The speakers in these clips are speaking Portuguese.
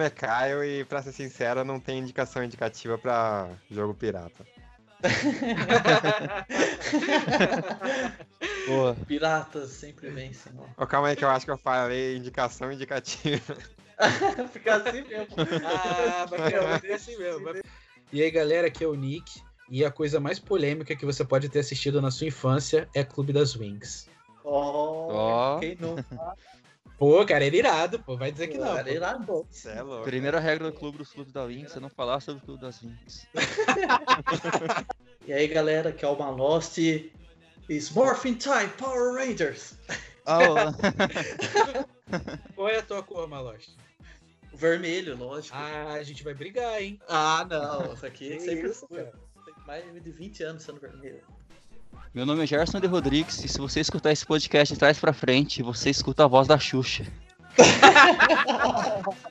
Nome é Caio e, pra ser sincero, não tem indicação indicativa pra jogo pirata. Boa. Piratas sempre vencem. Oh, calma aí que eu acho que eu falei indicação indicativa. Fica assim mesmo. Ah, vai ficar assim mesmo. E aí, galera, aqui é o Nick. E a coisa mais polêmica que você pode ter assistido na sua infância é Clube das Wings. Oh, oh. quem não Pô, cara, era irado, pô. Vai dizer que não. Era irado, pô. É louco, Primeira regra do clube dos clubes da Wings é não falar sobre o clube das Wings. e aí, galera, que é o Malost. It's Morphin Time, Power Rangers! Oh. Qual é a tua cor, Malost? Vermelho, lógico. Ah, a gente vai brigar, hein? Ah, não. Isso aqui é sempre isso, Tem mais de 20 anos sendo vermelho. Meu nome é Gerson de Rodrigues e se você escutar esse podcast de trás pra frente, você escuta a voz da Xuxa.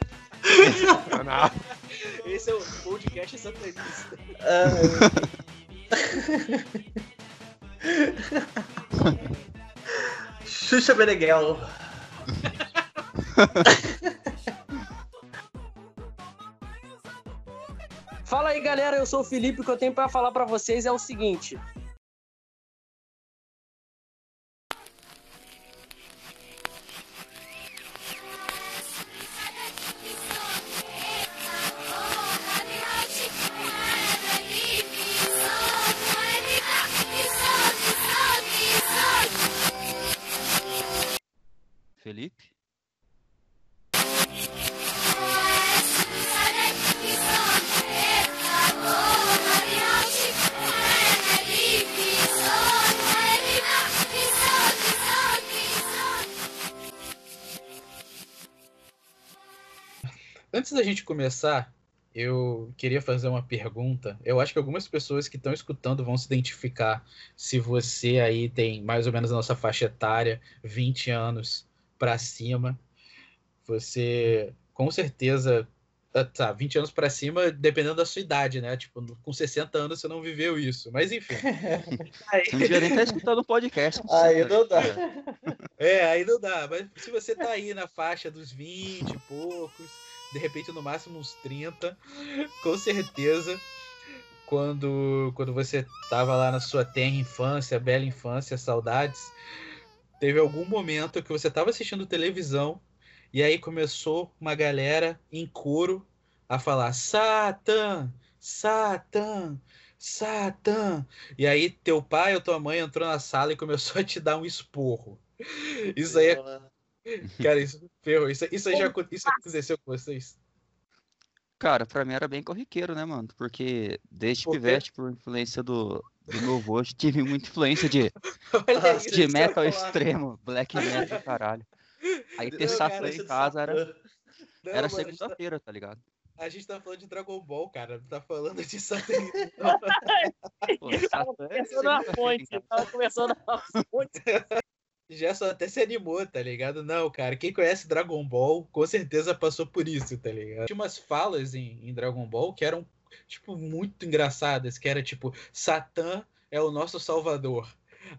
Esse é o podcast satanista. Xuxa Beneguel. Fala aí, galera. Eu sou o Felipe. O que eu tenho para falar para vocês é o seguinte: Felipe? Antes da gente começar, eu queria fazer uma pergunta. Eu acho que algumas pessoas que estão escutando vão se identificar se você aí tem mais ou menos a nossa faixa etária, 20 anos para cima. Você com certeza tá, 20 anos para cima, dependendo da sua idade, né? Tipo, com 60 anos você não viveu isso. Mas enfim. aí... Não devia nem estar escutando um podcast. Aí não dá. É, aí não dá. Mas se você tá aí na faixa dos 20 e poucos, de repente no máximo uns 30, com certeza, quando, quando você tava lá na sua terra infância, bela infância, saudades, teve algum momento que você estava assistindo televisão e aí começou uma galera em coro a falar Satã, Satã, Satã. E aí teu pai ou tua mãe entrou na sala e começou a te dar um esporro. Isso aí é... Cara, isso, ferrou. Isso, isso, já, isso aconteceu com vocês? Cara, pra mim era bem corriqueiro, né, mano? Porque desde Por pivete, por influência do, do meu avô, tive muita influência de, de metal extremo, black metal, caralho. Aí ter safra em casa era, era segunda-feira, tá ligado? A gente tá falando de Dragon Ball, cara. Tá falando de Satan. Pô, tava começando a fonte, tava começando a fonte. Gerson até se animou, tá ligado? Não, cara, quem conhece Dragon Ball com certeza passou por isso, tá ligado? Tinha umas falas em, em Dragon Ball que eram, tipo, muito engraçadas, que era tipo, Satã é o nosso salvador.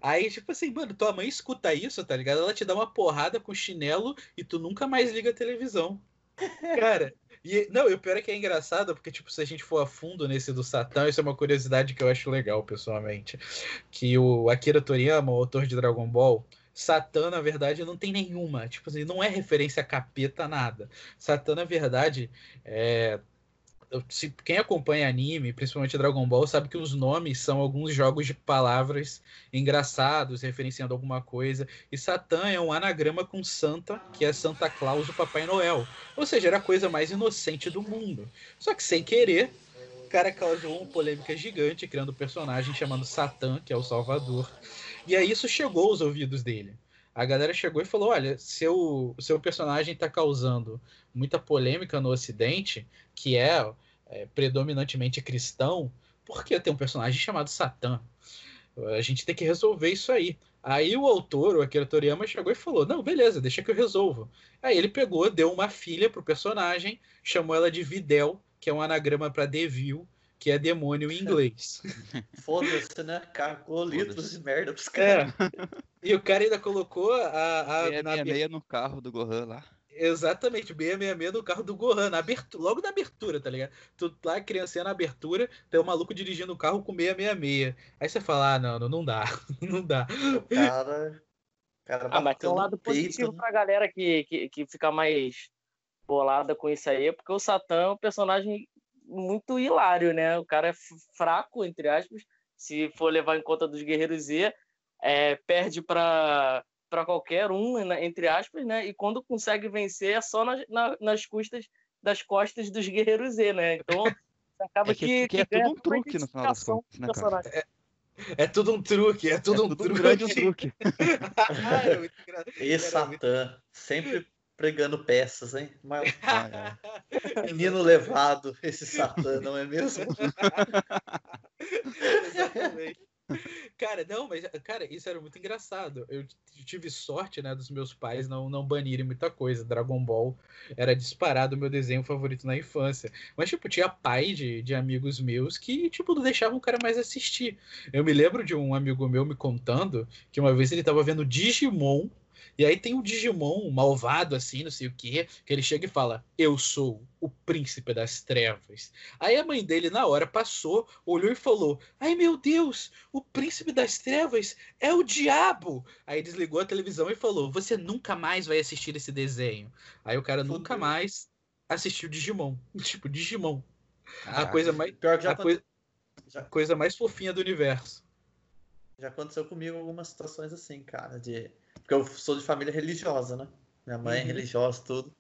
Aí, tipo assim, mano, tua mãe escuta isso, tá ligado? Ela te dá uma porrada com chinelo e tu nunca mais liga a televisão. Cara, e não, e o pior é que é engraçado, porque, tipo, se a gente for a fundo nesse do Satã, isso é uma curiosidade que eu acho legal, pessoalmente. Que o Akira Toriyama, o autor de Dragon Ball, Satã, na verdade, não tem nenhuma. Tipo assim, não é referência a capeta, nada. Satã, na verdade, é. Se, quem acompanha anime, principalmente Dragon Ball, sabe que os nomes são alguns jogos de palavras engraçados, referenciando alguma coisa. E Satã é um anagrama com Santa, que é Santa Claus, o Papai Noel. Ou seja, era a coisa mais inocente do mundo. Só que sem querer, o cara causou uma polêmica gigante, criando um personagem chamado Satã, que é o Salvador. E aí isso chegou aos ouvidos dele. A galera chegou e falou: olha, seu, seu personagem está causando muita polêmica no Ocidente, que é, é, predominantemente cristão, porque tem um personagem chamado Satã. A gente tem que resolver isso aí. Aí o autor, o Akira Toriyama, chegou e falou: Não, beleza, deixa que eu resolvo. Aí ele pegou, deu uma filha pro personagem, chamou ela de Videl, que é um anagrama para Devil, que é demônio em inglês. Foda-se, né? Cagou litros de merda pros caras. É. E o cara ainda colocou a. a meia, na meia, meia no carro do Gohan lá. Exatamente, 666 no carro do Gohan, na abertura, logo na abertura, tá ligado? Tu lá, criancinha na abertura, tem um maluco dirigindo o carro com 666. Aí você fala, ah, não, não, não dá, não dá. O cara. cara Ah, mas tem um lado peito, positivo né? pra galera que, que, que fica mais bolada com isso aí, porque o Satã é um personagem muito hilário, né? O cara é fraco, entre aspas, se for levar em conta dos Guerreiros Z, é, perde pra para qualquer um, né, entre aspas, né? E quando consegue vencer é só nas, na- nas custas das costas dos Guerreiros Z, né? Então acaba É que, que, porque é tudo um truque no final das contas, né, cara? personagem. É tudo um truque, é tudo é um tudo truque. um grande truque. É. E Satã, sempre pregando peças, hein? Mas Ah, é. menino levado, esse Satã, não é mesmo? Exatamente. Cara, não, mas, cara, isso era muito engraçado. Eu tive sorte, né, dos meus pais não, não banirem muita coisa. Dragon Ball era disparado o meu desenho favorito na infância. Mas, tipo, tinha pai de, de amigos meus que, tipo, não deixavam o cara mais assistir. Eu me lembro de um amigo meu me contando que uma vez ele tava vendo Digimon. E aí tem um Digimon malvado, assim, não sei o quê, que ele chega e fala: Eu sou o príncipe das trevas. Aí a mãe dele, na hora, passou, olhou e falou: Ai meu Deus, o príncipe das trevas é o diabo. Aí desligou a televisão e falou: Você nunca mais vai assistir esse desenho. Aí o cara nunca Fudeu. mais assistiu Digimon. Tipo, Digimon. A Caraca. coisa mais, Pior que já, a coi- já- coisa mais fofinha do universo. já aconteceu comigo algumas situações assim, cara, de. Porque eu sou de família religiosa, né? Minha mãe é Uhum. religiosa, tudo.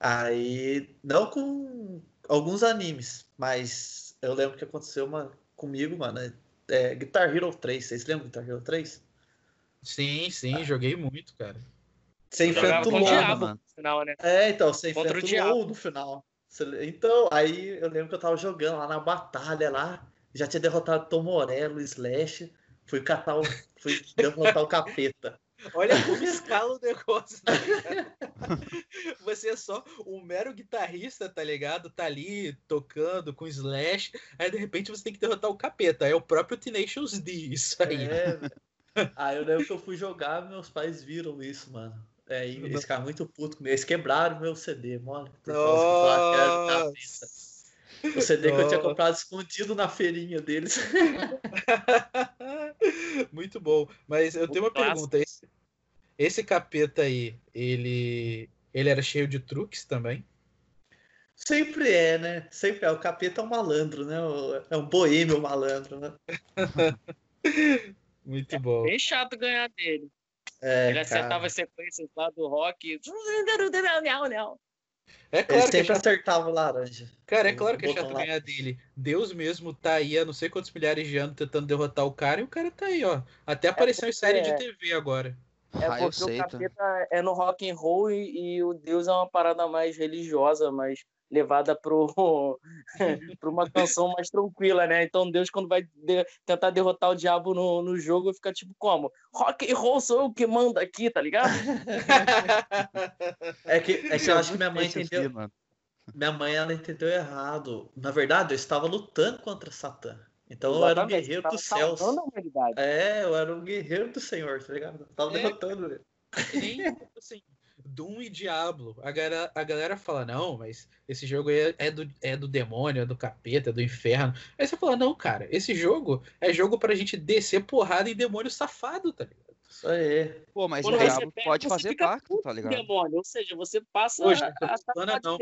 Aí, não com alguns animes, mas eu lembro que aconteceu uma comigo, mano. é- É Guitar Hero 3, vocês lembram Guitar Hero 3? Sim, sim, joguei muito, cara. Você enfrenta o com o LOL. Diabo, mano. no final, né? É, então, você Contra enfrenta o o no final. Então, aí eu lembro que eu tava jogando lá na batalha lá, já tinha derrotado Tom Morello, Slash, fui catar o. fui derrotar o capeta. Olha como escala o negócio, tá? Você é só um mero guitarrista, tá ligado? Tá ali tocando com slash, aí de repente você tem que derrotar o capeta. É o próprio Tenacious D, isso aí. É. Aí eu lembro que eu fui jogar, meus pais viram isso, mano. Aí eles ficaram muito putos comigo. Eles quebraram meu CD, mole. Por causa que eu era. O CD que eu tinha comprado escondido na feirinha deles. Muito bom. Mas eu O tenho uma clássico. pergunta. Esse, esse capeta aí, ele, ele era cheio de truques também? Sempre é, né? Sempre é. O capeta é um malandro, né? É um boêmio malandro, né? Muito bom. Bem chato ganhar dele. É, Ele acertava cara. as sequências lá do rock. É Ele claro que é sempre chato, acertava o laranja. cara, é o claro que é botão chato lá. ganhar dele. Deus mesmo tá aí há não sei quantos milhares de anos tentando derrotar o cara e o cara tá aí, ó. Até apareceu em porque série de é- TV agora. É Ah, porque o sei, tá? capeta é no rock and roll e, e o Deus é uma parada mais religiosa, mais levada pro pra uma canção mais tranquila, né? Então Deus quando vai de- tentar derrotar o diabo no, no jogo fica tipo como? Rock and roll sou eu que manda aqui, tá ligado? É que, é que eu acho que minha mãe entendeu. Minha mãe ela entendeu errado. Na verdade, eu estava lutando contra Satã. Então eu era um Exatamente, guerreiro dos céus. salvando a humanidade. É, eu era um guerreiro do Senhor, tá ligado? Eu tava É. derrotando ele. Nem, assim, Doom e Diablo. A galera, a galera fala, não, mas esse jogo aí é, é do, é do demônio, é do capeta, é do inferno. Aí você fala, não, cara, esse jogo é jogo pra gente descer porrada em demônio safado, tá ligado? Isso aí. Pô, mas o Quando Diabo pega, pode fazer pacto, tá ligado? demônio, ou seja, você passa Hoje, a, a de não.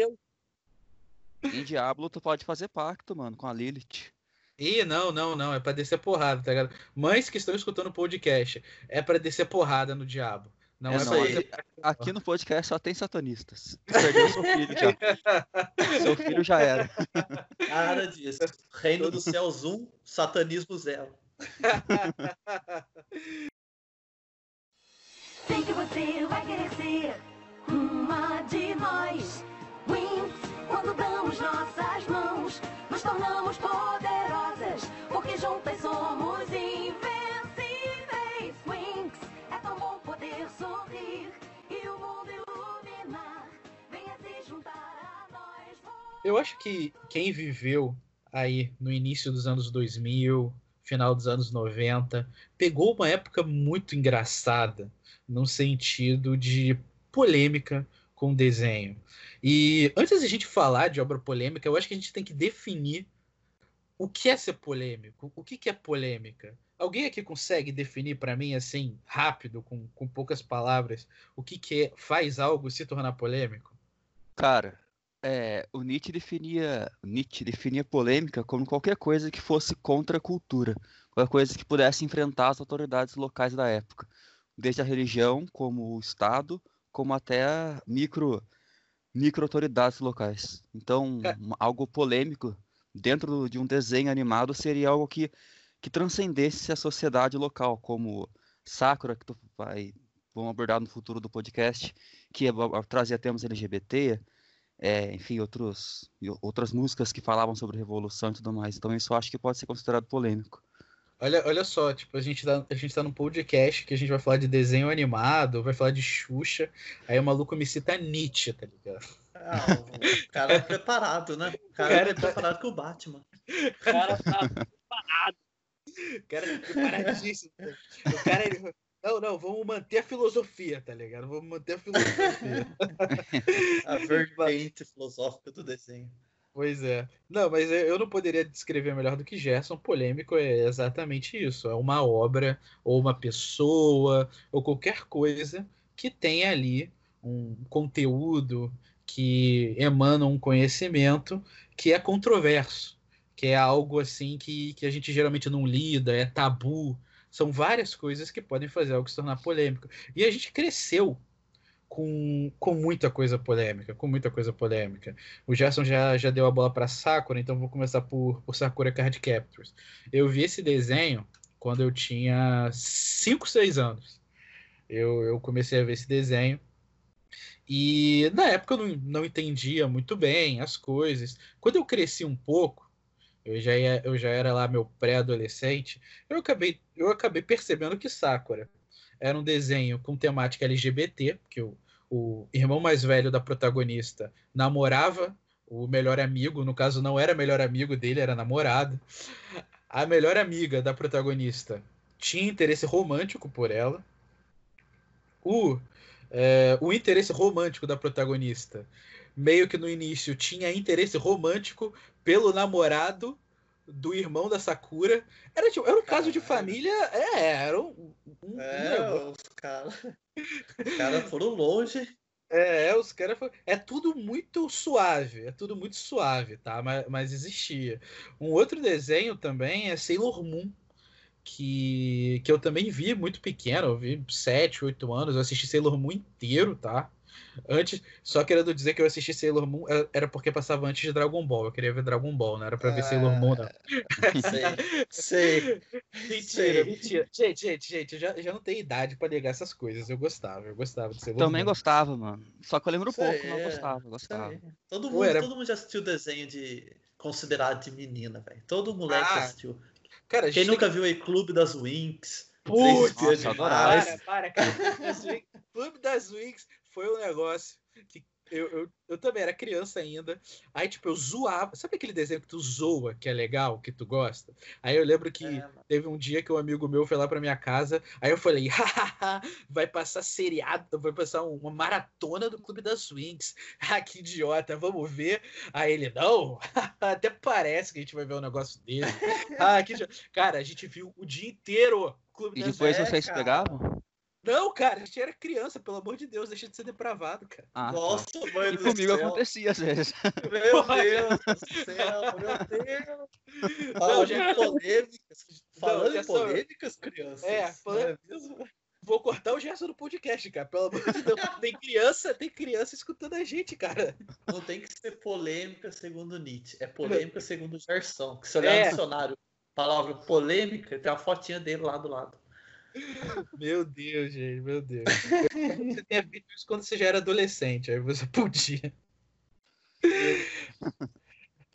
Em Diablo, tu pode fazer pacto, mano, com a Lilith. Ih, não, não, não, é pra descer porrada, tá ligado? Mães que estão escutando o podcast, é pra descer porrada no diabo. Não é, Isso pra aí. Aqui no podcast só tem satanistas. Perdeu seu filho já. Seu filho já era. Nada disso. Reino dos céus 1, satanismo 0. Sei que você vai querer ser uma de nós. Wings, quando damos nossas mãos, nos tornamos poderosas, porque juntas somos sorrir e o mundo iluminar. Venha se juntar a nós. Eu acho que quem viveu aí no início dos anos 2000, final dos anos 90, pegou uma época muito engraçada, num sentido de polêmica, com desenho. E antes de a gente falar de obra polêmica, eu acho que a gente tem que definir o que é ser polêmico, o que, que é polêmica. Alguém aqui consegue definir para mim, assim, rápido, com, com poucas palavras, o que, que é, faz algo se tornar polêmico? Cara, é, o Nietzsche definia, Nietzsche definia polêmica como qualquer coisa que fosse contra a cultura, qualquer coisa que pudesse enfrentar as autoridades locais da época, desde a religião, como o Estado, como até micro, micro autoridades locais. Então, é. algo polêmico dentro de um desenho animado seria algo que que transcendesse a sociedade local, como Sakura, que tu vai vamos abordar no futuro do podcast, que é, trazia temas LGBT, é, enfim, outros, outras músicas que falavam sobre revolução e tudo mais. Então isso eu acho que pode ser considerado polêmico. Olha, olha só, tipo, a gente, tá, a gente tá num podcast que a gente vai falar de desenho animado, vai falar de Xuxa, aí o maluco me cita Nietzsche, tá ligado? Ah, o cara é preparado, né? O cara, o cara é preparado com o Batman. O cara tá preparado. O cara é preparadíssimo. O cara, ele... Não, não, vamos manter a filosofia, tá ligado? Vamos manter a filosofia. a vertente filosófica do desenho. Pois é. Não, mas eu não poderia descrever melhor do que Gerson. Polêmico é exatamente isso. É uma obra, ou uma pessoa, ou qualquer coisa que tenha ali um conteúdo que emana um conhecimento que é controverso que é algo assim que, que a gente geralmente não lida, é tabu. São várias coisas que podem fazer algo se tornar polêmico. E a gente cresceu com, com muita coisa polêmica, com muita coisa polêmica. O Gerson já, já deu a bola para Sakura, então vou começar por, por Sakura Card Captors. Eu vi esse desenho quando eu tinha 5, 6 anos. Eu, eu comecei a ver esse desenho. E na época eu não, não entendia muito bem as coisas. Quando eu cresci um pouco, eu já, ia, eu já era lá meu pré-adolescente, eu acabei, eu acabei percebendo que Sakura era um desenho com temática LGBT, que o, o irmão mais velho da protagonista namorava o melhor amigo, no caso não era melhor amigo dele, era namorado. A melhor amiga da protagonista tinha interesse romântico por ela. O, é, o interesse romântico da protagonista meio que no início tinha interesse romântico pelo namorado do irmão da Sakura. Era, tipo, era um caso de família. É, era um. um é, um os caras. Os caras foram longe. É, os caras foram. É tudo muito suave. É tudo muito suave, tá? Mas, mas existia. Um outro desenho também é Sailor Moon. Que, que eu também vi muito pequeno, eu vi 7, 8 anos, eu assisti Sailor Moon inteiro, tá? Antes, só querendo dizer que eu assisti Sailor Moon era porque passava antes de Dragon Ball. Eu queria ver Dragon Ball, não era pra ver ah, Sailor Moon, não. Sei, sei. mentira, sei. mentira. Gente, gente, gente, eu já, já não tenho idade pra negar essas coisas. Eu gostava, eu gostava de Sailor Também Moon. gostava, mano. Só que eu lembro sei, pouco, mas eu gostava, gostava. Todo mundo, era... todo mundo já assistiu desenho de considerado de menina, velho. Todo moleque ah, assistiu. Cara, Quem nunca viu aí Clube das Winx? Putz, Nossa, para, para, cara. Clube das Winx foi um negócio que eu, eu, eu, também era criança ainda. Aí, tipo, eu zoava. Sabe aquele desenho que tu zoa, que é legal, que tu gosta? Aí eu lembro que é, teve um dia que um amigo meu foi lá pra minha casa. Aí eu falei, hahaha, vai passar seriado, vai passar uma maratona do Clube das Swings. Ah, que idiota, vamos ver. Aí ele, não, até parece que a gente vai ver um negócio dele. ah, que Cara, a gente viu o dia inteiro. Clube e depois vocês pegavam? Não, cara, a gente era criança, pelo amor de Deus, deixa de ser depravado, cara. Ah, tá. Nossa, tá. mãe e do comigo céu. acontecia às vezes. Meu Deus do céu, meu Deus. Falando de polêmicas. Falando de polêmicas, crianças. É, falando... É Vou cortar o gesto do podcast, cara. Pelo amor de Deus. Tem criança, tem criança escutando a gente, cara. Não tem que ser polêmica segundo Nietzsche. É polêmica segundo Gerson. Que se olhar é. no dicionário, palavra polêmica, tem a fotinha dele lá do lado. Meu Deus, gente, meu Deus. Você tinha visto isso quando você já era adolescente, aí você podia.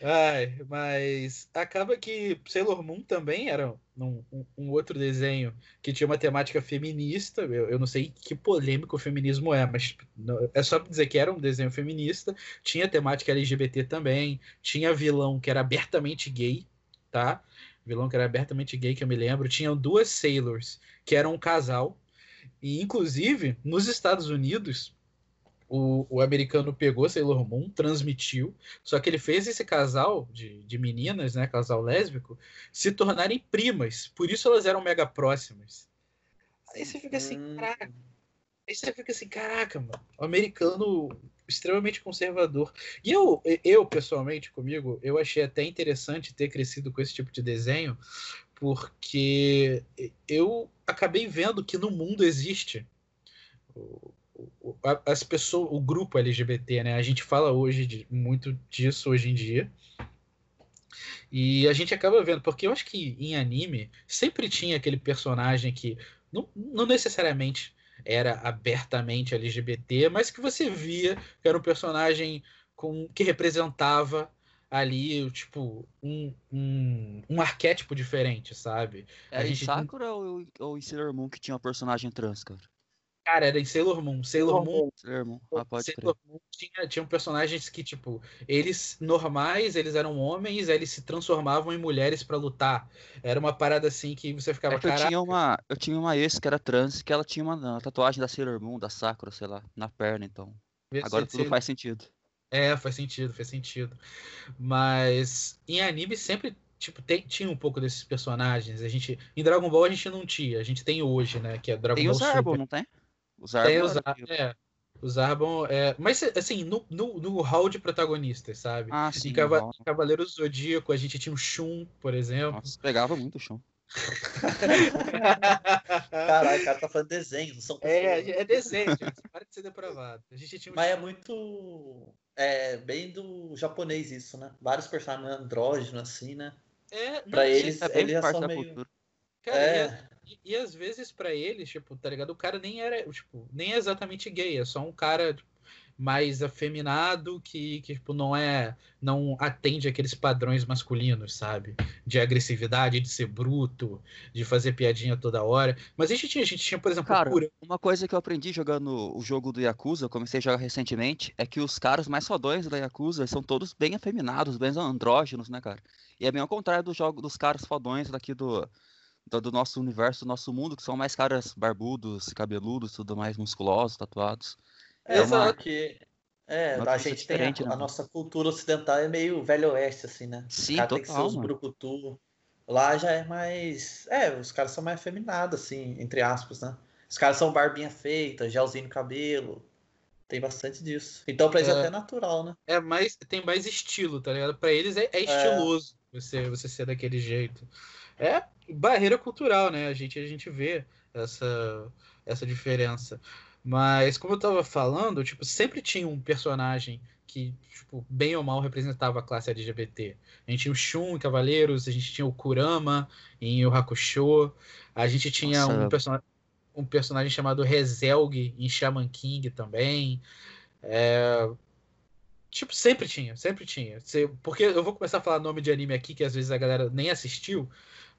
Ai, mas acaba que Sailor Moon também era um, um, um, outro desenho que tinha uma temática feminista. Eu, eu não sei que polêmico o feminismo é, mas é só dizer que era um desenho feminista. Tinha temática LGBT também. Tinha vilão que era abertamente gay, tá? Vilão que era abertamente gay, que eu me lembro, tinham duas Sailors, que eram um casal. E, inclusive, nos Estados Unidos, o, o americano pegou Sailor Moon, transmitiu, só que ele fez esse casal de, de meninas, né, casal lésbico, se tornarem primas. Por isso elas eram mega próximas. Aí você fica assim, Hum. caraca. Aí você fica assim, caraca, mano. O americano extremamente conservador. E eu, eu, pessoalmente, comigo, eu achei até interessante ter crescido com esse tipo de desenho, porque eu acabei vendo que no mundo existe as pessoas, o grupo LGBT, né? A gente fala hoje de- muito disso hoje em dia. E a gente acaba vendo, porque eu acho que em anime sempre tinha aquele personagem que não, não necessariamente era abertamente LGBT, mas que você via que era um personagem com, que representava ali, tipo, um, um, um arquétipo diferente, sabe? Era em gente- Sakura ou, ou em Sailor Moon que tinha uma personagem trans, cara? Cara, era em Sailor Moon. Sailor Moon Sailor Moon. Ah, pode crer. Sailor Moon tinha, tinham personagens que, tipo, eles normais, eles eram homens, eles se transformavam em mulheres pra lutar. Era uma parada assim que você ficava, É que eu tinha uma, eu tinha uma ex que era trans que ela tinha uma, uma tatuagem da Sailor Moon, da Sakura, sei lá, na perna, então. vê Agora tudo se- faz sentido. É, faz sentido, faz sentido. Mas em anime sempre, tipo, tem, tinha um pouco desses personagens. A gente, em Dragon Ball a gente não tinha, a gente tem hoje, né? Que é Dragon Tem Ball o Zarbon, Super. não tem? O Zarbon Tem era os, é, os Zarbon, é, mas assim, no, no, no hall de protagonistas, sabe? Ah, sim. em Cava não. Cavaleiro Zodíaco a gente tinha o Shun, por exemplo. Nossa, pegava muito o chão. Caralho, o cara tá falando desenho, não são pessoas. É, é desenho, gente. Para de ser depravado. A gente tinha um Mas é muito. É bem do japonês isso, né? Vários personagens andrógenos, assim, né? É, não, Pra sim, eles, É bem eles já parte são meio. cultura. cara, É, e, e às vezes pra eles, tipo, tá ligado? O cara nem era, tipo, nem é exatamente gay, é só um cara tipo, mais afeminado que, que tipo, não é, não atende aqueles padrões masculinos, sabe? De agressividade, de ser bruto, de fazer piadinha toda hora. Mas a gente tinha, a gente tinha, por exemplo, Cara, Kurama. uma coisa que eu aprendi jogando o jogo do Yakuza, eu comecei a jogar recentemente, é que os caras mais fodões da Yakuza são todos bem afeminados, bem andrógenos, né, cara? E é bem ao contrário do jogo dos caras fodões daqui do, do, do nosso universo, do nosso mundo, que são mais caras barbudos, cabeludos, tudo mais musculosos, tatuados. é, É uma- porque. É, a gente tem a, diferente, né, a nossa cultura ocidental é meio velho oeste, assim, né? Sim, cara tem que ser total, os brucutu. Lá já é mais. É, os caras são mais afeminados, assim, entre aspas, né? Os caras são barbinha feita, gelzinho no cabelo. Tem bastante disso. Então pra eles é É. até natural, né? É mais, tem mais estilo, tá ligado? Pra eles é, é estiloso você, você ser daquele jeito. É barreira cultural, né? A gente, a gente vê essa, essa diferença. Mas, como eu tava falando, tipo, sempre tinha um personagem que, tipo, bem ou mal representava a classe LGBT. A gente tinha o Shun em Cavaleiros, a gente tinha o Kurama em Yu Hakusho, a gente tinha Nossa. um, person um personagem chamado Rezelg em Shaman King também. É, Tipo, sempre tinha, sempre tinha. Porque eu vou começar a falar nome de anime aqui que às vezes a galera nem assistiu,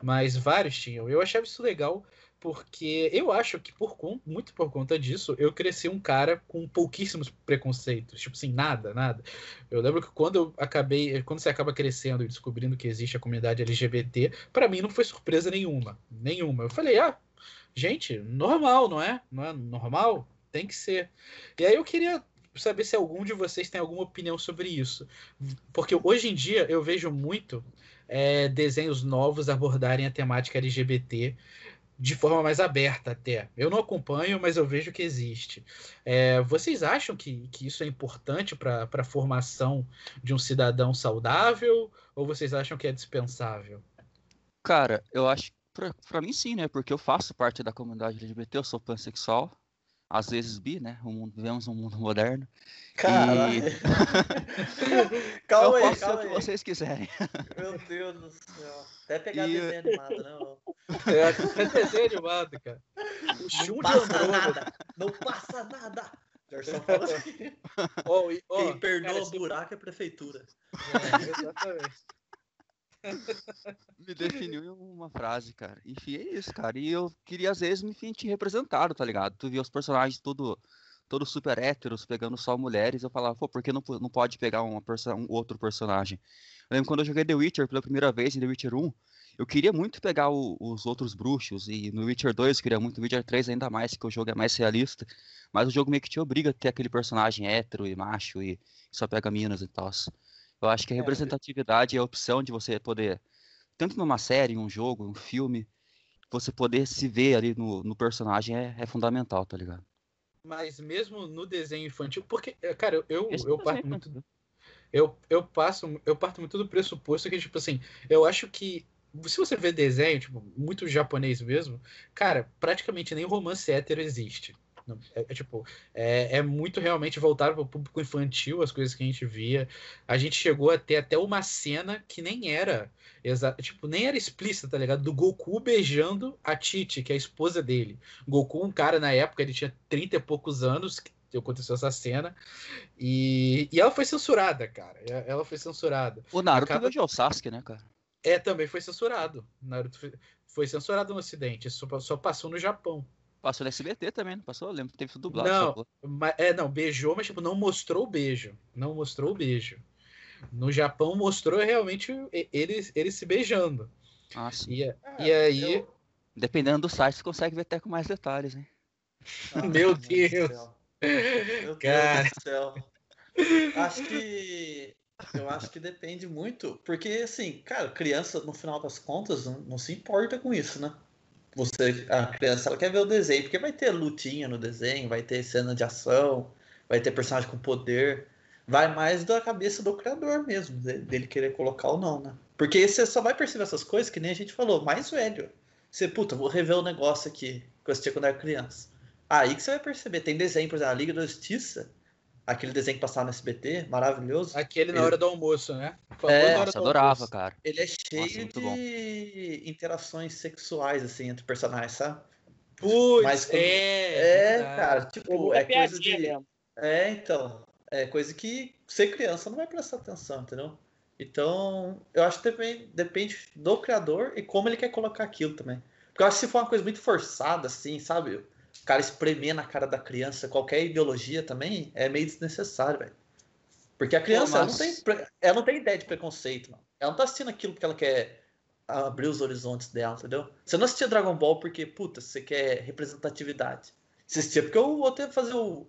mas vários tinham. Eu achava isso legal porque eu acho que por muito por conta disso, eu cresci um cara com pouquíssimos preconceitos, tipo assim, nada, nada. Eu lembro que quando eu acabei, quando você acaba crescendo e descobrindo que existe a comunidade LGBT, pra mim não foi surpresa nenhuma, nenhuma. Eu falei: "Ah, gente, normal, não é? Não é normal? Tem que ser". E aí eu queria saber se algum de vocês tem alguma opinião sobre isso. Porque hoje em dia eu vejo muito é, desenhos novos abordarem a temática LGBT de forma mais aberta até. Eu não acompanho, mas eu vejo que existe. É, vocês acham que, que isso é importante para a formação de um cidadão saudável? Ou vocês acham que é dispensável? Cara, eu acho, pra mim sim, né? Porque eu faço parte da comunidade LGBT, eu sou pansexual, às vezes bi, né? O mundo, vivemos um mundo moderno. Caralho. calma eu aí, posso ser o calma que aí. vocês quiserem. Meu Deus do céu. Até pegar E- desenho animado, não. É, é desenho animado, cara. O Não passa Andrômeda. nada. Não passa nada. Gerson fala assim. E- ó, Quem perdoa cara, o buraco é a prefeitura. é, exatamente. Me definiu em uma frase, cara. Enfim, é isso, cara. E eu queria, às vezes, me sentir representado, tá ligado? Tu via os personagens tudo, todos super héteros, pegando só mulheres, eu falava, pô, por que não, não pode pegar uma um outro personagem? Eu lembro quando eu joguei The Witcher pela primeira vez em The Witcher 1, eu queria muito pegar o, os outros bruxos, e no Witcher 2 eu queria muito, no Witcher 3 ainda mais, que o jogo é mais realista, mas o jogo meio que te obriga a ter aquele personagem hétero e macho e só pega minas e tal. Eu acho que a é, representatividade e a opção de você poder, tanto numa série, um jogo, um filme, você poder se ver ali no, no personagem é, é fundamental, tá ligado? Mas mesmo no desenho infantil, porque, eh, cara, eu, eu, eu parto muito. Eu, eu, passo, eu parto muito do pressuposto que, tipo assim, eu acho que se você vê desenho, tipo, muito japonês mesmo, cara, praticamente nem romance hétero existe. É, é tipo, é, é, muito realmente voltado para o público infantil, as coisas que a gente via. A gente chegou a ter até uma cena que nem era exato, tipo, nem era explícita, tá ligado? Do Goku beijando a Titi, que é a esposa dele. Goku, um cara na época, ele tinha 30 e poucos anos, que aconteceu essa cena. E, e ela foi censurada, cara. Ela foi censurada. O Naruto Acaba... beijou o Sasuke, né, cara? É, também foi censurado. Naruto foi censurado no Ocidente, só, só passou no Japão. Passou no SBT também, não passou? Eu lembro que teve tudo dublado. Não, mas, é, não, beijou, mas tipo, não mostrou o beijo. Não mostrou o beijo. No Japão mostrou realmente eles, eles se beijando. Ah, sim. E, é, e aí. Eu... Dependendo do site, você consegue ver até com mais detalhes, hein? Ah, meu Deus! Meu Cara. Deus do céu. Acho que. Eu acho que depende muito, porque assim, cara, criança, no final das contas, não, não se importa com isso, né? Você a criança ela quer ver o desenho, porque vai ter lutinha no desenho, vai ter cena de ação, vai ter personagem com poder. Vai mais da cabeça do criador mesmo, dele querer colocar ou não, né? Porque você só vai perceber essas coisas que nem a gente falou, mais velho. Você, puta, vou rever o um negócio aqui que eu assisti quando era criança. Aí que você vai perceber, tem desenho, por exemplo, a Liga da Justiça, aquele desenho que passava no SBT, maravilhoso. Aquele na hora do almoço, né? É, nossa, adorava, almoço. cara. Ele é cheio nossa, de bom. interações sexuais, assim, entre personagens, sabe? Putz, Mas, é, é, cara, tipo, é coisa de... Mesmo. É, então, é coisa que ser criança não vai prestar atenção, entendeu? Então, eu acho que também depende do criador e como ele quer colocar aquilo também. Porque eu acho que se for uma coisa muito forçada, assim, sabe? O cara espremer na cara da criança qualquer ideologia também é meio desnecessário, velho. Porque a criança, Pô, mas... ela, não tem, ela não tem ideia de preconceito, mano. Ela não tá assistindo aquilo porque ela quer abrir os horizontes dela, entendeu? Você não assistia Dragon Ball porque, puta, você quer representatividade. Você assistia porque o outro ia fazer o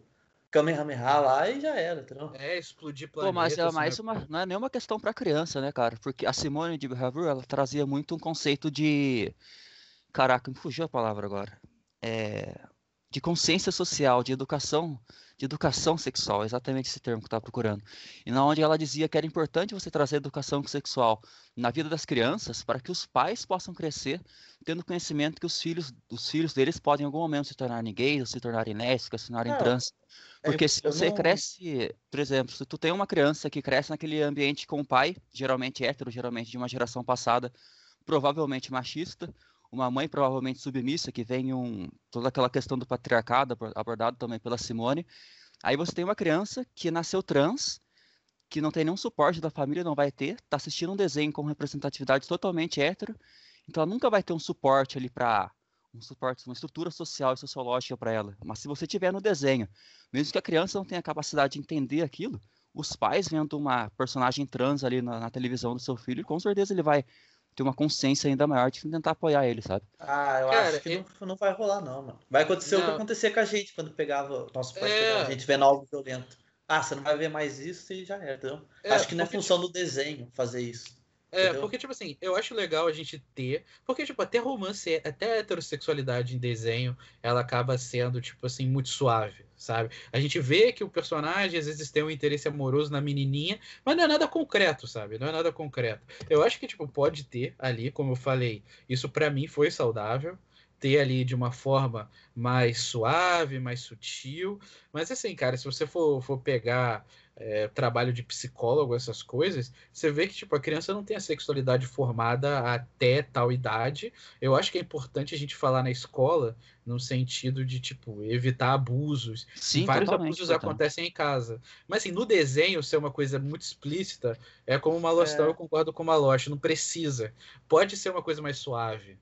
Kamehameha lá e já era, entendeu? É, explodir planeta. Pô, mas é mais uma, não é nenhuma questão pra criança, né, cara? Porque a Simone de Beauvoir, ela trazia muito um conceito de... Caraca, me fugiu a palavra agora. É... De consciência social, de educação de educação sexual, exatamente esse termo que eu estava procurando. E na onde ela dizia que era importante você trazer educação sexual na vida das crianças para que os pais possam crescer tendo conhecimento que os filhos, os filhos deles podem em algum momento se tornarem gays, ou se tornarem lésbicas, se tornarem é, trans. Porque se você não... cresce, por exemplo, se tu tem uma criança que cresce naquele ambiente com o pai, geralmente hétero, geralmente de uma geração passada, provavelmente machista, uma mãe provavelmente submissa, que vem um, toda aquela questão do patriarcado abordado também pela Simone. Aí você tem uma criança que nasceu trans, que não tem nenhum suporte da família, não vai ter, está assistindo um desenho com representatividade totalmente hétero, então ela nunca vai ter um suporte ali para um suporte, uma estrutura social e sociológica para ela. Mas se você tiver no desenho, mesmo que a criança não tenha a capacidade de entender aquilo, os pais vendo uma personagem trans ali na, na televisão do seu filho, com certeza ele vai ter uma consciência ainda maior de tentar apoiar ele, sabe? Ah, eu Cara, acho que eu... não, não vai rolar, não, mano. Vai acontecer não. o que acontecia com a gente quando pegava. Nosso pai é... pegava a gente vendo algo violento. Ah, você não vai ver mais isso e já era, entendeu? É, acho que não é função tipo... do desenho fazer isso. É, entendeu? porque, tipo assim, eu acho legal a gente ter. Porque, tipo, até romance, até heterossexualidade em desenho, ela acaba sendo, tipo assim, muito suave sabe? A gente vê que o personagem às vezes tem um interesse amoroso na menininha, mas não é nada concreto, sabe? Não é nada concreto. Eu acho que tipo pode ter ali, como eu falei, isso para mim foi saudável ter ali de uma forma mais suave, mais sutil. Mas assim, cara, se você for, for pegar é, trabalho de psicólogo, essas coisas, você vê que tipo, a criança não tem a sexualidade formada até tal idade. Eu acho que é importante a gente falar na escola no sentido de tipo evitar abusos. Sim, Vários abusos totalmente. acontecem em casa. Mas assim, no desenho ser uma coisa muito explícita, é como uma Lostão, é. eu concordo com uma Lost, não precisa. Pode ser uma coisa mais suave.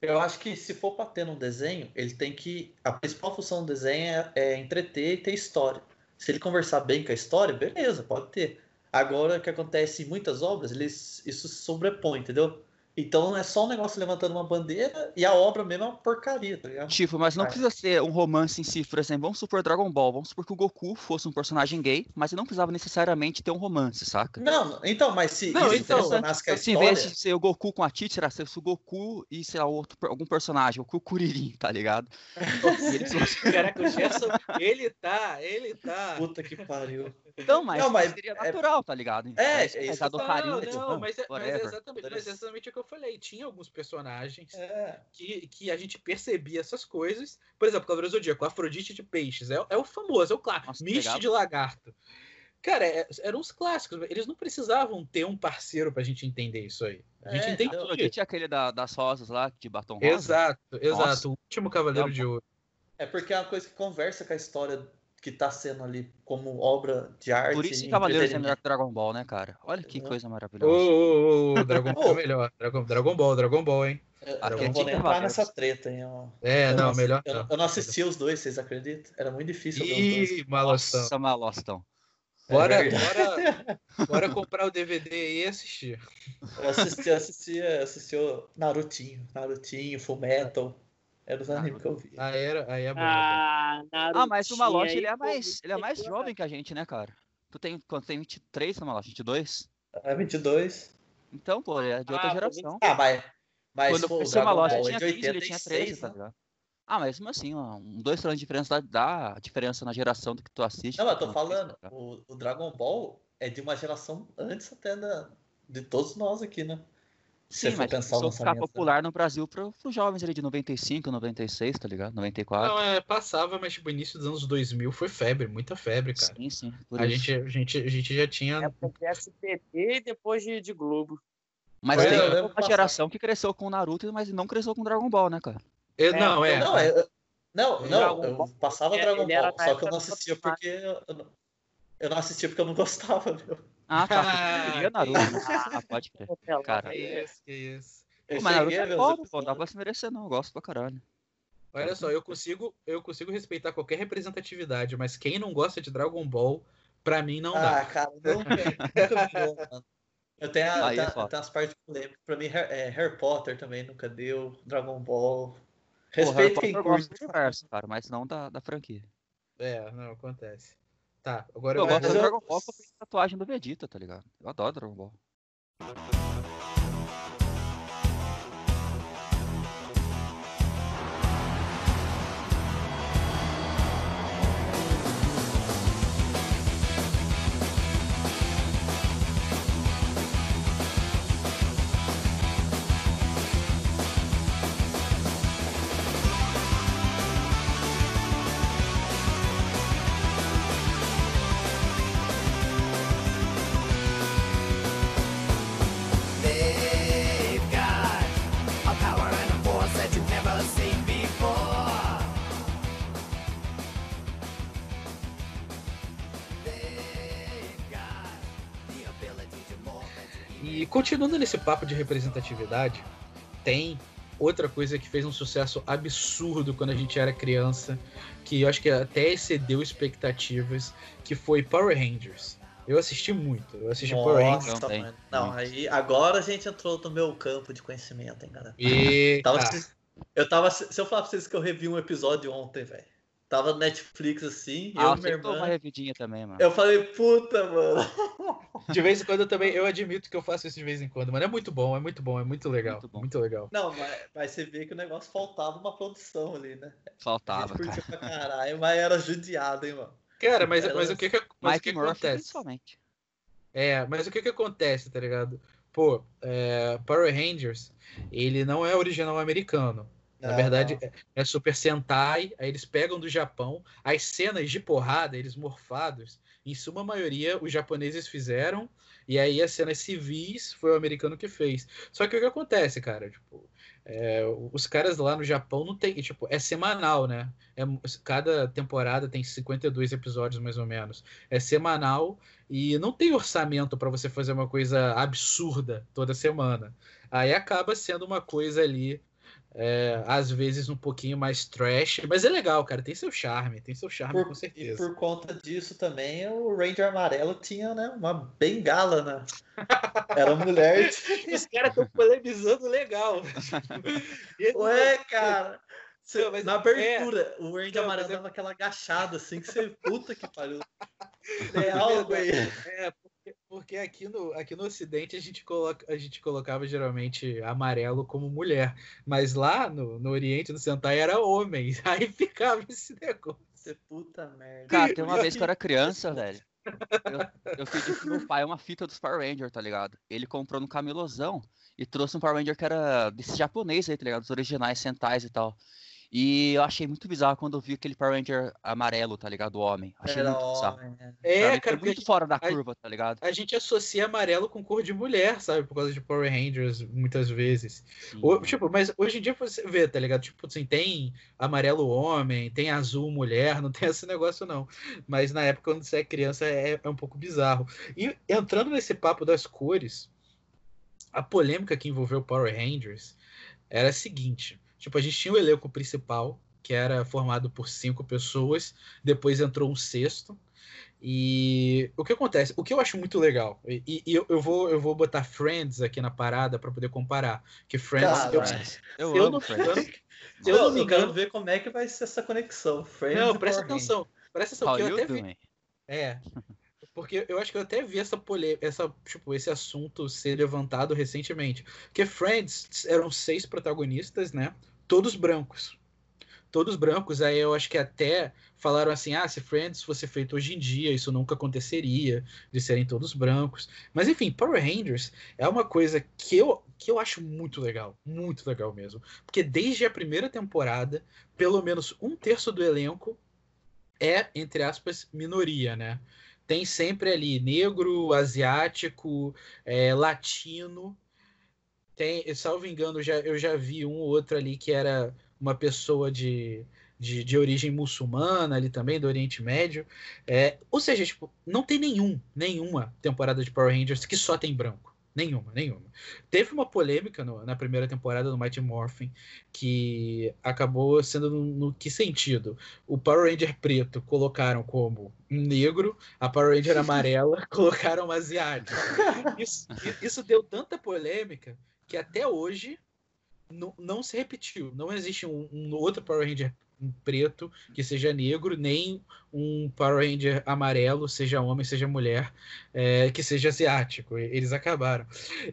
Eu acho que se for pra ter no desenho, ele tem que. A principal função do desenho é, é entreter e ter história. Se ele conversar bem com a história, beleza, pode ter. Agora, o que acontece em muitas obras, eles, isso sobrepõe, entendeu? Então é só um negócio levantando uma bandeira e a obra mesmo é uma porcaria, tá ligado? Tipo, mas não Ah. precisa ser um romance em si, por exemplo. Vamos supor Dragon Ball. Vamos supor que o Goku fosse um personagem gay, mas ele não precisava necessariamente ter um romance, saca? Não, então, mas se Não, então, a Se em história. vez de ser o Goku com a Tite, será se o Goku e, sei lá, outro, algum personagem, o Goku Kuririn, tá ligado? Caraca, o Gerson, ele tá, ele tá. Puta que pariu. Então, mas, Não, mas seria é- natural, tá ligado? É, Mas, é isso Não, do não, mas, é, mas é exatamente, mas é exatamente o que eu falei. Tinha alguns personagens É. que, que a gente percebia essas coisas. Por exemplo, Cavaleiro do Zodíaco, Afrodite de Peixes. É, é o famoso, é o clássico. Pegava. de Lagarto. Cara, é- eram os clássicos. Eles não precisavam ter um parceiro pra gente entender isso aí. A gente É, entendia. Afrodite é aquele da- das rosas lá, de batom rosa. Exato, exato. Nossa. O último Cavaleiro de Ouro. É porque é uma coisa que conversa com a história que tá sendo ali como obra de arte. Por isso que Cavaleiros é melhor que Dragon Ball, né, cara? Olha que Uhum. coisa Ô, maravilhosa. ô, ô, Dragon Ball Ô. é melhor. Dragon, Dragon Ball, Dragon Ball, hein? Eu, eu Aqui não é vou nem entrar nessa treta, hein? Eu, É, eu não, assi- melhor. Eu, não. eu não assisti os dois, vocês acreditam? Era muito difícil ver os dois. Ih, malostão. Nossa, malostão. Bora, É bora, bora comprar o DVD e assistir. Eu assisti, eu assisti, eu assisti o Narutinho, Narutinho, Full Metal. Era os animes que eu vi. Aí, era, aí é bom. Ah, Ah, mas o Malote, aí, ele é mais, ele é mais jovem que a gente, né, cara? Tu tem, quando tem 23, né, Malote? 22? É 22. Então, pô, ele é de outra Ah, geração. Ah, mas. Mas Quando pô, o conheci o Dragon Malote, é tinha de 15, ele tinha 13, 86, tá né? ligado? Ah, mas mesmo assim, ó, um, dois anos de diferença dá, diferença na geração do que tu assiste. Não, mas eu tô falando, tá? o, o Dragon Ball é de uma geração antes até da, de todos nós aqui, né? Sim, mas começou a ficar né? popular no Brasil pro, pros jovens ali de 95, 96, tá ligado? 94. Não, é, passava, mas tipo, início dos anos 2000 foi febre, muita febre, cara. sim, sim. por A isso. gente, a, gente, a gente já tinha. Época de SBT e depois de, de Globo. Mas Foi, tem eu lembro uma passar. geração que cresceu com Naruto, mas não cresceu com Dragon Ball, né, cara? É, não, é. Não, é, não, não, eu passava Dragon Ball, só que eu não assistia porque eu, eu não, eu não assistia porque eu não gostava, viu? Ah, tá. Ah, queria Naruto. Ah, pode crer. Cara, Que isso, que isso. Pô, mas Naruto é foda, pô. Não dá pra se merecer, não. Eu gosto pra caralho. Olha só, eu consigo, eu consigo respeitar qualquer representatividade, mas quem não gosta de Dragon Ball, pra mim não Ah, dá. cara, nunca, nunca mano. Eu tenho, a- Aí é tenho as partes polêmicas. Pra mim, é, Harry Potter também nunca deu. Dragon Ball. Pô, Respeito Potter quem eu gosto curte. universo, cara, mas não da, da franquia. É, não, acontece. Tá, agora Eu eu gosto do Dragon Ball porque tatuagem do Vegeta, tá ligado? Eu adoro Dragon Ball. Continuando nesse papo de representatividade, tem outra coisa que fez um sucesso absurdo quando a gente era criança, que eu acho que até excedeu expectativas, que foi Power Rangers. Eu assisti muito, eu assisti Power Rangers. Nossa, também. mano. Não, aí agora a gente entrou no meu campo de conhecimento, hein, galera. E Tava, tá, eu tava. Se eu falar pra vocês que eu revi um episódio ontem, velho. Tava no Netflix assim, Ah, eu e minha uma irmã. revidinha também, mano. Eu falei, puta, mano. de vez em quando eu também, eu admito que eu faço isso de vez em quando, mas é muito bom, é muito bom, é muito legal, Muito bom. muito legal. Não, mas, mas você vê que o negócio faltava uma produção ali, né? Faltava, cara. pra caralho, mas era judiado, hein, mano. Cara, mas, Era- mas o que que, mas o Mike que que Murphy, acontece? principalmente. É, mas o que que acontece, tá ligado? Pô, é, Power Rangers, ele não é original americano. Na verdade, é- é Super Sentai, aí eles pegam do Japão, as cenas de porrada, eles morfados, em suma maioria os japoneses fizeram, e aí as cenas civis foi o americano que fez. Só que o que acontece, cara? Tipo, é, os caras lá no Japão não tem, tipo, é semanal, né? É, cada temporada tem 52 episódios mais ou menos. É semanal e não tem orçamento para você fazer uma coisa absurda toda semana. Aí acaba sendo uma coisa ali É, às vezes um pouquinho mais trash, mas é legal, cara. Tem seu charme, tem seu charme Por, com e certeza. por conta disso também, o Ranger Amarelo tinha né, uma bengala, né? Era mulher. Os caras estão polemizando legal. E- Ué, cara. Você- Não, na abertura, o Ranger Não, Amarelo é- dava aquela agachada assim que você. Puta que pariu. Tem algo aí. É, porque, aqui, no, aqui no Ocidente a gente, coloca, a gente colocava geralmente amarelo como mulher, mas lá no, no Oriente, no Sentai, era homem. Aí ficava esse negócio. Você puta merda. Cara, tem uma vez que eu era criança, velho. Eu, eu pedi pro meu pai uma fita dos Power Rangers, tá ligado? Ele comprou no camelozão e trouxe um Power Ranger que era desse japonês aí, tá ligado? Os originais, Sentais e tal. E eu achei muito bizarro quando eu vi aquele Power Ranger amarelo, tá ligado? O homem. Achei Era muito bizarro. homem, né? Pra É, mim, cara, foi muito fora da a- curva, tá ligado? a gente associa amarelo com cor de mulher, sabe? Por causa de Power Rangers, muitas vezes. O- tipo, mas hoje em dia você vê, tá ligado? Tipo, assim, tem amarelo homem, tem azul mulher, não tem esse negócio não. Mas na época, quando você é criança, é, é um pouco bizarro. E entrando nesse papo das cores, a polêmica que envolveu o Power Rangers era a seguinte: tipo, a gente tinha o elenco principal, que era formado por cinco pessoas, depois entrou um sexto. E o que acontece? O que eu acho muito legal, e, e eu, eu vou, eu vou botar Friends aqui na parada para poder comparar, que Friends, Cara, eu, Eu eu não, Friends. eu não me quero ver como é que vai ser essa conexão. Friends não, e presta atenção, presta atenção, eu you até vi, é, porque eu acho que eu até vi essa polêmica, essa, tipo, esse assunto ser levantado recentemente. Porque Friends eram seis protagonistas, né? Todos brancos. Todos brancos, aí eu acho que até falaram assim: ah, se Friends fosse feito hoje em dia, isso nunca aconteceria, de serem todos brancos. Mas enfim, Power Rangers é uma coisa que eu, que eu acho muito legal, muito legal mesmo. Porque desde a primeira temporada, pelo menos um terço do elenco é, entre aspas, minoria, né? Tem sempre ali negro, asiático, é, latino. Tem, salvo engano, já, eu já vi um ou outro ali que era uma pessoa de, de, de origem muçulmana ali também, do Oriente Médio. É, ou seja, tipo, não tem nenhum, nenhuma temporada de Power Rangers que só tem branco. Nenhuma, nenhuma. Teve uma polêmica no- na primeira temporada do Mighty Morphin que acabou sendo no, no que sentido? O Power Ranger preto colocaram como um negro, a Power Ranger amarela colocaram um asiático. Isso, isso deu tanta polêmica que até hoje não, não se repetiu. Não existe um, um outro Power Ranger preto que seja negro, nem um Power Ranger amarelo, seja homem, seja mulher, é, que seja asiático. Eles acabaram.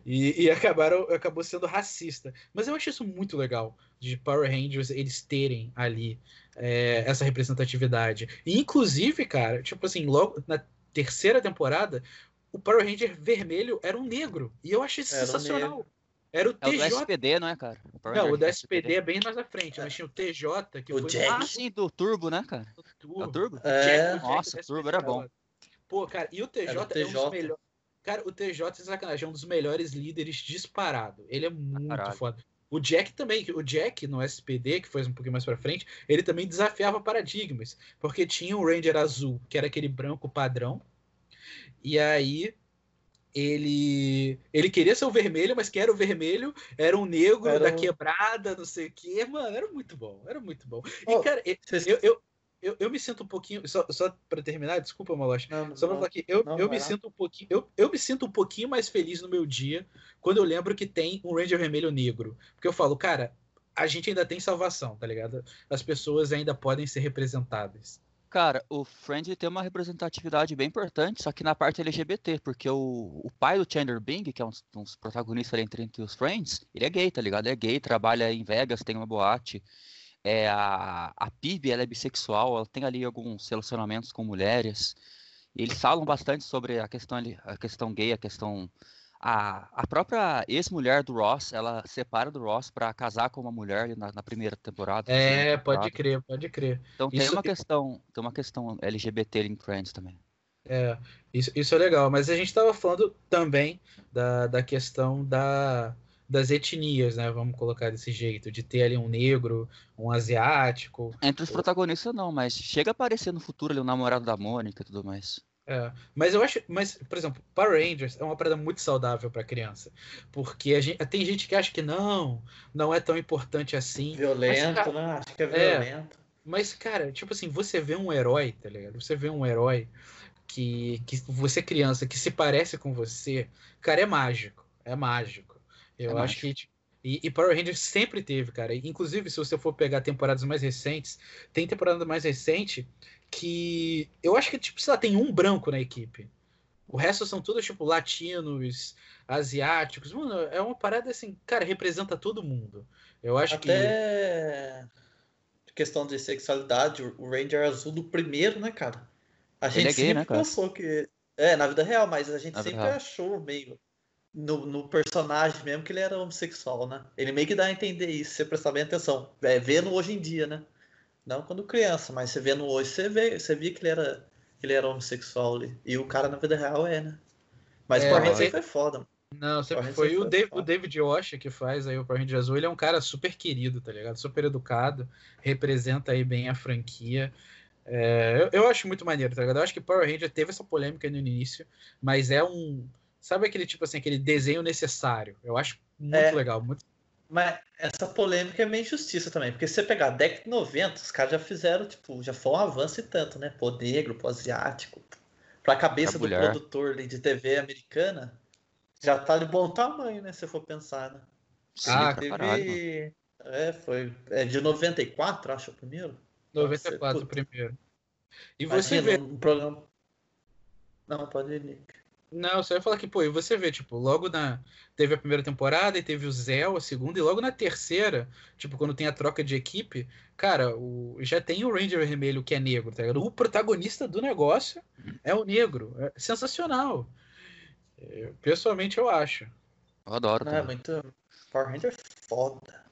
E, e acabaram, acabou sendo racista. Mas eu acho isso muito legal, de Power Rangers eles terem ali é, essa representatividade. E, inclusive, cara, tipo assim, logo na terceira temporada, o Power Ranger vermelho era um negro. E eu achei isso Era um sensacional. negro. Era o É o do TJ. SPD, não é, cara? O Não, Ranger o da SPD é bem mais à frente, mas tinha o TJ, que O foi Jack. Ah, sim, do Turbo, né, cara? no É o Turbo. Turbo? É. Jack, Nossa, o Turbo era bom. Pô, cara, e o TJ, o é um TJ. dos melhores. Cara, o TJ, sem sacanagem, é um dos melhores líderes disparado. Ele é muito Caralho. foda. O Jack também, o Jack no SPD, que foi um pouquinho mais pra frente, ele também desafiava paradigmas. Porque tinha o Ranger azul, que era aquele branco padrão. E aí ele ele queria ser o vermelho, mas quem era o vermelho era um negro Era da quebrada, não sei o quê. Mano, era muito bom, era muito bom. E, Oh, cara, eu, Vocês- eu, eu, eu, eu me sinto um pouquinho. Só, só para terminar, desculpa, Maloche. Só pra não. falar aqui, eu, Não, eu me lá. sinto um pouquinho. Eu, eu me sinto um pouquinho mais feliz no meu dia quando eu lembro que tem um Ranger vermelho negro. Porque eu falo, cara, a gente ainda tem salvação, tá ligado? As pessoas ainda podem ser representadas. Cara, o Friend tem uma representatividade bem importante, só que na parte LGBT, porque o, o pai do Chandler Bing, que é um, dos protagonistas entre, entre os Friends, ele é gay, tá ligado? Ele é gay, trabalha em Vegas, tem uma boate. É, a, a Phoebe, ela é bissexual, ela tem ali alguns relacionamentos com mulheres. Eles falam bastante sobre a questão, a questão gay, a questão... A, a própria ex-mulher do Ross, ela separa do Ross pra casar com uma mulher ali na, na primeira temporada. É, pode temporada. crer, pode crer. Então tem Isso- uma questão, tem uma questão LGBT em Friends também. É, isso, isso é legal. Mas a gente tava falando também da, da questão da, das etnias, né? Vamos colocar desse jeito, de ter ali um negro, um asiático. Entre os protagonistas não, mas chega a aparecer no futuro ali o namorado da Mônica e tudo mais. É, mas eu acho, mas por exemplo, Power Rangers é uma parada muito saudável para criança, porque a gente, tem gente que acha que não, não é tão importante assim. Violento, mas, cara, né? Acho que é violento. É, mas cara, tipo assim, você vê um herói, tá ligado? Você vê um herói que, que você criança que se parece com você, cara, é mágico, é mágico. Eu É acho mágico. que tipo, e, e Power Rangers sempre teve, cara. Inclusive, se você for pegar temporadas mais recentes, tem temporada mais recente que eu acho que, tipo, sei lá, tem um branco na equipe. O resto são todos, tipo, latinos, asiáticos. Mano, é uma parada assim, cara, representa todo mundo. Eu acho que. Até questão de sexualidade, o Ranger azul do primeiro, né, cara? A gente é gay, né, sempre cara? pensou que. É, na vida real, mas a gente Na sempre achou meio. No, no personagem mesmo que ele era homossexual, né? Ele meio que dá a entender isso, se você prestar bem atenção. É, vendo hoje em dia, né? Não quando criança, mas você vendo hoje, você vê, você via que ele era, ele era homossexual ali. E o cara na vida real é, né? Mas É, o Power Ranger ele- foi foda, mano. Não, sempre foi o, Dave, o. David Washer que faz aí o Power Ranger Azul. Ele é um cara super querido, tá ligado? Super educado, representa aí bem a franquia. É, eu, eu acho muito maneiro, tá ligado? Eu acho que Power Ranger teve essa polêmica no início, mas é um. Sabe aquele tipo assim, aquele desenho necessário? Eu acho muito É. legal. Muito... Mas essa polêmica é meio injustiça também, porque se você pegar a década de 90, os caras já fizeram, tipo, já foi um avanço e tanto, né? Pro negro, pro asiático, pra cabeça do mulher. produtor de TV americana, já tá de bom tamanho, né? Se for pensar, né? Sim, Ah, caralho. Teve. É, foi. É de 94, acho, o primeiro. 94 o primeiro. E você Imagina, vê. um programa. Não, pode ir, Nick. Não, só ia falar que, pô, e você vê, tipo, logo na. Teve a primeira temporada e teve o Zell, a segunda, e logo na terceira, tipo, quando tem a troca de equipe, cara, o... já tem o Ranger Vermelho que é negro, tá ligado? O protagonista do negócio é o negro. É sensacional. Eu, pessoalmente, eu acho. Eu adoro. Não, é também. muito. Power Ranger é foda.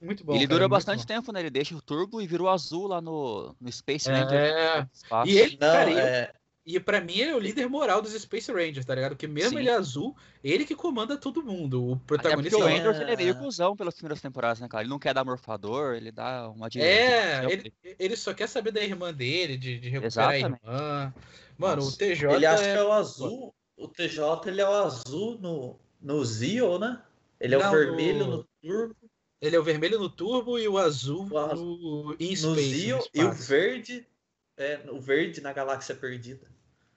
Muito bom. ele cara, dura bastante bom. tempo, né? Ele deixa o turbo e vira o azul lá no, no Space Ranger. É. E ele, Não, cara, é. E pra mim ele é o líder moral dos Space Rangers, tá ligado? Porque mesmo Sim. ele é azul, ele que comanda todo mundo. O Até porque protagonista o é- Rangers ele é meio cuzão pelas primeiras temporadas, né, cara? Ele não quer dar morfador, ele dá uma de. É, ele, ele só quer saber da irmã dele, de, de recuperar Exatamente. a irmã. Mano, Nossa. o TJ Ele acha é... que é o azul. O TJ ele é o azul no, no Zio, né? Ele é Não, o vermelho no- no Turbo, ele é o vermelho no turbo e o azul O azul no em no space, Zio no e o verde. É, o verde na Galáxia Perdida.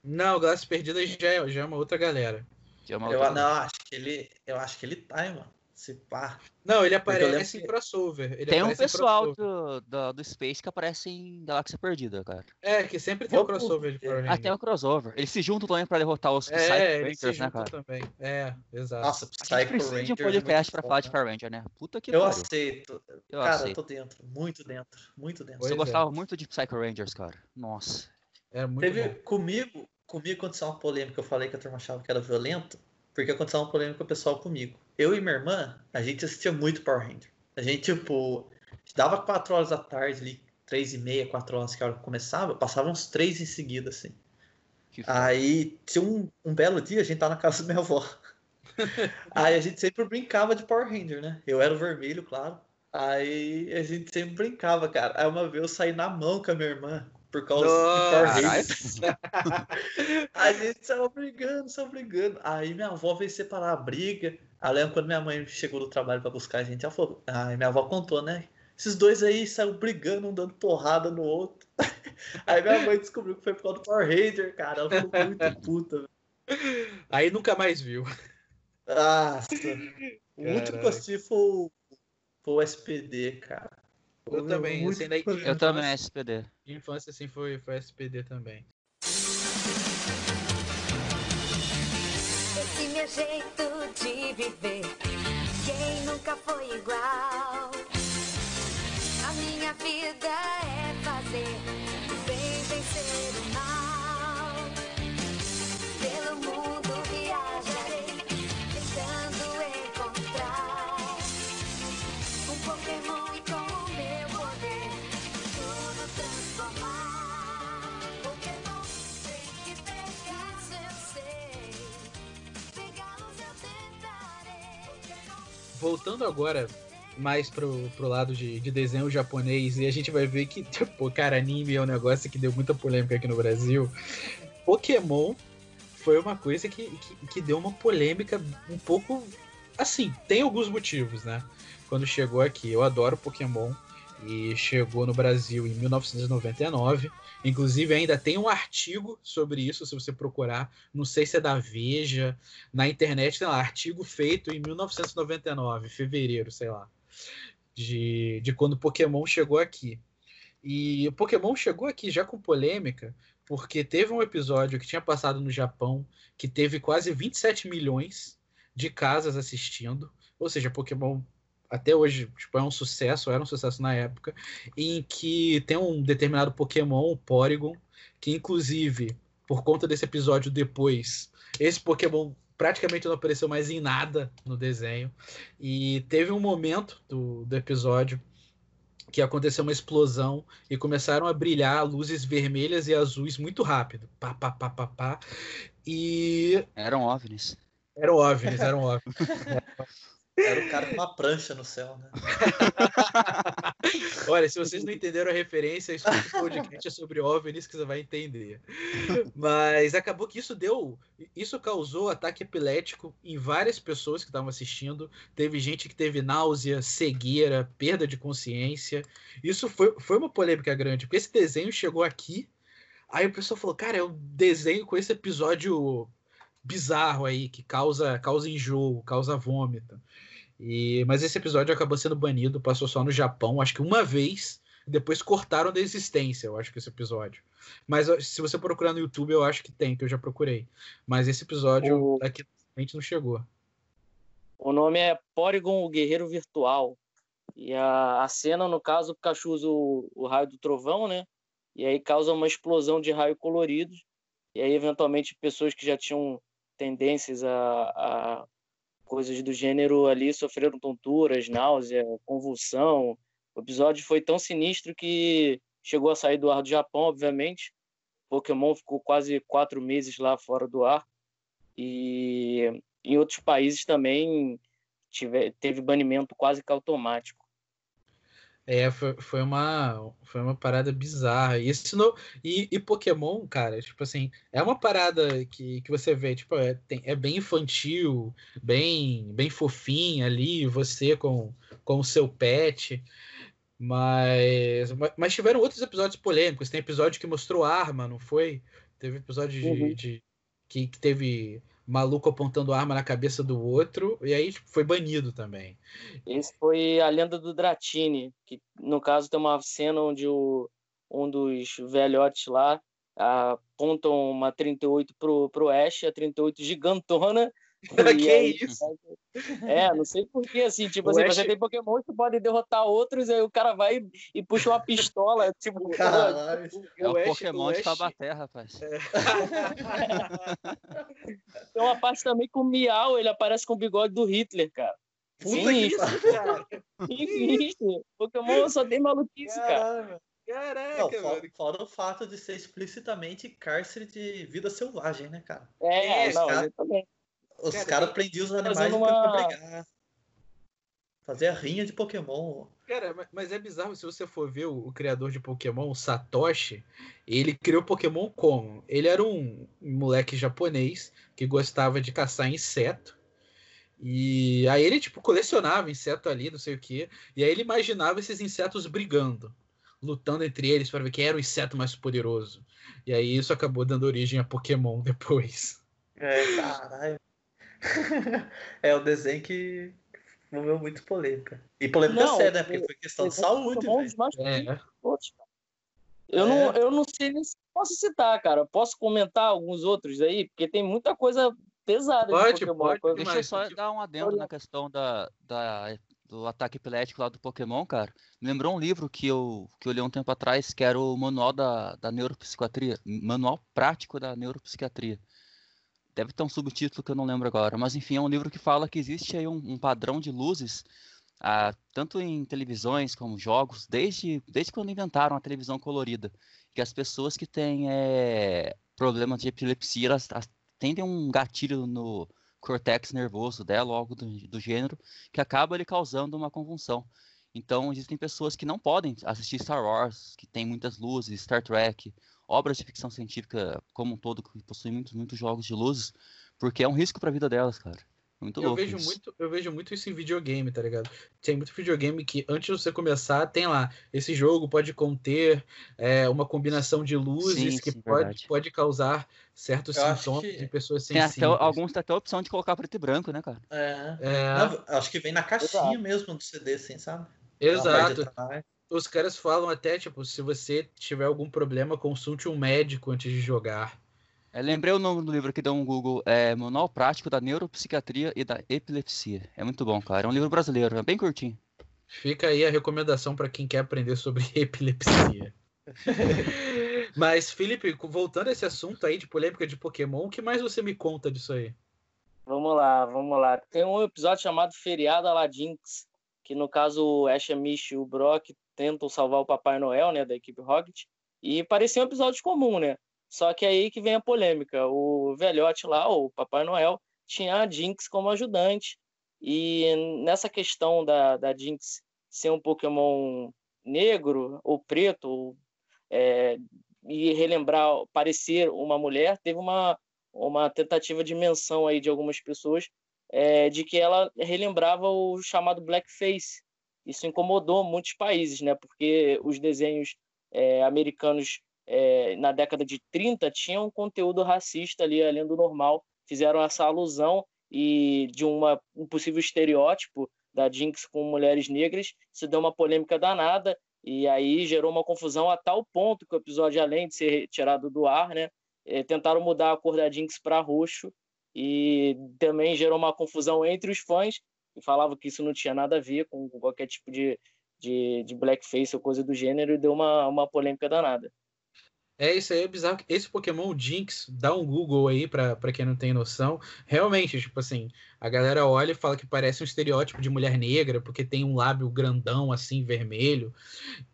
Não, o Galáxia Perdida já é, já é uma outra galera. que é uma Eu, outra- não, acho que ele. Eu acho que ele tá, hein, mano. Se pá. Não, ele eu lembro aparece em crossover. Ele Tem um pessoal do, do, do Space que aparece em Galáxia Perdida, cara. É, que sempre tem um Vou por crossover de? Power Até Ranger. o crossover. Eles se juntam também pra derrotar os Psycho É, Rangers, né, cara? também. É, exato. Nossa, Psycho precisa de um Ranger. é podcast muito pra falar de. Power Ranger, né? Puta que Eu pariu. aceito. Eu Cara, eu aceito. tô dentro. Muito dentro. Muito dentro. Pois Eu é. gostava muito de Psycho Rangers, cara. Nossa. É muito Teve bom. comigo, comigo aconteceu uma polêmica, eu falei que a turma achava que era violento, porque aconteceu uma polêmica com o pessoal comigo. Eu e minha irmã, a gente assistia muito Power Ranger. A gente, tipo, dava 4 horas da tarde ali, 3 e meia, 4 horas que a hora que começava, passava uns 3 em seguida, assim. Aí tinha um, um belo dia, a gente tava na casa da minha avó. Aí a gente sempre brincava de Power Ranger, né? Eu era o vermelho, claro. Aí a gente sempre brincava, cara. Aí uma vez eu saí na mão com a minha irmã por causa. Ranger. A gente saiu brigando, saiu brigando. Aí minha avó veio separar a briga. Aí lembro quando minha mãe chegou do trabalho pra buscar a gente, ela falou. Aí minha avó contou, né? Esses dois aí saíram brigando, um dando porrada no outro. Aí minha mãe descobriu que foi por causa do Power Ranger, cara. Ela ficou muito puta. Aí nunca mais viu. Nossa. O último que eu assisti foi o, foi o SPD, cara. Eu Meu, também, assim, daí-. Eu também, SPD. De infância, assim, foi, foi SPD também. Esse meu jeito de viver, quem nunca foi igual? A minha vida é fazer Voltando agora mais pro, pro lado de, de desenho japonês, e a gente vai ver que, pô, cara, anime é um negócio que deu muita polêmica aqui no Brasil. Pokémon foi uma coisa que, que, que deu uma polêmica um pouco. Assim, tem alguns motivos, né? Quando chegou aqui. Eu adoro Pokémon e chegou no Brasil em 1999. Inclusive, ainda tem um artigo sobre isso, se você procurar. Não sei se é da Veja. Na internet tem lá, artigo feito em 1999, fevereiro, sei lá. De, de quando Pokémon chegou aqui. E o Pokémon chegou aqui já com polêmica, porque teve um episódio que tinha passado no Japão que teve quase 27 milhões de casas assistindo. Ou seja, Pokémon até hoje tipo, é um sucesso, era um sucesso na época, em que tem um determinado Pokémon, o Porygon, que inclusive, por conta desse episódio depois, esse Pokémon praticamente não apareceu mais em nada no desenho. E teve um momento do, do episódio que aconteceu uma explosão e começaram a brilhar luzes vermelhas e azuis muito rápido. Pá, pá, pá, pá, pá. E. Eram OVNIs. Eram OVNIs, eram OVNIs. Era o cara com uma prancha no céu, né? Olha, se vocês não entenderam a referência, escuta o podcast sobre OVNIs que você vai entender. Mas acabou que isso deu. Isso causou ataque epilético em várias pessoas que estavam assistindo. Teve gente que teve náusea, cegueira, perda de consciência. Isso foi, foi uma polêmica grande, porque esse desenho chegou aqui. Aí o pessoal falou, cara, é um desenho com esse episódio bizarro aí, que causa, causa enjoo, causa vômito. E, mas esse episódio acabou sendo banido, passou só no Japão, acho que uma vez, depois cortaram da existência, eu acho que esse episódio. Mas se você procurar no YouTube, eu acho que tem, que eu já procurei. Mas esse episódio O- aqui não chegou. O nome é Porygon, o Guerreiro Virtual. E a, a cena, no caso, o Pikachu usa o, o raio do trovão, né? E aí causa uma explosão de raio coloridos. E aí, eventualmente, pessoas que já tinham tendências a, a coisas do gênero ali sofreram tonturas, náusea, convulsão. O episódio foi tão sinistro que chegou a sair do ar do Japão, obviamente. Pokémon ficou quase quatro meses lá fora do ar. E em outros países também tive, teve banimento quase que automático. É, foi, foi, uma, foi uma parada bizarra. E, esse no, e, e Pokémon, cara, tipo assim, é uma parada que, que você vê, tipo, é, tem, é bem infantil, bem, bem fofinha ali, você com, com o seu pet. Mas, mas- mas tiveram outros episódios polêmicos. Tem episódio que mostrou arma, não foi? Teve episódio de, Uhum. de- que, que teve maluco apontando arma na cabeça do outro, e aí tipo, foi banido também. Esse foi a lenda do Dratini, que no caso tem uma cena onde o, um dos velhotes lá apontam uma 38 pro, pro Ash, a 38 gigantona. que aí- isso? É, não sei porquê, assim, tipo O assim, Ash- você tem Pokémon que podem derrotar outros, aí o cara vai e, e puxa uma pistola, tipo, Caralho. É o, Ash- Pokémon de Tabaterra, rapaz. tem uma parte também com o Miau, ele aparece com o bigode do Hitler, cara. Puta Sim, que isso. pariu. Isso, Pokémon só tem maluquice, cara. Caralho. Não, Caraca, fora, mano. fora o fato de ser explicitamente cárcere de vida selvagem, né, cara? É, Esse não, cara- exatamente. Os Cara, caras tem- prendiam os animais fazendo pra uma- brigar. Fazer a rinha de Pokémon. Cara, ma- mas é bizarro se você for ver o, o criador de Pokémon, o Satoshi, ele criou Pokémon como? Ele era um moleque japonês que gostava de caçar inseto. E aí ele, tipo, colecionava inseto ali, não sei o quê. E aí ele imaginava esses insetos brigando, lutando entre eles para ver quem era o inseto mais poderoso. E aí isso acabou dando origem a Pokémon depois. É, caralho. é o desenho que moveu muito polêmica. E polêmica Não, séria, né? Porque foi questão de saúde, É. Eu, É. não, eu não sei nem se posso citar, cara. Posso comentar alguns outros aí? Porque tem muita coisa pesada Pode, de Pokémon. pode, coisa- Deixa eu só tipo, dar um adendo na questão da, da- do ataque epilético lá do Pokémon, cara. Me lembrou um livro que eu, que eu li um tempo atrás, que era o Manual da, da Neuropsiquiatria. Manual Prático da Neuropsiquiatria. Deve ter um subtítulo que eu não lembro agora. Mas enfim, é um livro que fala que existe aí um, um padrão de luzes, ah, tanto em televisões como jogos, desde, desde quando inventaram a televisão colorida. Que as pessoas que têm eh, problemas de epilepsia, elas, elas tendem um gatilho no cortex nervoso dela, algo do, do gênero, que acaba ele causando uma convulsão. Então, existem pessoas que não podem assistir Star Wars, que tem muitas luzes, Star Trek, obras de ficção científica como um todo, que possuem muitos, muitos jogos de luzes, porque é um risco para a vida delas, cara. É muito eu louco vejo isso. muito, eu vejo muito isso em videogame, tá ligado? Tem muito videogame que antes de você começar, tem lá, esse jogo pode conter é, uma combinação de luzes Sim, que sim, pode, verdade. pode causar certos Eu sintomas que- em pessoas Tem sensíveis. até, alguns têm até a opção de colocar preto e branco, né, cara? É. É, Não, acho que vem na caixinha Exato. mesmo do CD, assim, sabe? Exato. Os caras falam até, tipo, se você tiver algum problema, consulte um médico antes de jogar. Eu lembrei o nome do livro aqui, dá um Google, é Manual Prático da Neuropsiquiatria e da Epilepsia. É muito bom, cara. É um livro brasileiro, é bem curtinho. Fica aí a recomendação para quem quer aprender sobre epilepsia. Mas, Felipe, voltando a esse assunto aí de polêmica de Pokémon, o que mais você me conta disso aí? Vamos lá, vamos lá. Tem um episódio chamado Feriado Aladinx, que no caso o Ash, a Misty e o Brock tentam salvar o Papai Noel, né, da equipe Rocket, e parecia um episódio comum, né? Só que aí que vem a polêmica. O velhote lá, o Papai Noel, tinha a Jinx como ajudante, e nessa questão da, da Jinx ser um Pokémon negro ou preto, ou, é, e relembrar, parecer uma mulher, teve uma, uma tentativa de menção aí de algumas pessoas é, de que ela relembrava o chamado blackface. Isso incomodou muitos países, né? Porque os desenhos é, americanos é, na década de 30 tinham um conteúdo racista ali além do normal, fizeram essa alusão e de uma, um possível estereótipo da Jinx com mulheres negras, isso deu uma polêmica danada e aí gerou uma confusão a tal ponto que o episódio, além de ser tirado do ar, né, eh, tentaram mudar a cor da Jinx para roxo e também gerou uma confusão entre os fãs que falavam que isso não tinha nada a ver com qualquer tipo de, de, de blackface ou coisa do gênero e deu uma, uma polêmica danada. É, isso aí é bizarro. Esse Pokémon o Jinx, dá um Google aí pra, pra quem não tem noção. Realmente, tipo assim, a galera olha e fala que parece um estereótipo de mulher negra, porque tem um lábio grandão, assim, vermelho,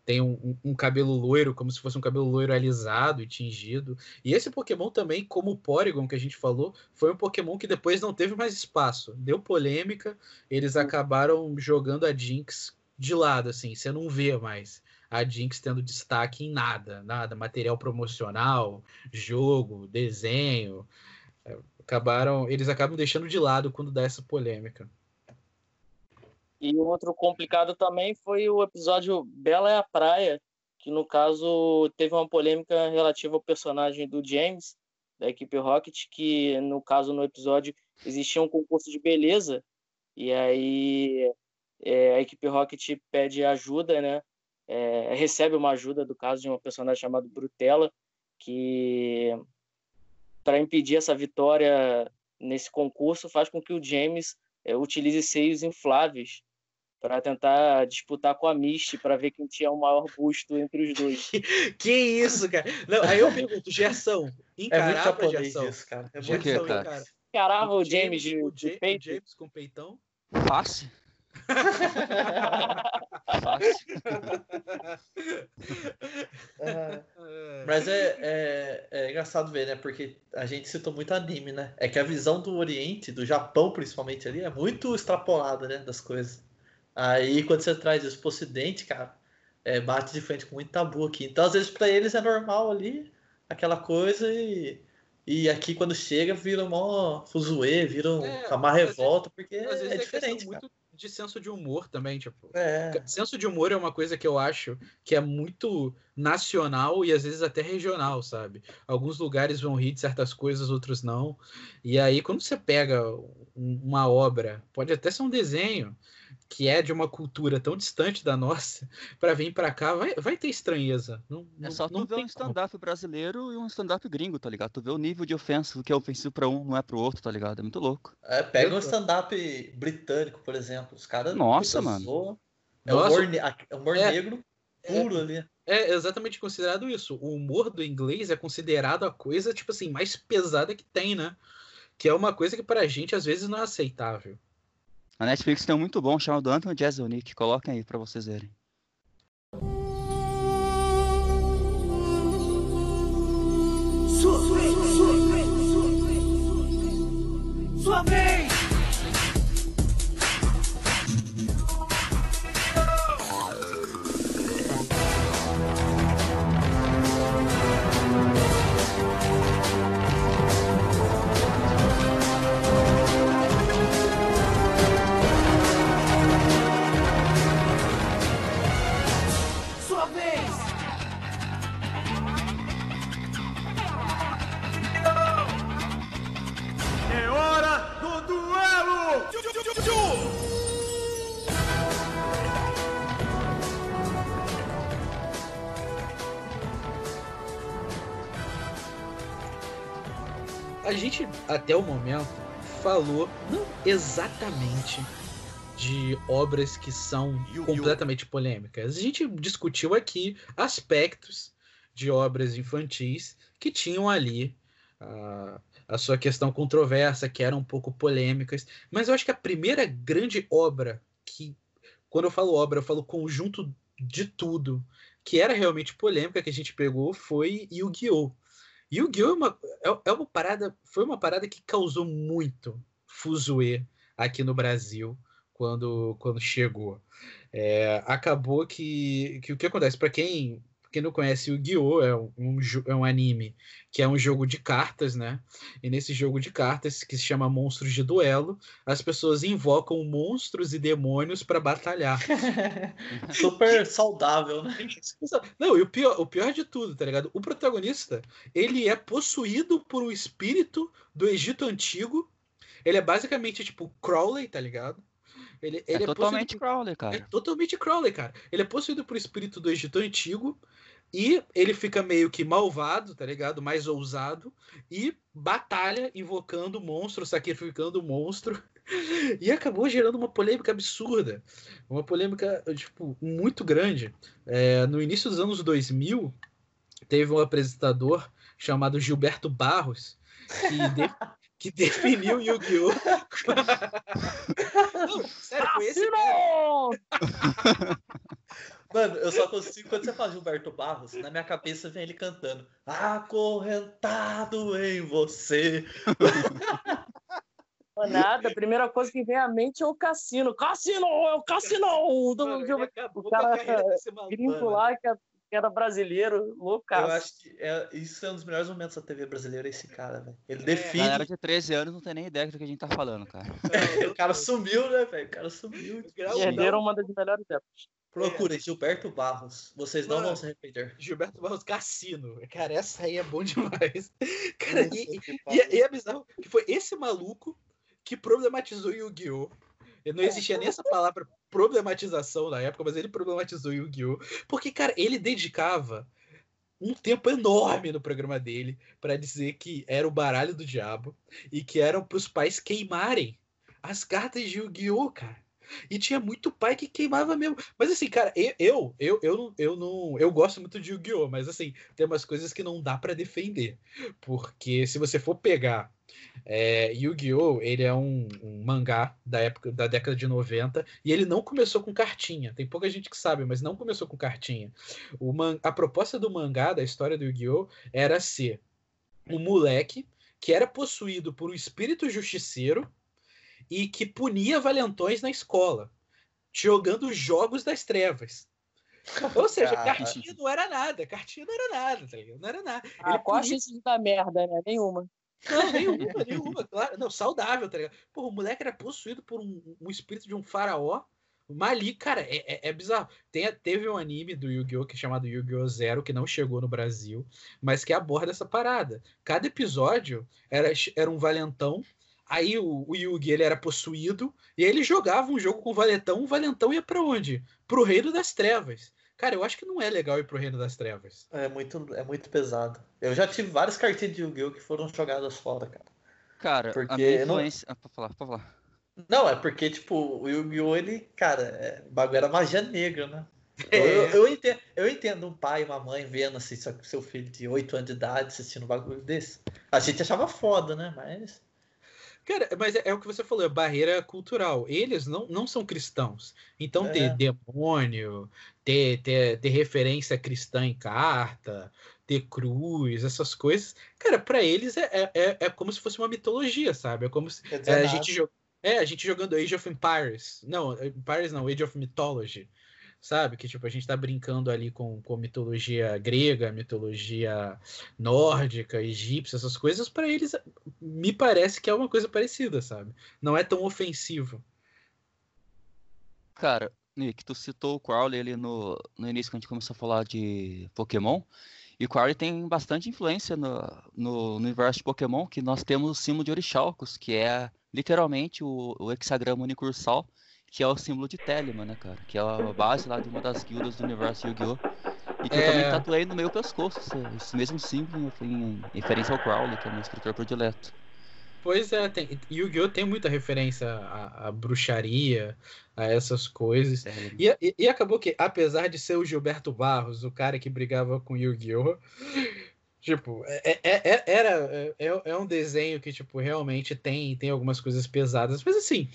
tem um, um- um cabelo loiro, como se fosse um cabelo loiro alisado e tingido. E esse Pokémon também, como o Porygon que a gente falou, foi um Pokémon que depois não teve mais espaço. Deu polêmica, eles acabaram jogando a Jinx de lado, assim, você não vê mais a Jinx tendo destaque em nada, nada, material promocional, jogo, desenho. É, Acabaram, eles acabam deixando de lado quando dá essa polêmica. E outro complicado também foi o episódio Bela é a Praia, que no caso teve uma polêmica relativa ao personagem do James, da equipe Rocket, que no caso no episódio existia um concurso de beleza, e aí é, a equipe Rocket pede ajuda, né? É, recebe uma ajuda do caso de uma personagem chamada Brutella, que para impedir essa vitória nesse concurso faz com que o James é, utilize seios infláveis para tentar disputar com a Misty para ver quem tinha o maior busto entre os dois. Que isso, cara? Não, aí eu pergunto, Gerson, É muito encarava Gerson? isso, cara. É Gerson, cara? encara. Carava o James de, o de Ja- o peito. James com peitão? Fácil. É. É. Mas é, é, é engraçado ver, né? Porque a gente citou muito anime, né? É que a visão do Oriente, do Japão principalmente ali, é muito extrapolada, né? Das coisas. Aí quando você traz isso pro Ocidente, cara, é, bate de frente com muito tabu aqui. Então, às vezes, pra eles é normal ali, aquela coisa, e, e aqui quando chega vira mó fuzuê, vira um- É, uma vezes- revolta, porque é é diferente, cara. muito de senso de humor também, tipo. É. Senso de humor é uma coisa que eu acho que é muito nacional e às vezes até regional, sabe? Alguns lugares vão rir de certas coisas, outros não. E aí, quando você pega um- uma obra, pode até ser um desenho, que é de uma cultura tão distante da nossa, para vir para cá, vai, vai ter estranheza. Não, É não- só não tu ver tem um stand-up brasileiro e um stand-up gringo, tá ligado? Tu vê o nível de ofensa, o que é ofensivo pra um não é pro outro, tá ligado? É muito louco. É, pega um stand-up britânico, por exemplo. Os caras. Nossa, mano. É humor, ne- é humor É. negro puro ali. É exatamente considerado isso. O humor do inglês é considerado a coisa, tipo assim, mais pesada que tem, né? Que é uma coisa que pra gente às vezes não é aceitável. A Netflix tem um muito bom chamado Anthony Jeselnik. Coloquem aí pra vocês verem. Sua vez, sua vez, sua vez. Gente, até o momento, falou não exatamente de obras que são completamente polêmicas. A gente discutiu aqui aspectos de obras infantis que tinham ali a, a sua questão controversa, que eram um pouco polêmicas. Mas eu acho que a primeira grande obra que, quando eu falo obra, eu falo conjunto de tudo, que era realmente polêmica que a gente pegou foi Yu-Gi-Oh! Yu-Gi-Oh! É uma, é, é uma parada, foi uma parada que causou muito fuzuê aqui no Brasil quando, quando chegou. É, acabou que, que o que acontece para quem quem não conhece, o Yu-Gi-Oh! É um, é um anime que é um jogo de cartas, né? E nesse jogo de cartas, que se chama Monstros de Duelo, as pessoas invocam monstros e demônios para batalhar. Super saudável, né? Não, e o pior, o pior de tudo, tá ligado? O protagonista, ele é possuído por um espírito do Egito Antigo. Ele é basicamente tipo Crowley, tá ligado? Ele, é ele é totalmente por... Crowley, cara. É totalmente Crowley, cara. Ele é possuído por espírito do Egito Antigo e ele fica meio que malvado, tá ligado? Mais ousado e batalha invocando o monstro, sacrificando o monstro. E acabou gerando uma polêmica absurda. Uma polêmica, tipo, muito grande. É, no início dos anos 2000, teve um apresentador chamado Gilberto Barros que, de, que definiu Yu-Gi-Oh! Não, sério, foi esse cara. Mano, eu só consigo. Quando você fala Gilberto Barros, na minha cabeça vem ele cantando Acorrentado em você. Nada, a primeira coisa que vem à mente é o cassino. Cassino! É o cassino! Do, Mano, o com cara gringo lá que é- que era brasileiro, Eu loucaço. acho que é, isso é um dos melhores momentos da TV brasileira, esse cara, velho. Ele É, define. Galera de 13 anos não tem nem ideia do que a gente tá falando, cara. O cara sumiu, né, velho? O cara sumiu. Perderam uma das melhores épocas. Procurem Gilberto Barros. Vocês não Mano. vão se arrepender. Gilberto Barros Cassino. Cara, essa aí é bom demais. Cara, e, e, é- e é bizarro que foi esse maluco que problematizou Yu-Gi-Oh! Não existia nem essa palavra problematização na época, mas ele problematizou Yu-Gi-Oh! Porque, cara, ele dedicava um tempo enorme no programa dele pra dizer que era o baralho do diabo e que eram pros pais queimarem as cartas de Yu-Gi-Oh, cara. E tinha muito pai que queimava mesmo. Mas assim, cara, eu eu eu, eu, não, eu não eu gosto muito de Yu-Gi-Oh, mas assim, tem umas coisas que não dá pra defender. Porque se você for pegar é, Yu-Gi-Oh! ele é um, um mangá da época da década de 90 e ele não começou com cartinha. Tem pouca gente que sabe, mas não começou com cartinha. Man- a proposta do mangá, da história do Yu-Gi-Oh! era ser um moleque que era possuído por um espírito justiceiro e que punia valentões na escola, jogando jogos das trevas. Ou seja, Cara. cartinha não era nada, cartinha não era nada, tá ligado? Não era nada. Ah, Ele qual a chance dar merda, né? Nenhuma. não, nenhuma, nenhuma, claro. Não, saudável, tá ligado? Pô, o moleque era possuído por um, um espírito de um faraó. Mali, cara, é, é, é bizarro. Tem, teve um anime do Yu-Gi-Oh! que é chamado Yu-Gi-Oh! Zero, que não chegou no Brasil, mas que aborda essa parada. Cada episódio era, era um valentão. Aí o, o Yugi ele era possuído e aí ele jogava um jogo com o valentão. O valentão ia pra onde? Pro Reino das Trevas. Cara, eu acho que não é legal ir pro Reino das Trevas. É muito, é muito pesado. Eu já tive várias cartinhas de Yu-Gi-Oh! que foram jogadas fora, cara. Cara, Porque a minha não- influência. Ah, pode falar, pode falar. Não, é porque, tipo, o Yu-Gi-Oh! ele, cara, é, o bagulho era magia negra, né? É. Eu, eu, entendo, eu entendo um pai e uma mãe vendo assim, seu filho de 8 anos de idade assistindo um bagulho desse. A gente achava foda, né? Mas. Cara, mas é, é o que você falou, é barreira cultural. Eles não, não são cristãos. Então, É. ter demônio, ter, ter, ter referência cristã em carta, ter cruz, essas coisas, cara, pra eles é, é, é- é como se fosse uma mitologia, sabe? É como se é, a, gente jo- é, a gente jogando Age of Empires. Não, Empires não, Age of Mythology. Sabe? Que tipo, a gente tá brincando ali com, com mitologia grega, mitologia nórdica, egípcia, essas coisas, pra eles me parece que é uma coisa parecida, sabe? Não é tão ofensivo. Cara, Nick, tu citou o Crowley ali no, no início, quando a gente começou a falar de Pokémon. E o Crowley tem bastante influência no, no, no universo de Pokémon, que nós temos o símbolo de Orixalcos, que é literalmente o, o hexagrama unicursal, que é o símbolo de Telemann, né, cara? Que é a base lá de uma das guildas do universo Yu-Gi-Oh! E que eu também É. tatuei no meu pescoço, esse, esse mesmo símbolo em, em referência ao Crowley, que é meu escritor predileto. Pois é, tem, Yu-Gi-Oh! tem muita referência à, à bruxaria, a essas coisas. Sério. E, e- e acabou que, apesar de ser o Gilberto Barros, o cara que brigava com Yu-Gi-Oh! Tipo, é, é- é- era, é, é um desenho que, tipo, realmente tem, tem algumas coisas pesadas. Mas assim,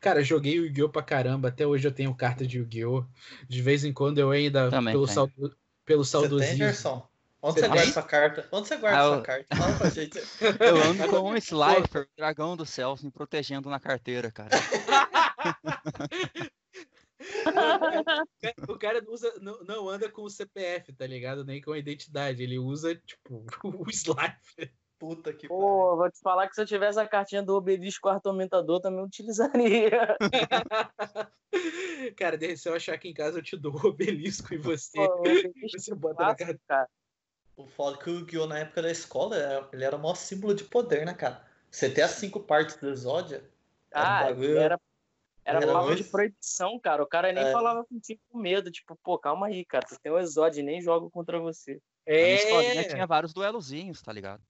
cara, joguei Yu-Gi-Oh! pra caramba. Até hoje eu tenho carta de Yu-Gi-Oh! De vez em quando eu ainda, Também pelo, saldo, pelo Você tem. Gerson? Onde Você você guarda sua carta? Onde você guarda Ah, sua eu- carta? Fala pra gente. Eu ando com um Slifer, o dragão do céu, me protegendo na carteira, cara. O cara não, usa, não, não anda com o CPF, tá ligado? Nem com a identidade. Ele usa, tipo, o slide. Puta que pariu. Pô, vou te falar que se eu tivesse a cartinha do Obelisco Atormentador, também utilizaria. Cara, se eu achar que em casa eu te dou o obelisco e você, Pô, o Obelisco você bota na clássico, carteira. cara. O foda é que o Yu-Gi-Oh! na época da escola, era- ele era o maior símbolo de poder, né, cara? Você ter as cinco partes do Exódia, era um Ah, era, era, era palavra de proibição, cara. O cara nem É. falava contigo com medo. Tipo, pô, calma aí, cara. Tu tem o Exódio, nem jogo contra você. Na minha escolinha É, tinha vários duelozinhos, tá ligado?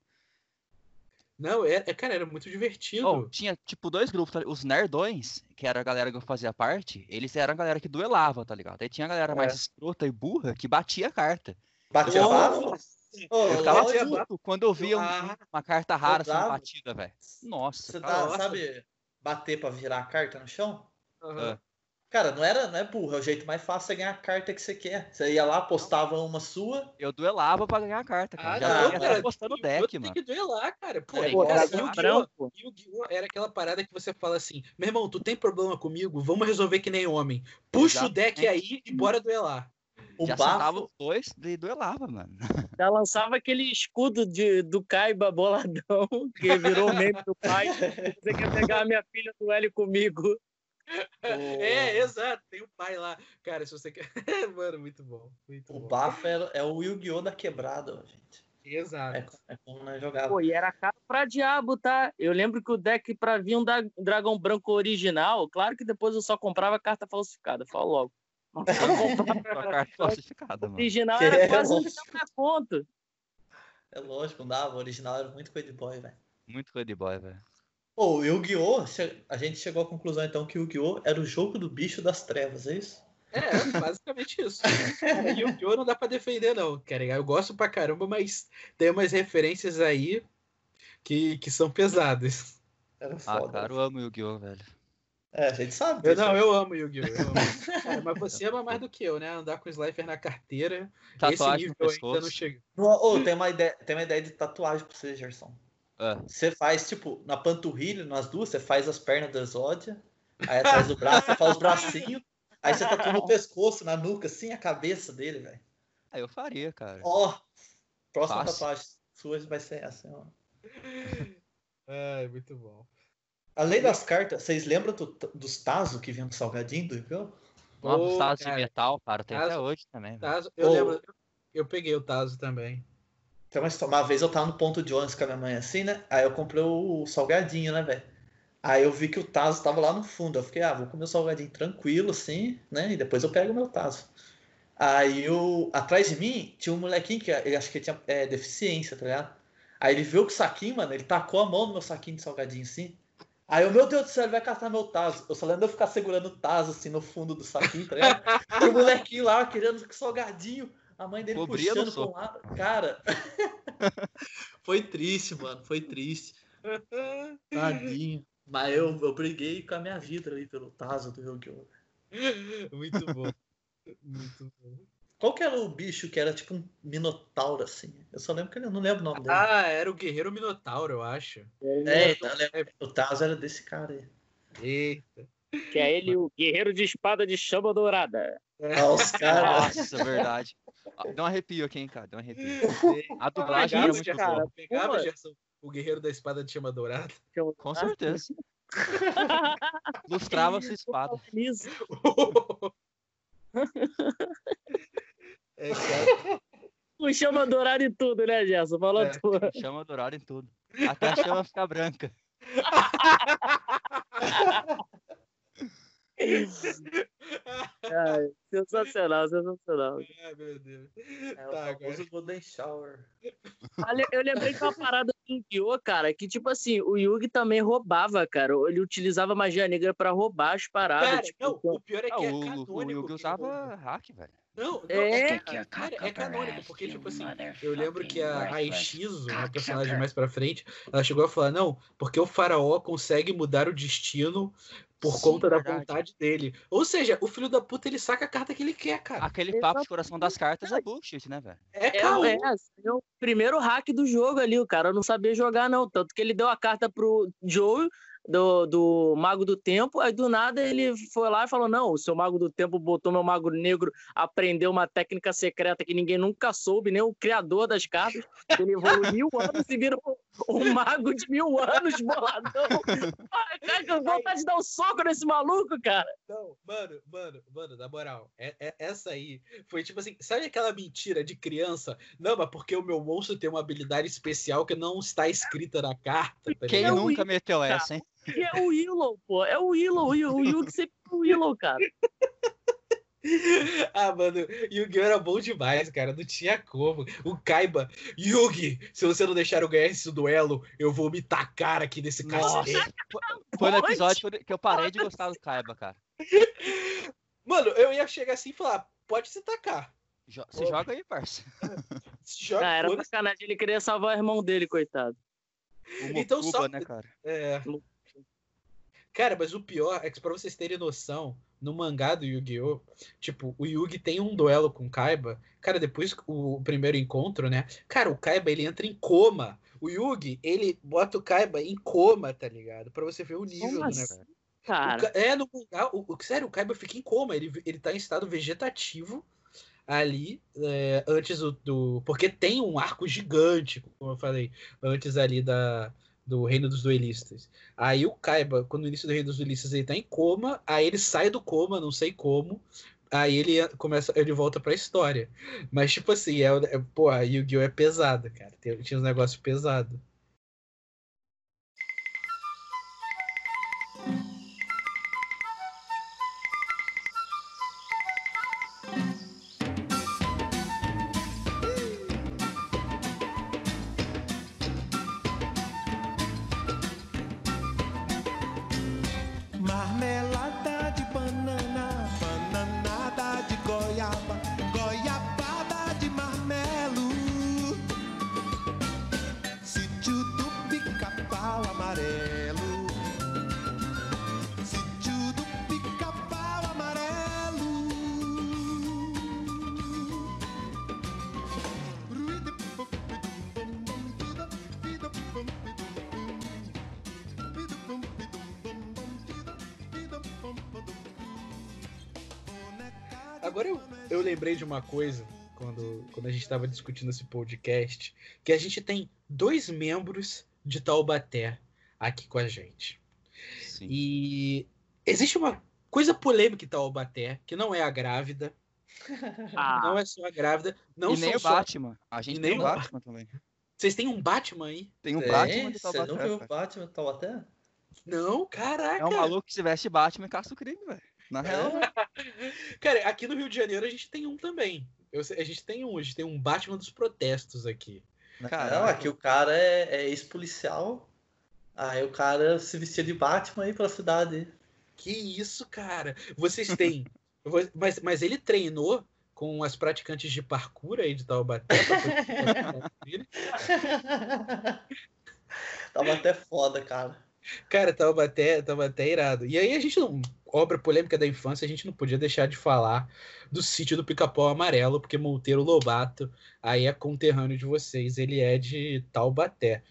Não, é, é- cara, era muito divertido. Oh, tinha, tipo, dois grupos, tá? os nerdões, que era a galera que eu fazia parte, eles eram a galera que duelava, tá ligado? Aí tinha a galera mais É. escrota e burra que batia a carta. batia bafo. Ô, Eu ficava lógico. puto quando eu via um- Ah. uma carta rara sendo bravo. batida, velho. Nossa, Você tá, sabe, bater pra virar a carta no chão? Aham. Cara, não era, não é burro, é o jeito mais fácil você ganhar a carta que você quer. Você ia lá, apostava uma sua, eu duelava pra ganhar a carta, cara. Ah, Já não, ia cara, apostando o deck, tem mano. que duelar, cara. Pô, É, é pô, era Yu-Gi-Oh! aquela parada que você fala assim: meu irmão, tu tem problema comigo? Vamos resolver que nem homem. Puxa o deck aí e bora duelar. o Já bafo. os dois e duelava, mano. Já lançava aquele escudo de, do Kaiba boladão, que virou meme do pai. Você quer pegar a minha filha do L comigo? É, exato. Tem o pai lá. Cara, se você quer. Mano, muito bom. Muito O bom. bafo era, é o Yu-Gi-Oh! da quebrada, gente. Exato. É, é como nós jogava. Pô, e era caro pra diabo, tá? Eu lembro que o deck pra vir um da- dragão branco original, claro que depois eu só comprava carta falsificada, falo logo. Mas carta falsificada, mano. original Que era é quase um na conta. É lógico, não dava. O original era muito coisa de boy, velho. Muito coisa de boy, velho. Pô, o Yu-Gi-Oh! A gente chegou à conclusão então que o Yu-Gi-Oh! era o jogo do bicho das trevas, é isso? É, basicamente isso. Yu-Gi-Oh! não dá pra defender, não, cara. Eu gosto pra caramba, mas tem umas referências aí que, que são pesadas. Era Ah, foda. cara, eu amo Yu-Gi-Oh, velho. É, a gente sabe. Eu, não, eu amo Yu-Gi-Oh! mas você ama mais do que eu, né? Andar com o Slifer na carteira. esse Tatuagem nível no eu ainda não chega. Ô, tem, uma ideia, tem uma ideia de tatuagem pra você, Gerson. Ah, Você faz, tipo, na panturrilha, nas duas, você faz as pernas do Exódia, aí atrás do braço, você faz os bracinhos, aí você tatua no pescoço, na nuca, assim, a cabeça dele, velho. aí eu faria, cara. Ó, próxima Fácil. tatuagem sua vai ser essa, ó. Ai, muito bom. Além das cartas, vocês lembram do- dos Tazo que vinham do salgadinho do Yu-Gi-Oh? Novos Ô, Estados de metal, cara, tem até Tazo- hoje também. Tazo, eu Ô. lembro. Eu peguei o Tazo também. Tem uma, uma vez eu tava no ponto de ônibus com a minha mãe assim, né? Aí eu comprei o salgadinho, né, velho? Aí eu vi que o Tazo tava lá no fundo. Eu fiquei, ah, vou comer o salgadinho tranquilo, assim, né? E depois eu pego o meu Tazo. Aí eu, atrás de mim tinha um molequinho que ele acho que tinha é, deficiência, tá ligado? Aí ele viu que o saquinho, mano, ele tacou a mão no meu saquinho de salgadinho assim. Aí eu, meu Deus do céu, ele vai catar meu Tazo. Eu só lembro de eu ficar segurando o Tazo assim no fundo do saquinho, tá ligado? E o molequinho lá querendo que salgadinho. A mãe dele Cobria no puxando pra um lado. Cara, foi triste, mano. Foi triste. Tadinho. Mas eu, eu briguei com a minha vida ali pelo Tazo do Yu-Gi-Oh! Muito bom. Muito bom. Qual que era o bicho que era tipo um minotauro assim? Eu só lembro que ele eu não lembro o nome dele. Ah, era o Guerreiro Minotauro, eu acho. é, então, eu lembro. o Tazo era desse cara aí. Eita. Que é ele, o guerreiro de espada de chama dourada. Ah, os caras. Nossa, verdade. Ah, Deu um arrepio aqui, hein, cara. Deu um arrepio. A dublagem Ah, era muito cara. boa. Pegava, Pô. Gerson, o Guerreiro da Espada de Chama Dourada. Com certeza. Lustrava sua espada. É, cara. O chama dourada e tudo, né, Gerson? Falou É. tudo. Chama dourada em tudo. Até a chama ficar branca. Ai, sensacional, sensacional. Ai, meu Deus. É Tá, o agora. famoso Golden Shower. Olha, eu lembrei de uma parada do Yu-Gi-Oh, cara, que tipo assim, o Yugi também roubava, cara. Ele utilizava magia negra pra roubar as paradas. Cara, tipo, não, então- o pior é que Ah, é o, o canônico. Yugi usava hack, velho. Não, não, É, é, cara, é canônico, porque, tipo assim, eu lembro que a, a Ishizo, uma cocksucker. personagem mais pra frente, ela chegou a falar, não, porque o faraó consegue mudar o destino por Sim, conta da verdade. vontade dele. Ou seja, o filho da puta, ele saca a carta que ele quer, cara. Aquele papo de coração das cartas é bullshit, né, velho? É É, caô. é, assim, é o primeiro hack do jogo ali, o cara não sabia jogar, não. Tanto que ele deu a carta pro Joe, do, do Mago do Tempo, aí do nada ele foi lá e falou: Não, o seu Mago do Tempo botou meu Mago Negro, aprendeu uma técnica secreta que ninguém nunca soube, nem o criador das cartas. Ele evoluiu mil anos e virou um mago de mil anos, boladão. Ai, cara, que vontade de dar um soco nesse maluco, cara. Não, mano, mano, mano, na moral, é, é- essa aí foi tipo assim, sabe aquela mentira de criança? Não, mas porque o meu monstro tem uma habilidade especial que não está escrita na carta, tá Quem nunca meteu essa, hein? E é o Willow, pô. É o Willow. O Yu- Yugi sempre o Willow, cara. Ah, mano, Yu-Gi-Oh! era bom demais, cara. Não tinha como. O Kaiba, Yugi, se você não deixar eu ganhar esse duelo, eu vou me tacar aqui nesse Nossa. castelo. Foi no episódio que eu- que parei de gostar do Kaiba, cara. Mano, eu ia chegar assim e falar: pode se tacar. Jo- Você Ô. joga aí, parça. Se joga, Ah, era sacanagem. Ele queria salvar o irmão dele, coitado. O Então Mokuba, só- né, cara? É. Cara, mas o pior é que, pra vocês terem noção, no mangá do Yu-Gi-Oh!, tipo, o Yugi tem um duelo com o Kaiba. Cara, depois o primeiro encontro, né? Cara, o Kaiba ele entra em coma. O Yugi, ele bota o Kaiba em coma, tá ligado? Pra você ver o nível do Nossa, negócio. O Cara, Ka- é, no mangá, o, o- sério, o Kaiba fica em coma. Ele, ele tá em estado vegetativo ali, é, antes do, do- Porque tem um arco gigante, como eu falei, antes ali da, do Reino dos Duelistas. Aí o Kaiba, quando no início do Reino dos Duelistas, ele tá em coma, aí ele sai do coma, não sei como. Aí ele começa, ele volta pra história. Mas, tipo assim, é, é, pô, a Yu-Gi-Oh! é pesada, cara. Tinha uns negócios pesados. Coisa quando, quando a gente estava discutindo esse podcast, que a gente tem dois membros de Taubaté aqui com a gente. Sim. E existe uma coisa polêmica em Taubaté, que não é a grávida, ah, não é só a grávida, não e nem são o só... Batman. A gente E tem nem o Batman também. Vocês têm um Batman aí? Tem o Tem? Batman de Você não viu o cara. Batman de Taubaté? Não, caraca! É um maluco que se veste Batman e caça o crime, velho. Na real, Cara, aqui no Rio de Janeiro a gente tem um também. Eu a gente tem um, a gente tem um Batman dos protestos aqui. cara. Não, aqui o cara é, é ex-policial. Aí o cara se vestia de Batman aí pela cidade. Que isso, cara? Vocês têm. mas, mas ele treinou com as praticantes de parkour aí de Taubaté. pra até foda, cara. cara, Taubaté, Taubaté é irado. E aí a gente não. Obra polêmica da infância, a gente não podia deixar de falar do sítio do Pica-Pau Amarelo, porque Monteiro Lobato aí é conterrâneo de vocês, ele é de Taubaté.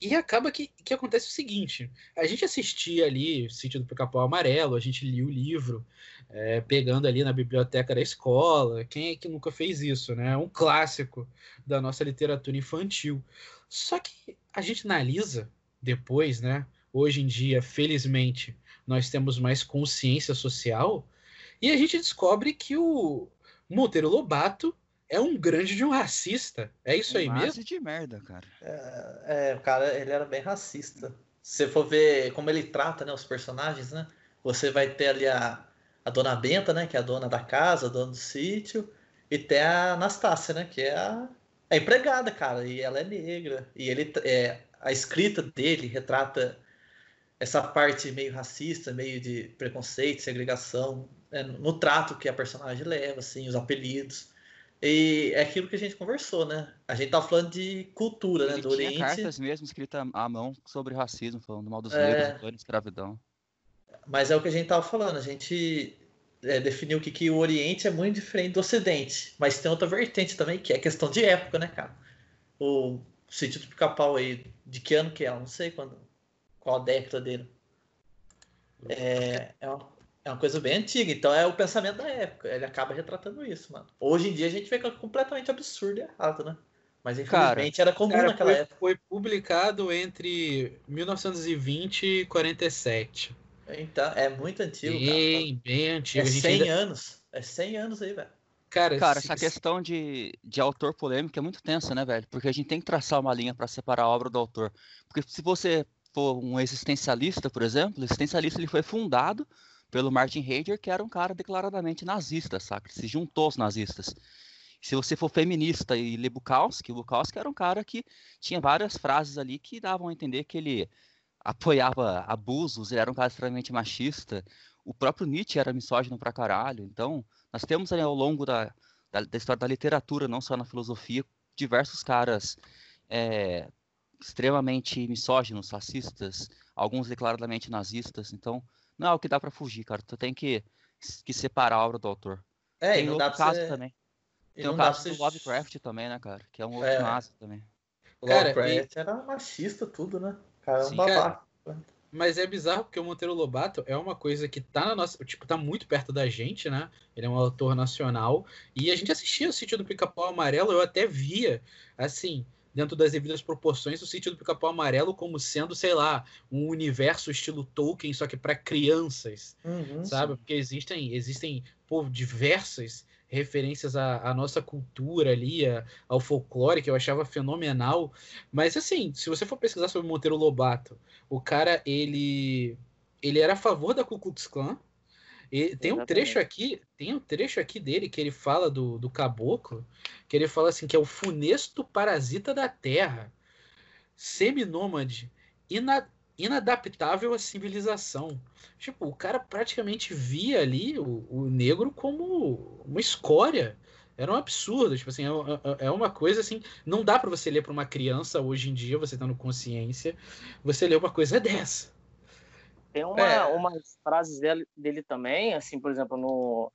E acaba que, que acontece o seguinte: a gente assistia ali o Sítio do Pica-Pau Amarelo, a gente lia o livro, é, pegando ali na biblioteca da escola. Quem é que nunca fez isso, né? É um clássico da nossa literatura infantil. Só que a gente analisa depois, né? Hoje em dia, felizmente, nós temos mais consciência social e a gente descobre que o Monteiro Lobato é um grande de um racista. É isso aí Um mesmo? nazi de merda, cara. É, o cara, ele era bem racista. Se você for ver como ele trata, né, os personagens, né? Você vai ter ali a, a dona Benta, né? Que é a dona da casa, a dona do sítio. E tem a Anastácia, né? Que é a, é empregada, cara, e ela é negra. E ele é, a escrita dele retrata essa parte meio racista, meio de preconceito, segregação, é, no trato que a personagem leva, assim, os apelidos. E é aquilo que a gente conversou, né? A gente tá falando de cultura, né? Ele Do tinha Oriente. cartas mesmo escritas à mão sobre racismo, falando mal dos É. negros, escravidão. Mas é o que a gente tava falando. A gente é, definiu que, que o Oriente é muito diferente do Ocidente. Mas tem outra vertente também, que é questão de época, né, cara? O sítio do pica-pau aí, de que ano que é? Eu não sei quando. Qual a década dele. É, é, uma, é uma coisa bem antiga. Então é o pensamento da época. Ele acaba retratando isso, mano. Hoje em dia a gente vê que é completamente absurdo e errado, né? Mas infelizmente era comum Cara, naquela foi, época. foi publicado entre 1920 e 47. Então, é muito antigo, cara. Bem, bem antigo. É A gente 100 ainda- anos. É 100 anos aí, velho. Cara, Cara, se- essa questão de, de autor polêmico é muito tensa, né, velho? Porque a gente tem que traçar uma linha para separar a obra do autor. Porque se você for um existencialista, por exemplo, o existencialista ele foi fundado pelo Martin Heidegger, que era um cara declaradamente nazista, saca? Se juntou aos nazistas. Se você for feminista e ler Bukowski, Bukowski era um cara que tinha várias frases ali que davam a entender que ele apoiava abusos, ele era um cara extremamente machista. O próprio Nietzsche era misógino pra caralho. Então, nós temos ali ao longo da, da, da história da literatura, não só na filosofia, diversos caras é, extremamente misóginos, racistas, alguns declaradamente nazistas. Então, não é o que dá pra fugir, cara. Tu tem que, que separar a obra do autor. É, tem e não outro dá pra caso você... também. e Tem o não dá pra caso você- do Lovecraft também, né, cara? Que é um outro É. nazi também. O Cara, Lovecraft era machista, tudo, né? Cara é um Sim, babaca. Mas é bizarro porque o Monteiro Lobato é uma coisa que tá na nossa. Tipo, tá muito perto da gente, né? Ele é um autor nacional. E a gente assistia o sítio do Pica-Pau Amarelo, eu até via, assim, dentro das devidas proporções, o sítio do Pica-Pau Amarelo como sendo, sei lá, um universo estilo Tolkien, só que para crianças. Uhum. sabe? Porque existem, existem pô, diversas referências à, à nossa cultura ali, a- ao folclore, que eu achava fenomenal. Mas, assim, se você for pesquisar sobre Monteiro Lobato, o cara, ele, ele era a favor da Ku Klux Klan. E tem um trecho aqui, tem um trecho aqui dele que ele fala do, do caboclo, que ele fala assim que é o funesto parasita da terra, seminômade, ina, inadaptável à civilização. Tipo, o cara praticamente via ali o, o negro como uma escória. Era um absurdo, tipo assim, é, é- é uma coisa assim, não dá pra você ler pra uma criança hoje em dia, você tendo consciência, você ler uma coisa dessa. Tem uma, É. umas frases dele, dele também, assim, por exemplo, no,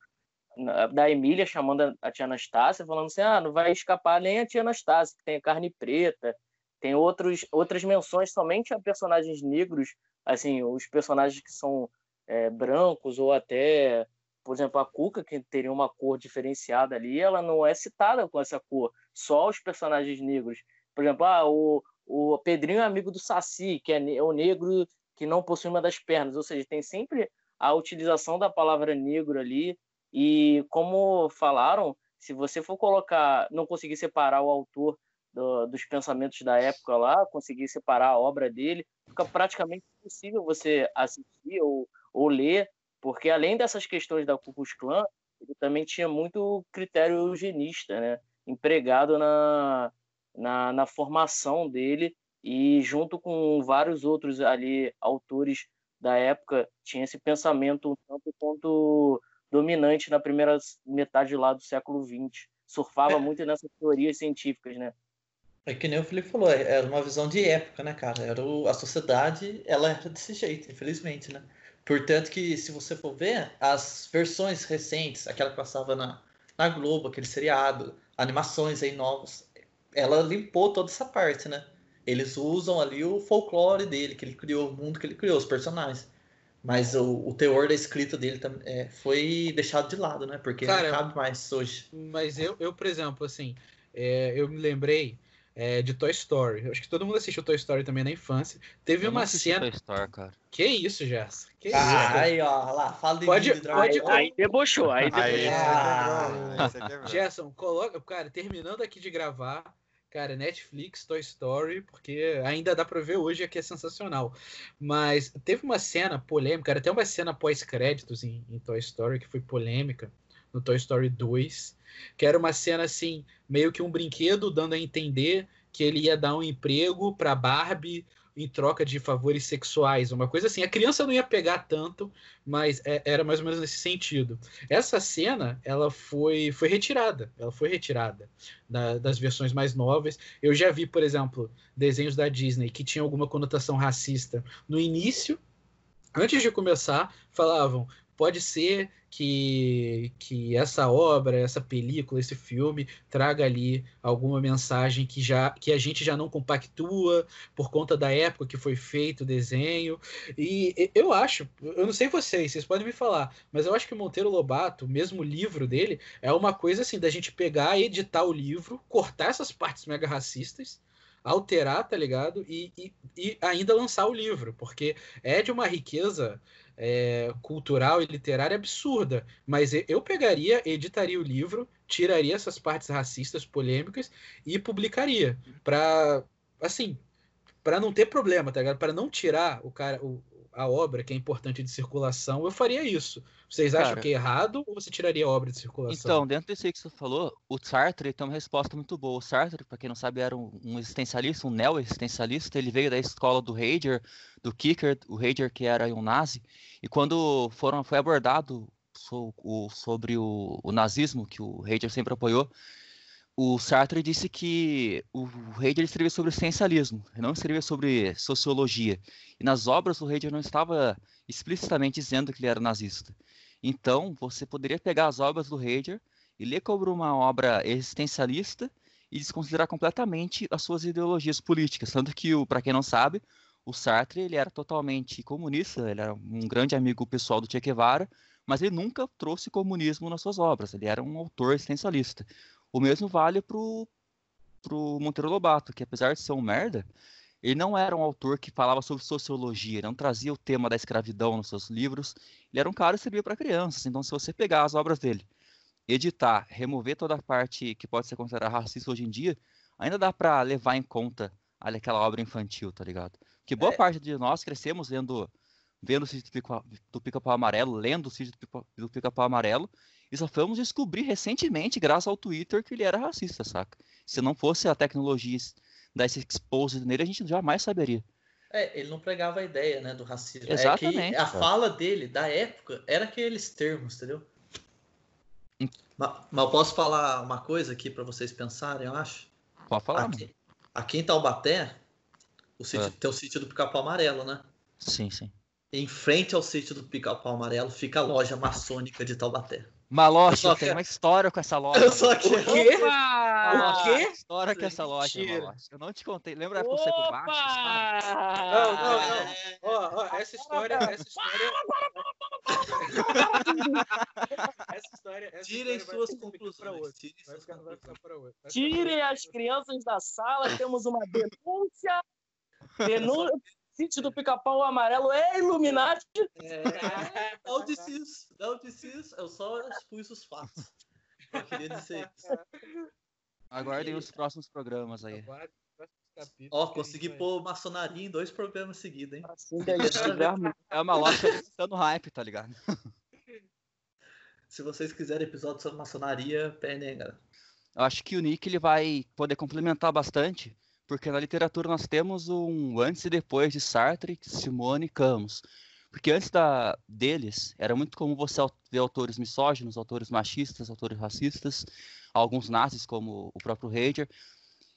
na- da Emília chamando a, tia Anastácia, falando assim, ah, não vai escapar nem a tia Anastácia, que tem a carne preta. Tem outros, outras menções somente a personagens negros, assim, os personagens que são é, brancos ou até, por exemplo, a Cuca, que teria uma cor diferenciada ali, ela não é citada com essa cor, só os personagens negros. Por exemplo, ah, o, o Pedrinho é amigo do Saci, que é é o negro que não possui uma das pernas, ou seja, tem sempre a utilização da palavra negro ali. E como falaram, se você for colocar, não conseguir separar o autor do- dos pensamentos da época lá, conseguir separar a obra dele, fica praticamente impossível você assistir ou, ou ler, porque além dessas questões da Ku Klux Klan, ele também tinha muito critério eugenista, né, empregado na, na, na formação dele e junto com vários outros ali autores da época tinha esse pensamento um tanto quanto dominante na primeira metade lá do século XX surfava É. muito nessas teorias científicas né É que nem o Felipe falou, é- era uma visão de época, né, cara? Era o- a sociedade, ela era desse jeito, infelizmente, né? Portanto que, se você for ver, as versões recentes, aquela que passava na, na Globo, aquele seriado, animações aí novas, ela limpou toda essa parte, né? Eles usam ali o folclore dele, que ele criou, o mundo que ele criou, os personagens. Mas o, o teor da escrita dele é, foi deixado de lado, né? Porque Cara, não cabe mais hoje. Mas eu, eu por exemplo, assim, é, eu me lembrei é, de Toy Story. Eu acho que todo mundo assistiu Toy Story também na infância. Teve Eu uma cena. Toy Story, cara. Que isso, Gerson? Que isso? Ah, cara? aí, ó, lá, fala de Pode- pode- Ball. aí debochou aí debochou. Aí, Ah. Gerson, coloca. Cara, terminando aqui de gravar, cara, Netflix, Toy Story, porque ainda dá pra ver hoje aqui é sensacional. Mas teve uma cena polêmica, cara, até uma cena pós-créditos em, em Toy Story que foi polêmica. no Toy Story 2, que era uma cena assim, meio que um brinquedo dando a entender que ele ia dar um emprego para Barbie em troca de favores sexuais, uma coisa assim. A criança não ia pegar tanto, mas é, era mais ou menos nesse sentido. Essa cena, ela foi, foi retirada, ela foi retirada da, das versões mais novas. Eu já vi, por exemplo, desenhos da Disney que tinham alguma conotação racista no início. Antes de começar, falavam: pode ser que, que essa obra, essa película, esse filme traga ali alguma mensagem que já que a gente já não compactua por conta da época que foi feito o desenho. E eu acho, eu não sei vocês, vocês podem me falar, mas eu acho que o Monteiro Lobato, mesmo o livro dele, é uma coisa assim da gente pegar, editar o livro, cortar essas partes mega racistas alterar, tá ligado? E, e, e, ainda lançar o livro, porque é de uma riqueza é, cultural e literária absurda. Mas eu pegaria, editaria o livro, tiraria essas partes racistas, polêmicas e publicaria. Para, assim, para não ter problema, tá ligado? Para não tirar o cara, a obra que é importante de circulação, eu faria isso. Vocês acham Cara, que é errado ou você tiraria a obra de circulação? Então, dentro disso aí que você falou, o Sartre tem uma resposta muito boa. O Sartre, para quem não sabe, era um, um existencialista, um neo-existencialista. Ele veio da escola do Heidegger, do Kicker, o Heidegger que era um nazi. E quando foram, foi abordado so, o, sobre o, o nazismo, que o Heidegger sempre apoiou, o Sartre disse que o Heidegger escrevia sobre essencialismo, não escrevia sobre sociologia. E nas obras o Heidegger não estava explicitamente dizendo que ele era nazista. Então, você poderia pegar as obras do Heidegger e ler como uma obra existencialista e desconsiderar completamente as suas ideologias políticas. Tanto que, para quem não sabe, o Sartre ele era totalmente comunista, ele era um grande amigo pessoal do Che Guevara, mas ele nunca trouxe comunismo nas suas obras, ele era um autor existencialista. O mesmo vale pro, pro Monteiro Lobato, que apesar de ser um merda, ele não era um autor que falava sobre sociologia, não trazia o tema da escravidão nos seus livros. Ele era um cara que escrevia para crianças. Então, se você pegar as obras dele, editar, remover toda a parte que pode ser considerada racista hoje em dia, ainda dá para levar em conta aquela obra infantil, tá ligado? Que boa é. parte de nós crescemos lendo, vendo o sítio do Pica-Pau Amarelo, lendo o sítio do Pica-Pau Amarelo, e só fomos descobrir recentemente, graças ao Twitter, que ele era racista, saca? Se não fosse a tecnologia dar esse expose nele, a gente jamais saberia. É, ele não pregava a ideia, né, do racismo. Exatamente. É a fala dele, da época, era aqueles termos, entendeu? Hum. Mas, mas eu posso falar uma coisa aqui para vocês pensarem, eu acho? Pode falar. Aqui, aqui em Taubaté, o sítio, é. tem o sítio do Pica-Pau Amarelo, né? Sim, sim. Em frente ao sítio do Pica-Pau Amarelo fica a loja maçônica de Taubaté. Uma loja, tem uma história com essa loja. Eu só quero... O quê? O quê? História com essa loja, Eu não te contei. Lembra a época você com baixo? Não, não, não. Ó, ó, essa história, essa história... essa história... Essa Tirem história suas conclusões. Tirem as crianças da sala, temos uma denúncia. Denúncia sítio do pica-pau amarelo é Illuminati. É, não disse isso, não disse isso, eu só expus os fatos. Eu queria dizer isso. Aguardem os próximos programas aí. Ó, oh, consegui pôr maçonaria em dois programas seguidos, hein? Assim é uma loja no hype, tá ligado? Se vocês quiserem episódio sobre maçonaria, penem, galera. Eu acho que o Nick ele vai poder complementar bastante porque na literatura nós temos um antes e depois de Sartre, Simone e Camus. Porque antes da, deles, era muito comum você ver autores misóginos, autores machistas, autores racistas, alguns nazis, como o próprio Heidegger.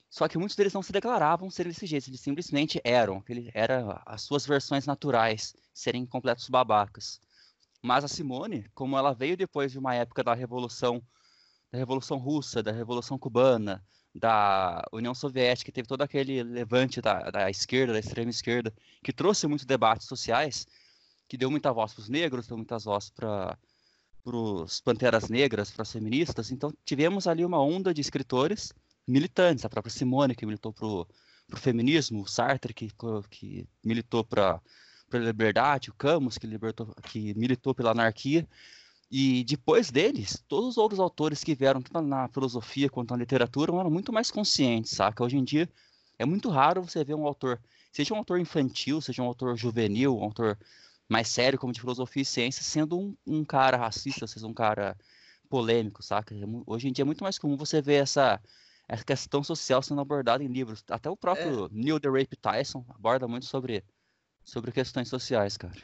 Só que muitos deles não se declaravam ser desse jeito, eles simplesmente eram. Ele era as suas versões naturais, serem completos babacas. Mas a Simone, como ela veio depois de uma época da Revolução, da Revolução Russa, da Revolução Cubana, da União Soviética, teve todo aquele levante da, da esquerda, da extrema esquerda, que trouxe muitos debates sociais, que deu muita voz para os negros, deu muitas vozes para os panteras negras, para as feministas. Então tivemos ali uma onda de escritores militantes, a própria Simone, que militou para o feminismo, o Sartre, que, que militou para a liberdade, o Camus, que, libertou, que militou pela anarquia. E depois deles, todos os outros autores que vieram tanto na filosofia quanto na literatura eram muito mais conscientes, saca? Hoje em dia é muito raro você ver um autor, seja um autor infantil, seja um autor juvenil, um autor mais sério como de filosofia e ciência, sendo um, um cara racista, seja um cara polêmico, saca? É Hoje em dia é muito mais comum você ver essa, essa questão social sendo abordada em livros. Até o próprio Neil deGrasse Tyson aborda muito sobre, sobre questões sociais, cara.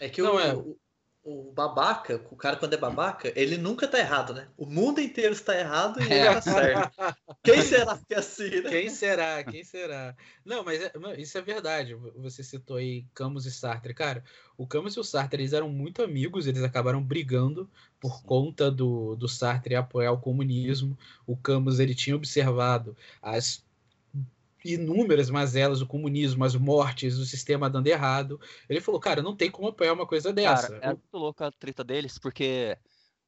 É que Não, o, é. o, o babaca, o cara quando é babaca, ele nunca tá errado, né? O mundo inteiro está errado e ele É. tá certo. Quem será que é assim, né? Quem será? Quem será? Não, mas é- isso é verdade. Você citou aí Camus e Sartre. Cara, o Camus e o Sartre eles eram muito amigos, eles acabaram brigando por conta do, do Sartre apoiar o comunismo. O Camus ele tinha observado as inúmeras mazelas do comunismo, as mortes, o sistema dando errado. Ele falou, cara, não tem como apoiar uma coisa dessa. Cara, era muito louca a treta deles, porque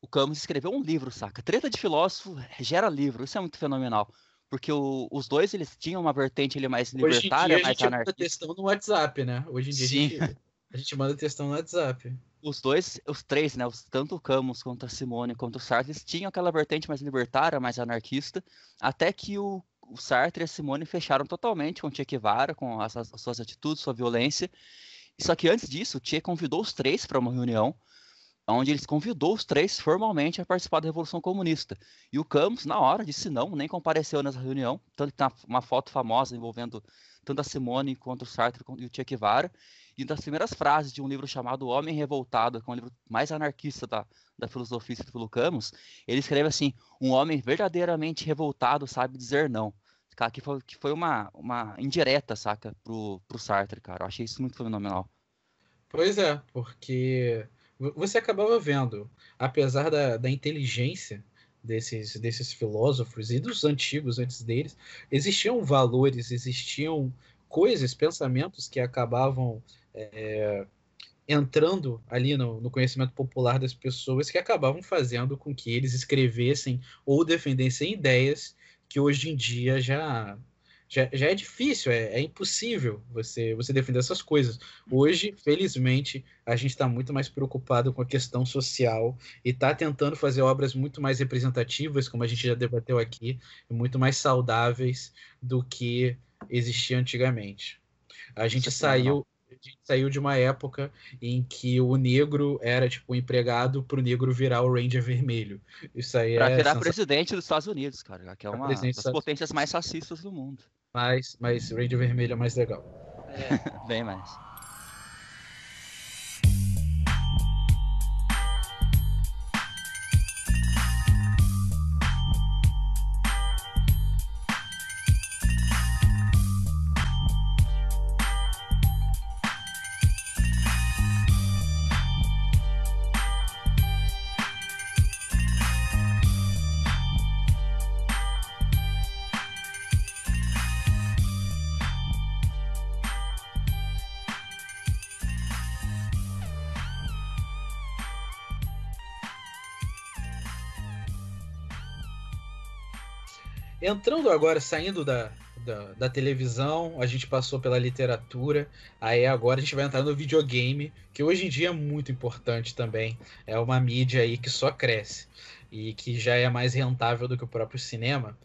o Camus escreveu um livro, saca? Treta de filósofo gera livro, isso é muito fenomenal. Porque o- os dois, eles tinham uma vertente ele mais Hoje em dia libertária, a mais gente manda anarquista. textão no WhatsApp, né? Hoje em dia a Sim. gente, a gente manda textão no WhatsApp. Os dois, os três, né? Os, tanto o Camus quanto a Simone quanto o Sartre, eles tinham aquela vertente mais libertária, mais anarquista, até que o, o Sartre e a Simone fecharam totalmente com o Che Guevara, com as, as suas atitudes, sua violência. Só que antes disso, o Che convidou os três para uma reunião, onde eles convidou os três formalmente a participar da Revolução Comunista. E o Camus, na hora, disse não, nem compareceu nessa reunião, tanto que tem uma foto famosa envolvendo tanto a Simone quanto o Sartre e o Che Guevara. E das primeiras frases de um livro chamado Homem Revoltado, que é um livro mais anarquista da, da filosofia escrito pelo Camus, ele escreve assim: um homem verdadeiramente revoltado sabe dizer não. Cara, que foi, que foi uma, uma indireta, saca, pro, pro Sartre, cara. Eu achei isso muito fenomenal. Pois é, porque vo- você acabava vendo, apesar da, da inteligência desses, desses filósofos e dos antigos antes deles, existiam valores, existiam coisas, pensamentos que acabavam é, entrando ali no, no conhecimento popular das pessoas que acabavam fazendo com que eles escrevessem ou defendessem ideias que hoje em dia já. Já, já é difícil, é, é impossível você, você defender essas coisas. Hoje, felizmente, a gente está muito mais preocupado com a questão social e está tentando fazer obras muito mais representativas, como a gente já debateu aqui, muito mais saudáveis do que existia antigamente. A gente Isso é saiu, a gente saiu de uma época em que o negro era tipo um empregado para o negro virar o Ranger vermelho. Isso aí Pra é virar presidente dos Estados Unidos, cara, que é uma das potências mais racistas do mundo. mas, mas Ranger vermelho é mais legal. É. Bem mais. Entrando agora, saindo da, da, da televisão, a gente passou pela literatura, aí agora a gente vai entrar no videogame, que hoje em dia é muito importante também. É uma mídia aí que só cresce e que já é mais rentável do que o próprio cinema.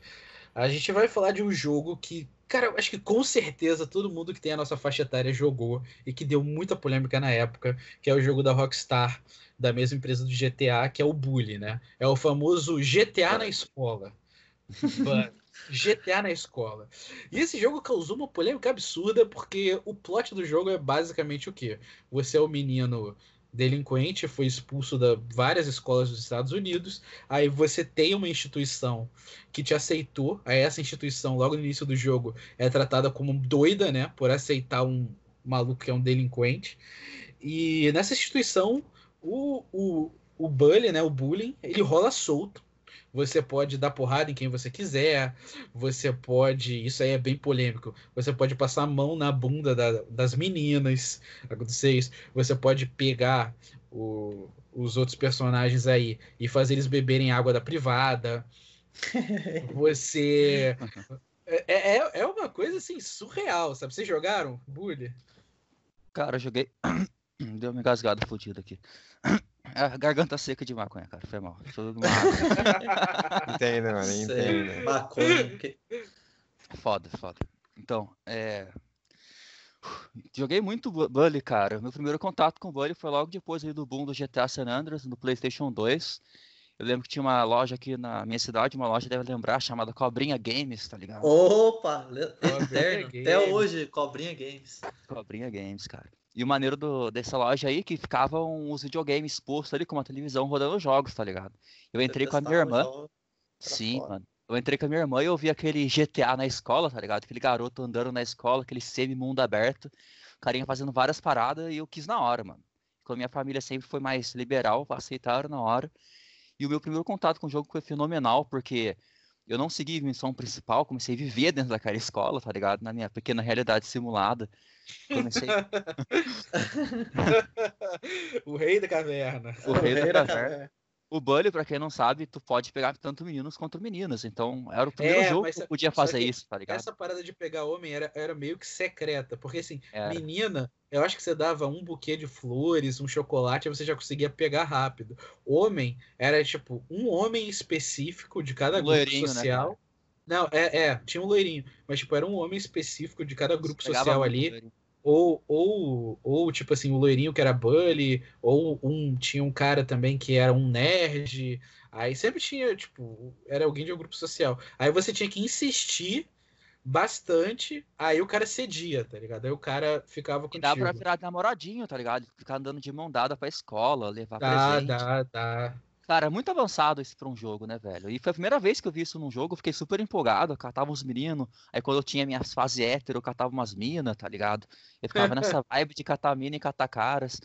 A gente vai falar de um jogo que, cara, acho que com certeza todo mundo que tem a nossa faixa etária jogou e que deu muita polêmica na época, que é o jogo da Rockstar, da mesma empresa do GTA, que é o Bully, né? É o famoso GTA na escola. GTA na escola. E esse jogo causou uma polêmica absurda porque o plot do jogo é basicamente o quê? Você é o menino delinquente, foi expulso da várias escolas dos Estados Unidos, aí você tem uma instituição que te aceitou, aí essa instituição logo no início do jogo é tratada como doida, né, por aceitar um maluco que é um delinquente. E nessa instituição, o, o, o bully, né, o bullying, ele rola solto. Você pode dar porrada em quem você quiser. Você pode. Isso aí é bem polêmico. Você pode passar a mão na bunda da- das meninas. Acontecer isso. Você pode pegar o- os outros personagens aí e fazer eles beberem água da privada. Você. É, é, é uma coisa assim surreal, sabe? Vocês jogaram Bully? Cara, eu joguei. Deu uma engasgada fodida aqui. A garganta seca de maconha, cara. Foi mal. Entendo, mano, entendo. Maconha. Foda, foda. Então, é. Joguei muito Bu- Bully, cara. Meu primeiro contato com Bully foi logo depois aí do boom do GTA San Andreas no PlayStation 2. Eu lembro que tinha uma loja aqui na minha cidade, uma loja deve lembrar, chamada Cobrinha Games, tá ligado? Opa, eterno. Até hoje, Cobrinha Games. Cobrinha Games, cara. E o maneiro do, dessa loja aí que ficavam os videogames expostos ali com uma televisão rodando jogos, tá ligado? Eu entrei com a minha irmã. Sim, fora. mano. Eu entrei com a minha irmã e eu vi aquele GTA na escola, tá ligado? Aquele garoto andando na escola, aquele semi-mundo aberto, o carinha fazendo várias paradas e eu quis na hora, mano. Com a minha família sempre foi mais liberal, aceitaram na hora. E o meu primeiro contato com o jogo foi fenomenal, porque eu não segui missão principal, comecei a viver dentro daquela escola, tá ligado? Na minha pequena realidade simulada. Comecei o rei da caverna. o rei da Rei da caverna. caverna. O Bully, pra quem não sabe, tu pode pegar tanto meninos quanto meninas. Então, era o primeiro É, jogo mas que podia fazer que isso, tá ligado? Essa parada de pegar homem era, era meio que secreta, porque assim, Era. menina, eu acho que você dava um buquê de flores, um chocolate, você já conseguia pegar rápido. Homem era tipo um homem específico de cada Um grupo né, social. cara? Não, é, é, tinha um loirinho, mas tipo, era um homem específico de cada grupo Pegava social ali. Ou, ou, ou, tipo assim, o loirinho que era bully, ou um tinha um cara também que era um nerd. Aí sempre tinha, tipo, era alguém de um grupo social. Aí você tinha que insistir bastante, aí o cara cedia, tá ligado? Aí o cara ficava E dá pra virar namoradinho, tá ligado? Ficar andando de mão dada pra escola, levar Dá, presente. dá, dá. Cara, é muito avançado isso pra um jogo, né, velho? E foi a primeira vez que eu vi isso num jogo, eu fiquei super empolgado, eu catava uns meninos, aí quando eu tinha minhas fases hétero, eu catava umas minas, tá ligado? Eu ficava nessa vibe de catar mina e catar caras.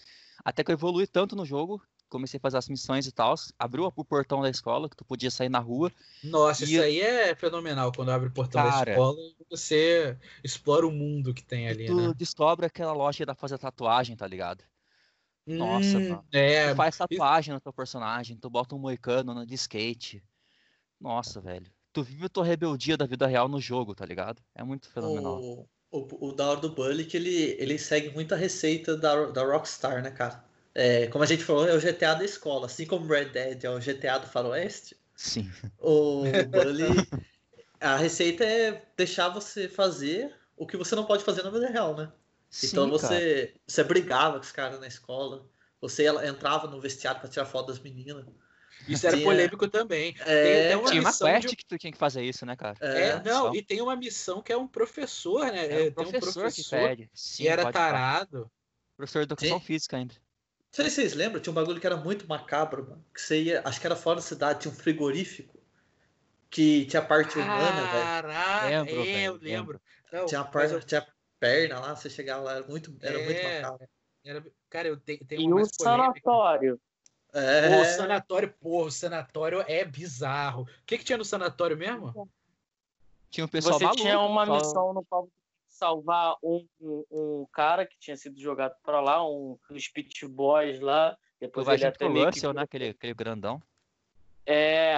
Até que eu evolui tanto no jogo, comecei a fazer as missões e tal, abriu o portão da escola, que tu podia sair na rua. Nossa, isso eu- aí é fenomenal quando abre o portão da Cara. escola e você explora o mundo que tem ali, tu né? descobre aquela loja da fazer tatuagem, tá ligado? Nossa, Hum, mano. É, Tu faz tatuagem no teu personagem, tu bota um moicano no- de skate. Nossa, velho. Tu vive a tua rebeldia da vida real no jogo, tá ligado? É muito fenomenal. O, o, o da hora do Bully é que ele, ele segue muito a receita da, da Rockstar, né, cara? É, como a gente falou, é o GTA da escola. Assim como Red Dead é o GTA do faroeste, Sim. o Bully... a receita é deixar você fazer o que você não pode fazer na vida real, né? Então Sim, cara. você, você brigava com os caras na escola. Você ia- entrava no vestiário pra tirar foto das meninas. isso era Tinha- polêmico também. É, tem uma Tinha uma missão quest de- que tu tinha que fazer isso, né, cara? É, É, não, só. e tem uma missão que é um professor, né? É É, o tem um professor, que professor pede. Sim, que era pode falar. tarado. Professor de educação Sim. física ainda. Não sei se vocês lembram, tinha um bagulho que era muito macabro, mano. Que você ia, acho que era fora da cidade, tinha um frigorífico que tinha parte humana, velho. Caraca, Lembro, é, eu lembro. Não, Tinha, a mas par- eu- tinha perna lá, você chegava lá, era muito, era muito É. macabro. era- cara, eu tenho, tenho E uma o mais polêmica. sanatório. Pô, É, o sanatório, porra, o sanatório é bizarro. O que, que tinha no sanatório mesmo? Tinha um pessoal Você maluco. tinha uma só- missão no qual você tinha que salvar um, um, um cara que tinha sido jogado pra lá, um dos Pit Boys lá. O Depois ele Vagito até meio que Russell, né? Aquele, aquele grandão. É,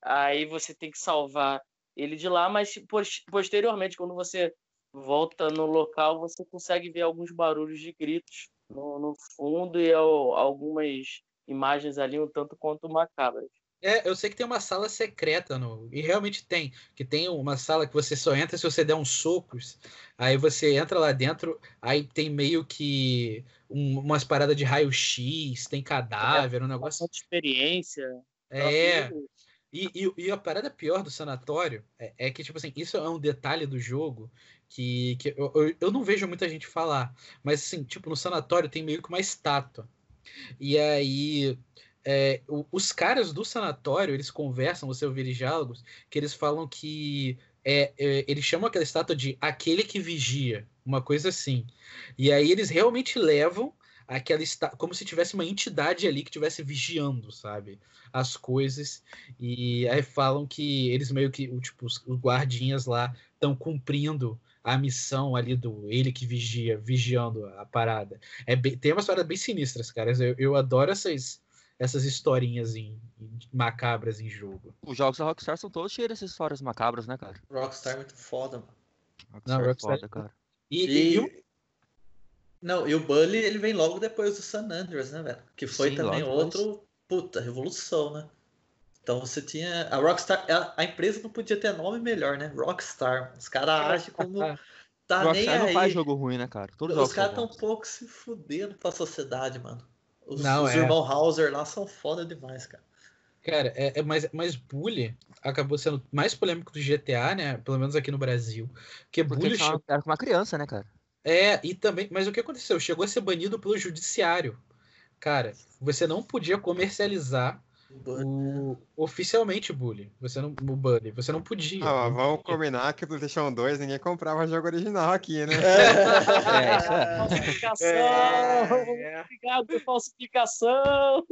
aí você tem que salvar ele de lá, mas pos- posteriormente, quando você volta no local, você consegue ver alguns barulhos de gritos no, no fundo e al- algumas imagens ali um tanto quanto macabras. É, eu sei que tem uma sala secreta no. E realmente tem. Que tem uma sala que você só entra se você der uns socos. Aí você entra lá dentro, aí tem meio que um- umas paradas de raio-x, tem cadáver, um negócio. Experiência. É. E, e, e a parada pior do sanatório é, é que, tipo assim, isso é um detalhe do jogo que, que eu, eu, eu não vejo muita gente falar. Mas, assim, tipo, no sanatório tem meio que uma estátua. E aí, é, os caras do sanatório, eles conversam, você ouvir diálogos, que eles falam que é, é, eles chamam aquela estátua de aquele que vigia, uma coisa assim. E aí eles realmente levam aquela estátua, como se tivesse uma entidade ali que estivesse vigiando, sabe? As coisas. E aí falam que eles meio que, tipo, os, guardinhas lá estão cumprindo a missão ali do ele que vigia, vigiando a parada. É bem- tem umas paradas bem sinistras, cara. Eu, eu adoro essas, essas historinhas em, em- macabras em jogo. Os jogos da Rockstar são todos cheios dessas histórias macabras, né, cara? Rockstar é muito foda, mano. Rockstar é Rockstar foda, é- cara. E, E, e não, e o Bully, ele vem logo depois do San Andreas, né, velho? Que foi Sim, também outro, puta, revolução, né? Então você tinha. A Rockstar. A, a empresa não podia ter nome melhor, né? Rockstar. Os caras agem como. Tá nem Rockstar não aí. faz jogo ruim, né, cara? Todos os caras tão um pouco se fudendo pra sociedade, mano. Os, Não, os é. irmãos Hauser lá são foda demais, cara. Cara, é, é, mas, mas Bully acabou sendo mais polêmico do GTA, né? Pelo menos aqui no Brasil. Porque, Porque Bully era com uma criança, né, cara? É, e também. Mas o que aconteceu? Chegou a ser banido pelo judiciário. Cara, você não podia comercializar o, oficialmente Bully. Você não, o Bully. Você não podia. Ah, Não vamos podia. combinar que o PlayStation 2 ninguém comprava jogo original aqui, né? É, isso é. Falsificação! É, Obrigado por falsificação!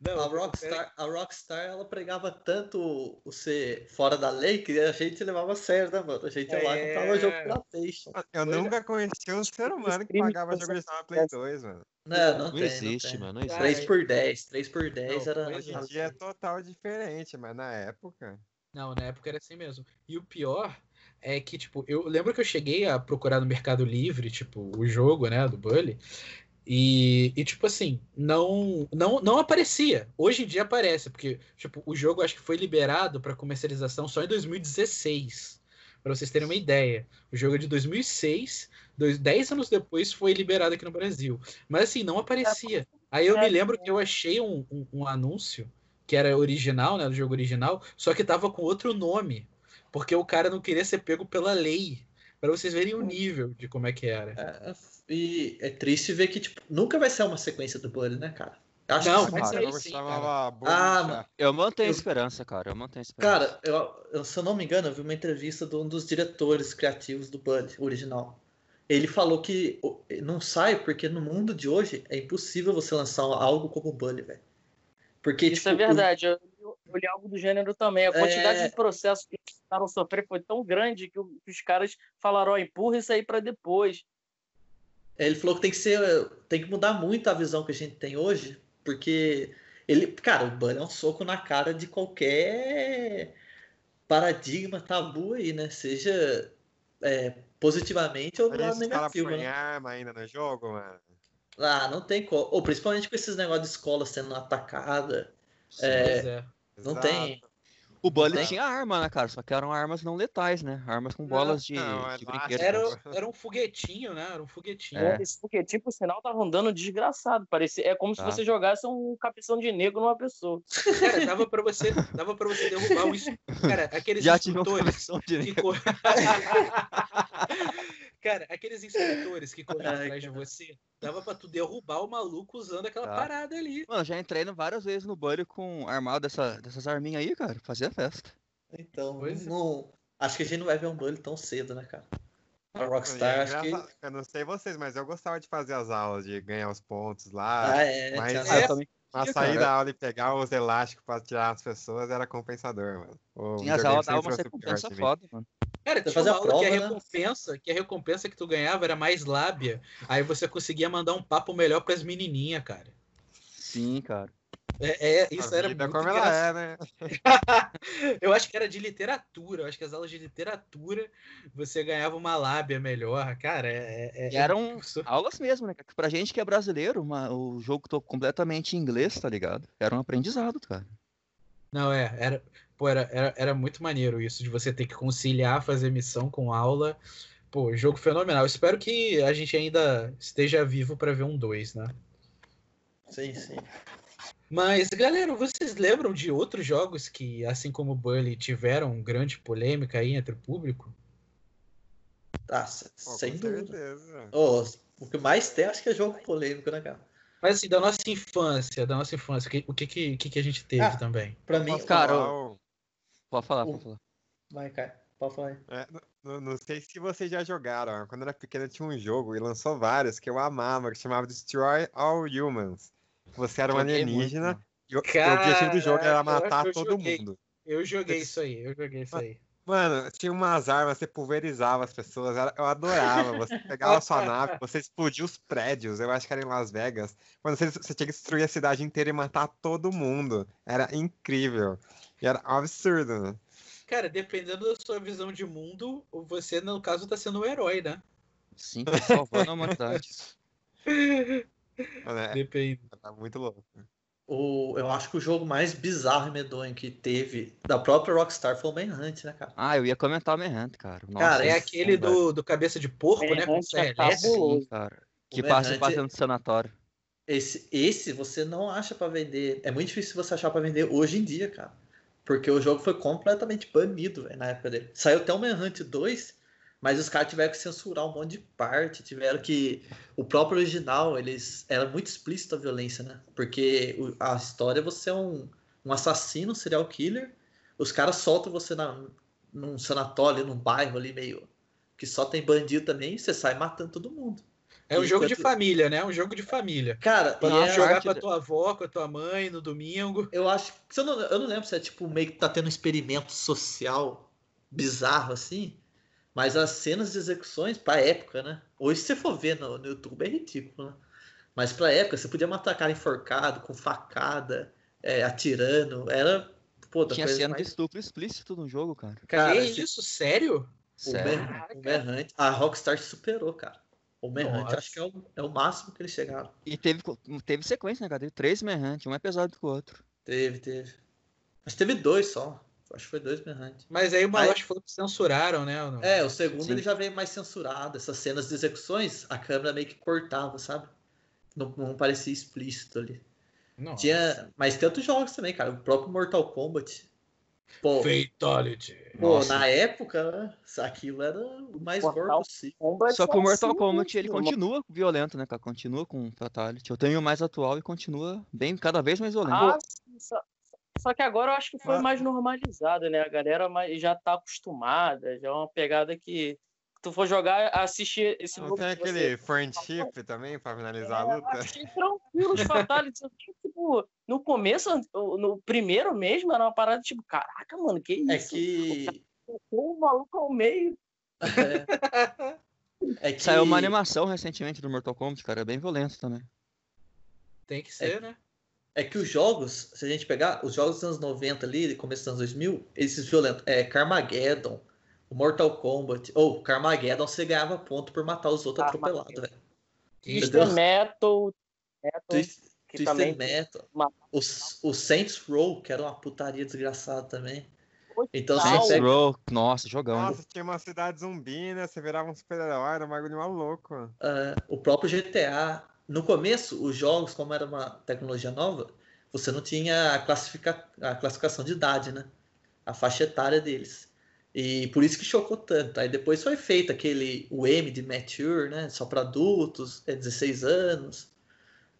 não, A Rockstar, a Rockstar, ela pregava tanto o ser fora da lei que a gente levava a sério, né, mano? A gente ia lá e comprava É. jogo pra PlayStation. Eu Pois é. nunca conheci um ser humano que pagava jogo original na Play 2, mano. Não, não, Não tem, existe, tem. mano. Não existe. Cara, 3 por 10, 3 por 10 Não, era. Hoje em dia é total diferente, mas na época. Não, na época era assim mesmo. E o pior é que, tipo, eu lembro que eu cheguei a procurar no Mercado Livre, tipo, o jogo, né, do Bully. E, e, tipo assim, não, não não aparecia. Hoje em dia aparece, porque, tipo, o jogo acho que foi liberado para comercialização só em 2016. Pra vocês terem uma ideia. O jogo é de 2006, dois, 10 anos depois foi liberado aqui no Brasil. Mas assim, não aparecia. Aí eu me lembro que eu achei um, um, um anúncio que era original, né, do jogo original, só que tava com outro nome, porque o cara não queria ser pego pela lei. Pra vocês verem o nível de como é que era. É, e é triste ver que, tipo, nunca vai ser uma sequência do Bully, né, cara? Acho Não, que ser ser. aí sim, Ah. Eu mantenho a Eu- esperança, cara. Eu mantenho esperança. Cara, eu, eu- se eu não me engano, eu vi uma entrevista de um dos diretores criativos do Bully original. Ele falou que o- não sai porque no mundo de hoje é impossível você lançar algo como o Bully, velho. Porque, Isso tipo, é o- verdade. Eu, eu li algo do gênero também. A quantidade É. de processos que eles precisaram sofrer foi tão grande que, o- que os caras falaram: ó, empurra isso aí pra depois. Ele falou que tem que ser, tem que mudar muito a visão que a gente tem hoje, porque ele, cara, o Bunny é um soco na cara de qualquer paradigma tabu aí, né? Seja é, positivamente ou do lado negativo, né? arma ainda no jogo, mano. Ah, não tem como. Ou principalmente com esses negócios de escola sendo atacada. Pois É, é. não Exato. tem. O Bully Tem? tinha arma, né, cara? Só que eram armas não letais, né? Armas com bolas de, não, de brinquedo. Era, era um foguetinho, né? Era um foguetinho. É. Esse foguetinho, por sinal, tava andando desgraçado. Parecia, é como se Tá. você jogasse um cabeção de negro numa pessoa. Cara, dava pra você, dava pra você derrubar isso. Cara, aqueles Já tive um que cor... Cara, aqueles instrutores que corriam atrás de você, dava pra tu derrubar o maluco usando aquela Tá. parada ali. Mano, já entrei no várias vezes no Bully com armado dessa, dessas arminhas aí, cara. Fazia festa. Então, Pois é. não, acho que a gente não vai ver um Bully tão cedo, né, cara? A Rockstar, E é acho que. Eu não sei vocês, mas eu gostava de fazer as aulas, de ganhar os pontos lá. Ah, é. mas- Ah, É. eu também Mas tinha, sair cara. da aula e pegar os elásticos pra tirar as pessoas era compensador, mano. O Tinha as videogame aulas, sempre dava uma pior recompensa foda, mano. Cara, Você tinha fazia uma aula que a prova, né? recompensa, que a recompensa que tu ganhava era mais lábia. Aí você conseguia mandar um papo melhor pras menininhas, cara. Sim, cara. É, é, isso A era vida muito como ela é, né? Eu acho que era de literatura. Eu acho que as aulas de literatura você ganhava uma lábia melhor. Cara, é. é- E é- eram aulas mesmo, né? Pra gente que é brasileiro, uma- o jogo tô completamente em inglês, tá ligado? Era um aprendizado, cara. Não, é. Era, pô, era, era, era muito maneiro isso, de você ter que conciliar fazer missão com aula. Pô, jogo fenomenal. Espero que a gente ainda esteja vivo pra ver um 2, né? Sim, sim. Mas, galera, vocês lembram de outros jogos que, assim como o Bully, tiveram grande polêmica aí entre o público? Ah, Pô, sem dúvida. Ô, o que mais tem, acho que é jogo polêmico, né, cara? Mas assim, da nossa infância, da nossa infância, o que, o que, que, a gente teve Ah. também? Pra mim, Cara, o- Pode falar, O- pode falar. vai, cara. Pode falar aí. é, n- n- não sei se vocês já jogaram. Quando eu era pequeno tinha um jogo e lançou vários que eu amava, que chamava Destroy All Humans. Você era um alienígena muito, e o, o objetivo do jogo era matar todo joguei. mundo. Eu joguei isso aí, eu joguei isso aí. Mano, tinha umas armas, você pulverizava as pessoas, eu adorava. Você pegava a sua nave, você explodia os prédios, eu acho que era em Las Vegas. Mano, você, você tinha que destruir a cidade inteira e matar todo mundo. Era incrível. E era um absurdo, né? Cara, dependendo da sua visão de mundo, você, no caso, tá sendo um herói, né? Sim, tô salvando a humanidade. É, Depende. era muito louco. O, eu acho que o jogo mais bizarro e medonho que teve da própria Rockstar foi o Manhunt, né, cara? Ah, eu ia comentar o Manhunt, cara. Nossa, Cara, É aquele do, do cabeça de porco, né? Com Manhunt serra é elétrica. cabuloso. sim, cara. Que passa Manhunt- passa no sanatório. Esse, esse você não acha pra vender. É muito difícil você achar pra vender hoje em dia, cara. Porque o jogo foi completamente banido, velho, na época dele. Saiu até o Manhunt 2, mas os caras tiveram que censurar um monte de parte. Tiveram que. O próprio original, eles. Era muito explícito a violência, né? Porque a história você é um, um assassino, um serial killer. Os caras soltam você na, num sanatório, num bairro ali meio. Que só tem bandido também, e você sai matando todo mundo. É um jogo de Enquanto- família, né? É um jogo de família. Cara, Pra e é- jogar parte com a tua avó, com a tua mãe no domingo. Eu acho. Eu não, eu não lembro se é tipo meio que tá tendo um experimento social bizarro assim. Mas as cenas de execuções, pra época, né? Hoje, se você for ver no, no YouTube, é ridículo, né? Mas pra época, você podia matar cara enforcado, com facada, é, atirando. Era. Pô, da Tinha coisa cena de mais... estupro explícito no jogo, cara. Cara, que isso? Sério? o, Sério. Man, o Manhunt, a Rockstar superou, cara. O Manhunt, acho que é o, é o máximo que eles chegaram. E teve, teve sequência, né, cara? Teve três Manhunt, um é pesado que o outro. Teve, teve. Mas teve dois só. Acho que foi dois Manhunt. Mas aí o Malote falou que censuraram, né? não? É, o segundo Sim. ele já veio mais censurado. Essas cenas de execuções, a câmera meio que cortava, sabe? Não, não parecia explícito ali. Nossa. Tinha, mas tem outros jogos também, cara. O próprio Mortal Kombat. Pô, Fatality. pô Nossa. na época, né, aquilo era o mais gore Mortal possível. Kombat Só que o Mortal assim, Kombat ele mano. continua violento, né, cara? Continua com Fatality. Eu tenho o mais atual e continua bem, cada vez mais violento. Ah, só, que agora eu acho que foi Ah. mais normalizado, né? A galera já tá acostumada, já é uma pegada que tu for jogar, assistir esse Não jogo. tem que você- aquele friendship também pra finalizar a É, luta? achei tranquilo os fatalities. Eu, tipo, no começo, no primeiro mesmo, era uma parada tipo, caraca, mano, que isso? É que. O maluco ao meio. É, é que. Saiu uma animação recentemente do Mortal Kombat, cara, é bem violento também. Tem que ser, né? É que os jogos, se a gente pegar os jogos dos anos 90 ali, começo dos anos 2000, esses violentos, é Carmageddon, o Mortal Kombat, ou Carmageddon você ganhava ponto por matar os outros Carmageddon. atropelados, velho. Twisted. Metal, Metal Twist- que Twisted também Metal. uma- O, o Saints Row, que era uma putaria desgraçada também. Então você Saints pega... Row, nossa, jogão. hein? Nossa, tinha uma cidade zumbi, né? Você virava um super-herói, era um bagulho maluco. ah, o próprio GTA. No começo, os jogos, como era uma tecnologia nova, você não tinha a, classifica... a classificação de idade, né? A faixa etária deles. E por isso que chocou tanto. Aí depois foi feito aquele o M de mature, né? Só para adultos, é 16 anos.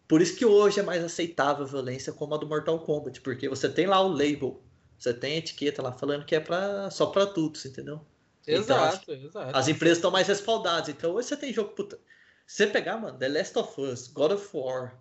Por isso que hoje é mais aceitável a violência como a do Mortal Kombat, porque você tem lá o label, você tem a etiqueta lá falando que é pra, só para adultos, entendeu? Então, Exato, exato. As empresas estão mais respaldadas. Então hoje você tem jogo puta. Você pegar, mano, The Last of Us, God of War,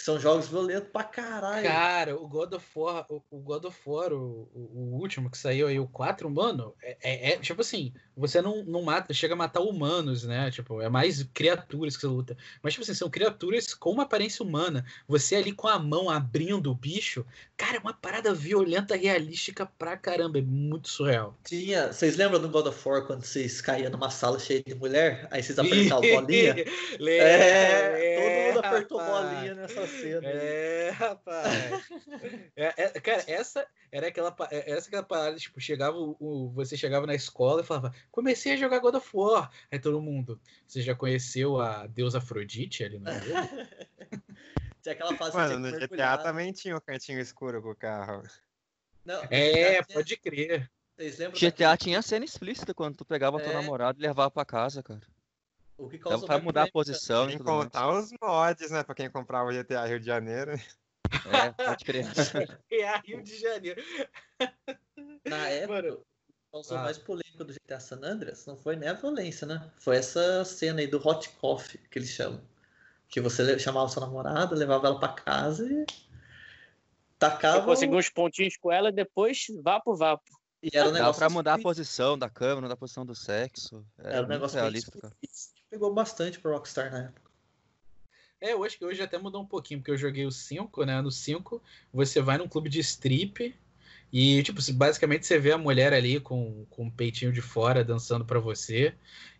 que são jogos violentos pra caralho. Cara, o God of War, o, o God of War, o, o- o último que saiu aí, o 4, mano, é, é- é, tipo assim, você não, não mata, chega a matar humanos, né? Tipo, é mais criaturas que você luta. Mas, tipo assim, são criaturas com uma aparência humana. Você ali com a mão abrindo o bicho, cara, é uma parada violenta, realística pra caramba. É muito surreal. Tinha. Vocês lembram do God of War quando vocês caíam numa sala cheia de mulher? Aí vocês apertavam bolinha? É, todo mundo apertou rapaz. bolinha nessa aí. É, rapaz. É, é, cara, essa era aquela, é, essa aquela parada, tipo, chegava o, o- você chegava na escola e falava, comecei a jogar God of War. Aí todo mundo, você já conheceu a deusa Afrodite ali no jogo? Tinha aquela fase que Mano, no GTA também tinha um cantinho escuro com o carro. Não, É, tinha- pode crer. Vocês lembram GTA daquele- tinha cena explícita quando tu pegava tua É. namorada e levava pra casa, cara. O que Dava causou pra mudar a posição e tudo mais. contar os mods, né? Pra quem comprava o GTA Rio de Janeiro. É, pode crer. É a Rio de Janeiro. Na época, Mano, que causou ah. mais polêmica do GTA San Andreas não foi nem a violência, né? Foi essa cena aí do hot coffee, que eles chamam. Que você chamava sua namorada, levava ela pra casa e Você tacava. conseguiu uns pontinhos com ela e depois vapo vapo. E era um Dá negócio pra mudar a que- posição da câmera, mudar a posição do sexo. É Era um negócio realista. Pegou bastante pro Rockstar na época. É, eu acho que hoje até mudou um pouquinho, porque eu joguei o 5, né? No 5, você vai num clube de strip e, tipo, se- basicamente você vê a mulher ali com, com o peitinho de fora dançando pra você.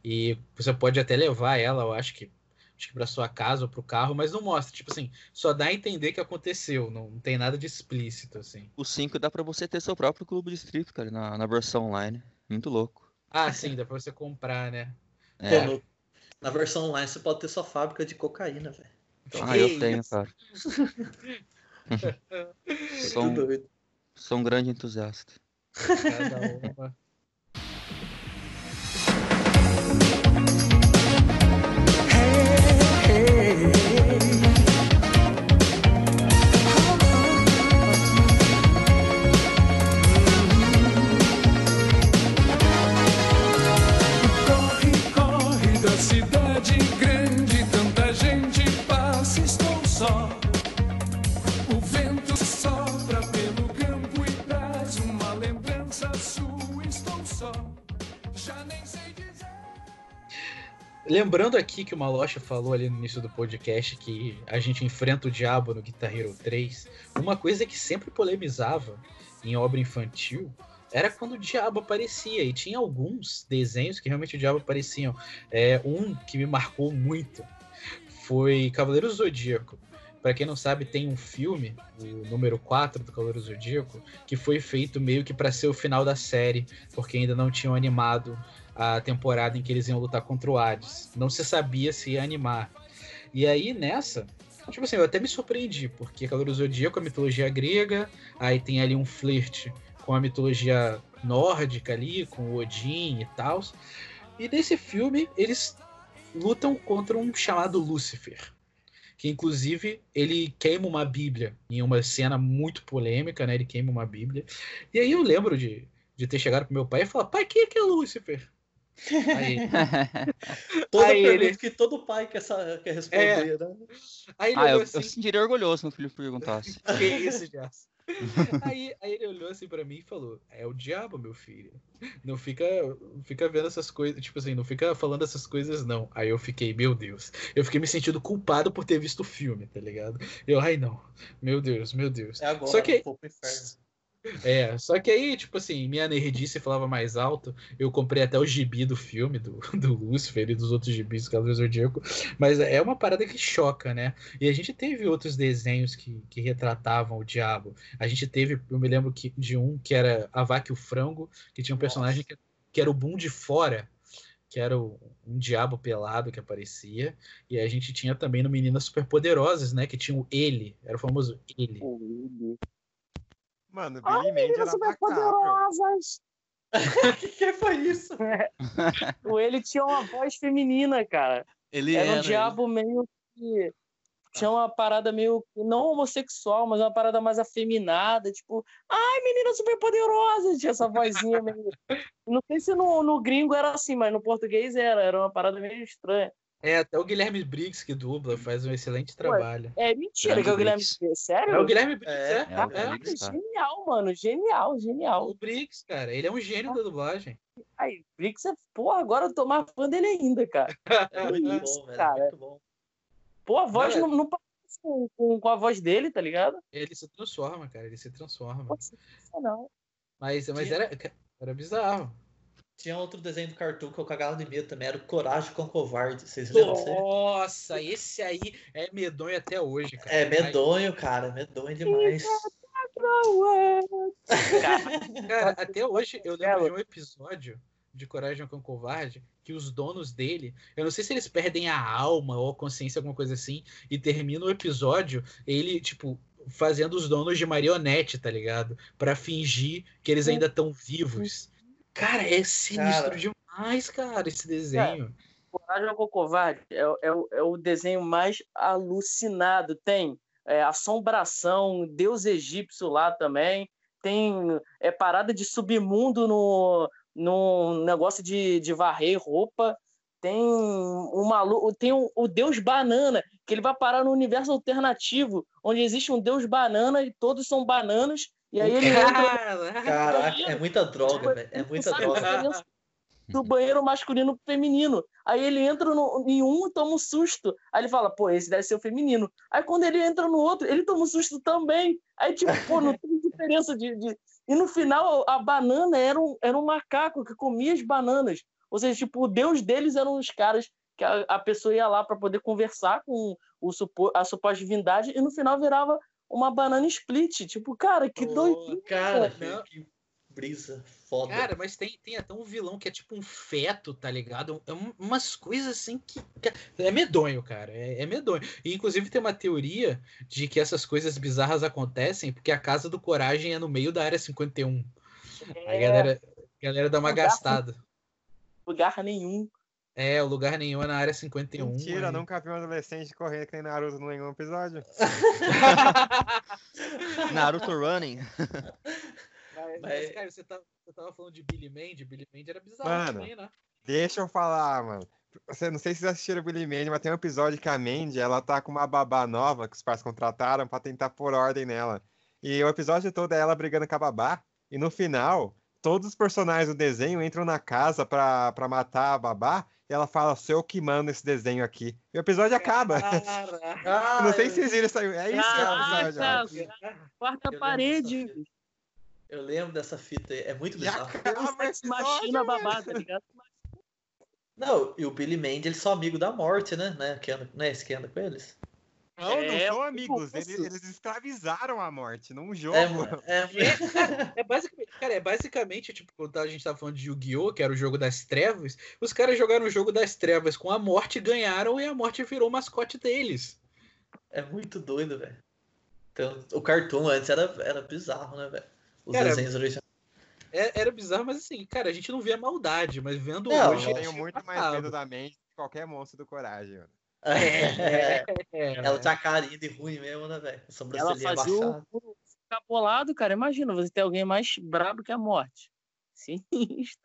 E você pode até levar ela, eu acho que, acho que pra sua casa ou pro carro, mas não mostra. Tipo assim, só dá a entender que aconteceu. Não, não tem nada de explícito, assim. O 5 dá pra você ter seu próprio clube de strip, cara, na, na versão online. Muito louco. Ah, sim, dá pra você comprar, né? É, Pô, no- na versão online você pode ter sua fábrica de cocaína, velho. Ah, eu tenho, cara. Sou um, doido. sou um grande entusiasta. Cada uma. yeah. Lembrando aqui que o Malocha falou ali no início do podcast que a gente enfrenta o diabo no Guitar Hero 3, uma coisa que sempre polemizava em obra infantil era quando o diabo aparecia, e tinha alguns desenhos que realmente o diabo apareciam. É, um que me marcou muito foi Cavaleiro Zodíaco. Pra quem não sabe, tem um filme, o número 4 do Cavaleiro Zodíaco, que foi feito meio que pra ser o final da série, porque ainda não tinham animado a temporada em que eles iam lutar contra o Hades. Não se sabia se ia animar. E aí, nessa, tipo assim, eu até me surpreendi, porque Cavaleiro Zodíaco é a mitologia grega, aí tem ali um flerte com a mitologia nórdica ali, com o Odin e tal. E nesse filme, eles lutam contra um chamado Lúcifer. Que inclusive ele queima uma Bíblia em uma cena muito polêmica, né? Ele queima uma Bíblia. E aí eu lembro de, de ter chegado pro meu pai e falar: pai, quem é que é Lúcifer? Aí, Toda Aí pergunta ele- que todo pai quer, quer responder, né? aí ele Ah, eu, olhou eu assim, sentiria orgulhoso se meu filho perguntasse. Que isso, Jass? aí, aí ele olhou assim pra mim e falou: É o diabo, meu filho. Não fica, fica vendo essas coisas, tipo assim, não fica falando essas coisas, não. Aí eu fiquei, meu Deus. Eu fiquei me sentindo culpado por ter visto o filme, tá ligado? Eu, ai não. Meu Deus, meu Deus. É agora, Só que- vou pro inferno. É, só que aí, tipo assim, minha nerdice falava mais alto. Eu comprei até o gibi do filme, do, do Lúcifer e dos outros gibis do Cavaleiro Zodíaco. Mas é uma parada que choca, né? E a gente teve outros desenhos que, que retratavam o diabo. A gente teve, eu me lembro que, de um que era a Vaca e o Frango, que tinha um personagem que, que era o Boom de Fora. Que era um diabo pelado que aparecia. E a gente tinha também no Meninas Superpoderosas, né? Que tinha o Ele. Era o famoso Ele. Mano, Ai, Billy Mandy era macabro. O que, que foi isso? O ele tinha uma voz feminina, cara. Ele Era um era, diabo meio que. Tinha uma parada meio. Não homossexual, mas uma parada mais afeminada. Tipo, ai, menina super poderosa. Tinha essa vozinha meio. Não sei se no, no gringo era assim, mas no português era. Era uma parada meio estranha. É, até o Guilherme Briggs que dubla, faz um excelente trabalho. É mentira Grande que é o Guilherme. Briggs. Sério? É o Guilherme Briggs, É, é? É, é. Briggs, cara. Genial, mano. Genial, genial. O Briggs, cara, ele é um gênio da dublagem. Aí, Brix é. Porra, agora eu tô mais fã dele ainda, cara. É muito Isso, bom, velho. cara. Muito bom. Pô, a voz Não, é- não, não parece com, com, com a voz dele, tá ligado? Ele se transforma, cara, ele se transforma. Pô, sensacional. Mas, mas era, era bizarro. Tinha outro desenho do Cartoon que eu cagava de medo também, era o Coragem com o Covarde. Vocês lembram? Nossa, esse aí é medonho até hoje, cara. É medonho, cara. Medonho demais. Mas, cara, até hoje eu lembro de um episódio de Coragem com o Covarde que os donos dele, eu não sei se eles perdem a alma ou a consciência, alguma coisa assim, e termina o episódio ele, tipo, fazendo os donos de marionete, tá ligado? Pra fingir que eles ainda estão vivos. Cara, é sinistro Cara. demais, cara, esse desenho. Coragem com o Covarde é, o- é, é o desenho mais alucinado. Tem é, assombração, deus egípcio lá também. Tem é, parada de submundo no, no negócio de, de varrer roupa. Tem um maluco, tem o, o deus banana, que ele vai parar no universo alternativo, onde existe um deus banana e todos são bananas. E aí ele entra Caraca. É muita droga, velho. É muita droga. diferença do banheiro masculino pro feminino. Aí ele entra no, em um e toma um susto. Aí ele fala, pô, esse deve ser o feminino. Aí quando ele entra no outro, ele toma um susto também. Aí, tipo, pô, não tem diferença de. de- E no final, a banana era um, era um macaco que comia as bananas. Ou seja, tipo, o deus deles eram os caras que a, a pessoa ia lá para poder conversar com o, supo, a suposta divindade e no final virava uma banana split. Tipo, cara, que Pô, doido. Cara, que, brisa foda. Cara, mas tem, tem até um vilão que é tipo um feto, tá ligado? É um- umas coisas assim que. É medonho, cara. É, é medonho. E inclusive tem uma teoria de que essas coisas bizarras acontecem porque a casa do Coragem é no meio da área 51. A É, galera, a galera dá uma Lugar- gastada. lugar nenhum. É, o lugar nenhum é na área 51. Mentira, aí- nunca vi um adolescente correndo que nem Naruto em nenhum episódio. Naruto Running. Mas, Mas- mas, cara, você, tá, você tava falando de Billy Mandy. Billy Mandy era bizarro Mano, também, né? Deixa eu falar, mano. Você, não sei se vocês assistiram o Billy Mandy, mas tem um episódio que a Mandy, ela tá com uma babá nova que os pais contrataram pra tentar pôr ordem nela. E o episódio todo é ela brigando com a babá. E no final, todos os personagens do desenho entram na casa pra, pra matar a babá. E ela fala, sou eu que mando esse desenho aqui. E o episódio acaba. Caraca. Ah, não sei se vocês viram isso aí. É isso que é o episódio. Caraca, ó. quarta parede. Eu lembro dessa fita aí, é muito esse Machina episódio, babada, tá ligado? Não, e o Billy Mandy, eles são amigo da morte, né? né? Que anda, não é esse que anda com eles? Não, não É, são amigos. Eles, eles escravizaram a morte num jogo. É, é, É basicamente, cara, é basicamente, tipo, quando a gente tava falando de Yu-Gi-Oh!, que era o jogo das trevas, os caras jogaram o jogo das trevas com a morte, ganharam e a morte virou o mascote deles. é muito doido, velho. Então, o cartoon antes era, era bizarro, né, velho? Os Cara, desenhos originais. É- era bizarro, mas assim, cara, a gente não via maldade, mas vendo Não, hoje. Eu tenho muito mais medo da mente que qualquer monstro do coragem, mano. É, É, ela tinha carinha de ruim mesmo, né, velho? A Ela fazia o abaixada. o ficar bolado, cara. Imagina, você ter alguém mais brabo que a morte. Sinistro.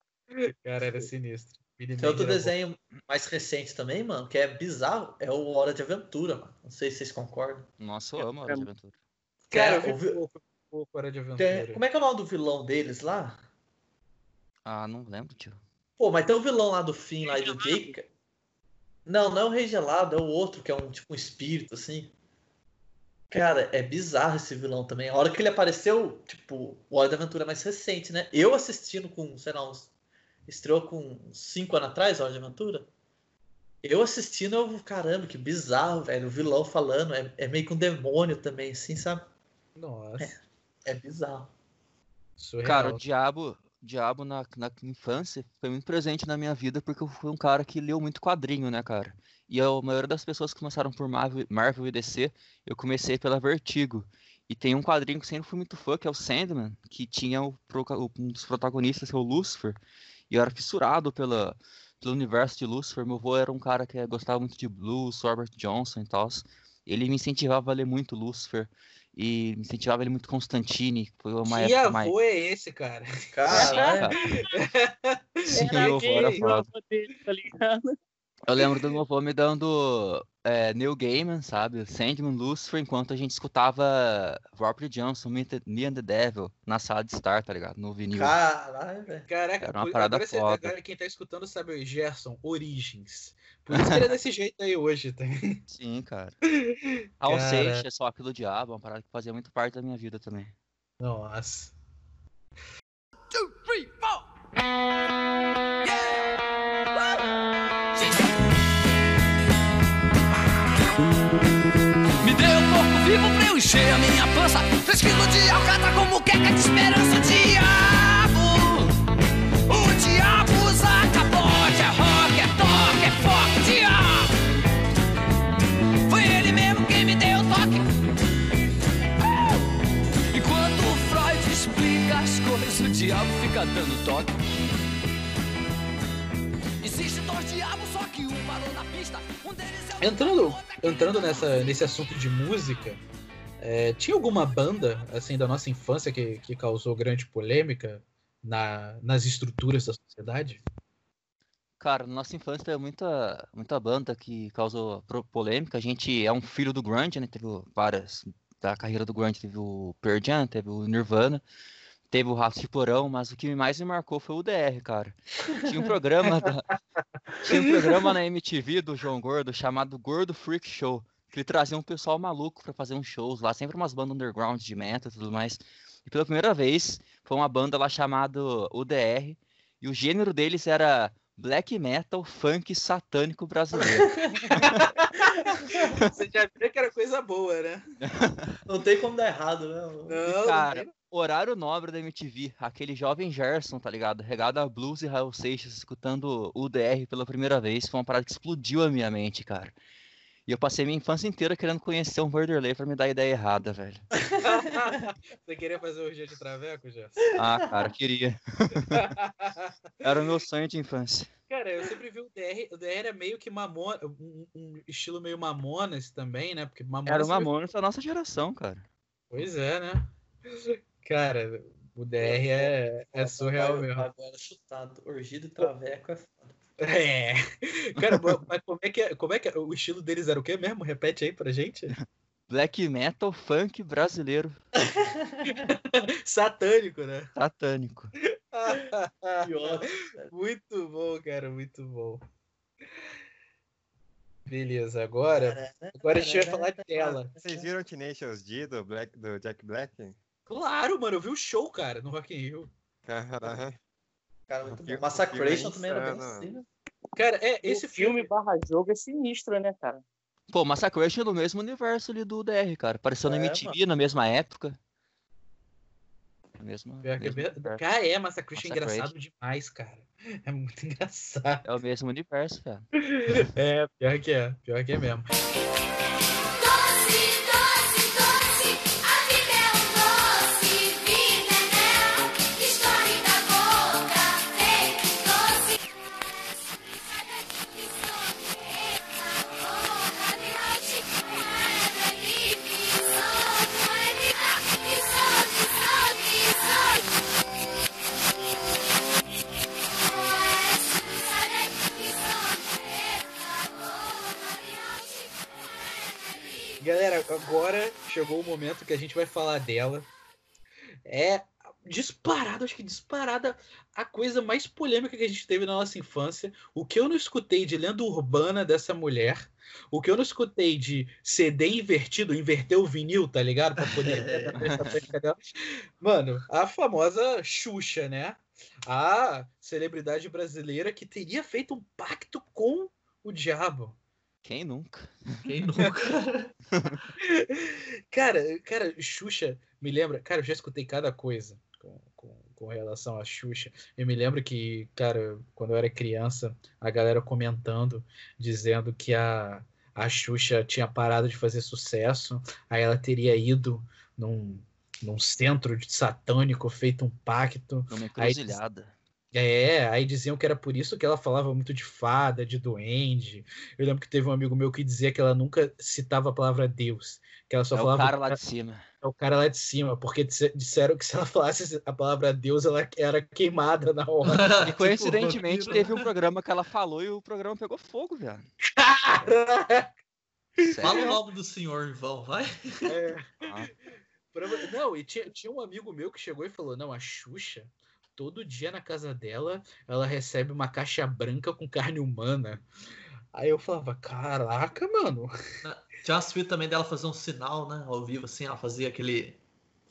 Cara, era sinistro. Billy Tem outro desenho mais recente também, mano, que é bizarro, é o Hora de Aventura, mano. Não sei se vocês concordam. Nossa, eu amo Hora de Aventura. bom. Cara, É, eu o vi vi- pouco, pouco Hora de Tem- Aventura. como é que é o nome do vilão deles lá? Ah, não lembro, tio. Pô, mas tem o vilão lá do fim, lá do Jake. Não, não é o Rei Gelado, é o outro, que é um tipo um espírito, assim. Cara, é bizarro esse vilão também. A hora que ele apareceu, tipo, o Hora da Aventura é mais recente, né? Eu assistindo com, sei lá, uns. Estreou com 5 anos atrás, Hora de Aventura. Eu assistindo, eu, caramba, que bizarro, velho. O vilão falando, é, é meio que um demônio também, assim, sabe? Nossa. É bizarro. Surreal. Cara, o Diabo, Diabo na, na infância foi muito presente na minha vida porque eu fui um cara que leu muito quadrinho, né, cara? E a maioria das pessoas que começaram por Marvel, Marvel e DC, eu comecei pela Vertigo. E tem um quadrinho que sempre fui muito fã, que é o Sandman, que tinha o- um dos protagonistas, que é o Lucifer. E eu era fissurado pela, pelo universo de Lucifer. Meu avô era um cara que gostava muito de blues, Robert Johnson e tal. Ele me incentivava a ler muito Lucifer. E me incentivava ele muito Constantine. Foi uma que época mais. avô é esse, cara? Sim, foda. avô dele, tá? Eu lembro do meu avô me dando é, Neil Gaiman, sabe? Sandman, Lucifer, enquanto a gente escutava Robert Johnson, Me, and the Devil, na sala de estar, tá ligado? No vinil. Caralho, velho. Caraca, Era uma parada agora, você- foda. agora quem tá escutando sabe o Gerson, Origens. Por isso que ele é desse jeito aí hoje, tá? Sim, cara. Raul Cara. Seixas, Só Aquilo Diabo, uma parada que fazia muito parte da minha vida também. Nossa. Me dê um corpo vivo pra eu encher a minha pança. Três quilos de alcatra como queca de esperança. O diabo, dando toque. Existe dois diabos, só que um parou na pista. Um deles é o Entrando, entrando nessa, nesse assunto de música, é, tinha alguma banda assim da nossa infância que, que causou grande polêmica na, nas estruturas da sociedade? Cara, na nossa infância teve muita, muita banda que causou polêmica. A gente é um filho do grunge, né? Teve várias da carreira do grunge, teve o Pearl Jam, teve o Nirvana, teve o Rato de Porão, mas o que mais me marcou foi o DR, cara. Tinha um programa da- tinha um programa na MTV do João Gordo chamado Gordo Freak Show, que ele trazia um pessoal maluco pra fazer uns shows lá, sempre umas bandas underground de metal e tudo mais. E pela primeira vez foi uma banda lá chamada UDR, e o gênero deles era Black metal funk satânico brasileiro. Você já viu que era coisa boa, né? Não tem como dar errado, né? Não, Cara, horário nobre da MTV, aquele jovem Gerson, tá ligado? Regado a blues e Raul Seixas, escutando o DR pela primeira vez, foi uma parada que explodiu a minha mente, cara. E eu passei minha infância inteira querendo conhecer um Borderlay pra me dar ideia errada, velho. Você queria fazer orgia de traveco, Gerson? Ah, cara, queria. Era o meu sonho de infância. Cara, eu sempre vi o DR. O DR era meio que mamona, um, um estilo meio mamonas também, né? Porque mamonas. Era uma Mamonas da nossa geração, cara. Pois é, né? Cara, o DR é, é surreal mesmo. Agora chutado. Orgia de traveco é foda. É. Cara, mas como é, que é, como é que é? o estilo deles era o quê mesmo? Repete aí pra gente. Black metal funk brasileiro Satânico, né? satânico. Muito bom, cara, muito bom. Beleza, agora, agora a gente vai falar dela. Vocês viram Tenacious D do, Black, do Jack Black? Claro, mano, eu vi o show, cara, no Rock in Rio. Cara, muito O bom. Massacration o é também era bem assim? Cara, é, Esse esse filme, filme barra jogo é sinistro, né, cara? Pô, Massacration é do mesmo universo ali do DR, cara. Apareceu na É, MTV na mesma época. Na mesma, Pior que é mesmo. Cara, é, Massacration é engraçado demais, cara. É muito engraçado. É o mesmo universo, cara. É, pior que é, pior que é mesmo. Galera, agora chegou o momento que a gente vai falar dela. É disparado, acho que disparada a coisa mais polêmica que a gente teve na nossa infância. O que eu não escutei de lenda urbana dessa mulher. O que eu não escutei de CD invertido, inverter o vinil, tá ligado? Pra poder. Mano, a famosa Xuxa, né? A celebridade brasileira que teria feito um pacto com o diabo. Quem nunca? Quem nunca? Cara, cara, Xuxa me lembra. Cara, eu já escutei cada coisa com, com, com relação a Xuxa. Eu me lembro que, cara, quando eu era criança, a galera comentando, dizendo que a, a Xuxa tinha parado de fazer sucesso, aí ela teria ido num, num centro satânico, feito um pacto. Numa Aí- encruzilhada. É, aí diziam que era por isso que ela falava muito de fada, de duende. Eu lembro que teve um amigo meu que dizia que ela nunca citava a palavra Deus, que ela só É o falava cara lá de cima. é o cara lá de cima, porque disse- disseram que se ela falasse a palavra Deus, ela era queimada na hora. E coincidentemente teve um programa que ela falou e o programa pegou fogo, velho. Fala o nome do senhor em vão, vai. Prova- Não, e tinha, tinha um amigo meu que chegou e falou: Não, a Xuxa, todo dia na casa dela, ela recebe uma caixa branca com carne humana. Aí eu falava: Caraca, mano. Tinha umas fitas também dela fazer um sinal, né? Ao vivo, assim, ela fazia aquele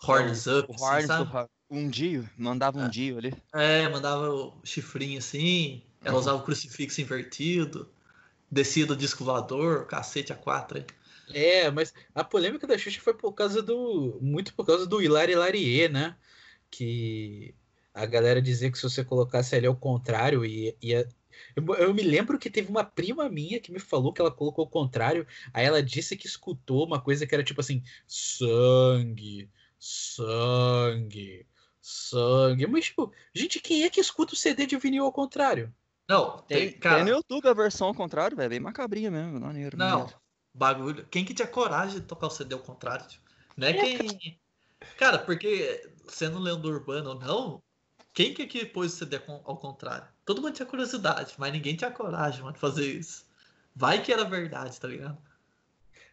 horns up, O assim, um dia, mandava um dia ali. É, mandava o chifrinho assim, ela usava o crucifixo invertido, descia do disco voador, cacete a quatro. aí. É, mas a polêmica da Xuxa foi por causa do. Muito por causa do Hilari Hilarie, né? Que a galera dizia que se você colocasse ali ao contrário, ia. ia... Eu, eu me lembro que teve uma prima minha que me falou que ela colocou o contrário, aí ela disse que escutou uma coisa que era tipo assim: sangue, sangue, sangue. Mas, tipo, gente, quem é que escuta o CD de vinil ao contrário? Não, Tem, tem, cara, tem no YouTube a versão ao contrário, velho. Bem macabrinha mesmo, maneiro. não, maneiro. bagulho. Quem que tinha coragem de tocar o CD ao contrário? tio? Não é quem. Cara, porque sendo lenda urbana ou não, quem que aqui pôs o CD ao contrário? Todo mundo tinha curiosidade, mas ninguém tinha coragem de fazer isso. Vai que era verdade, tá ligado?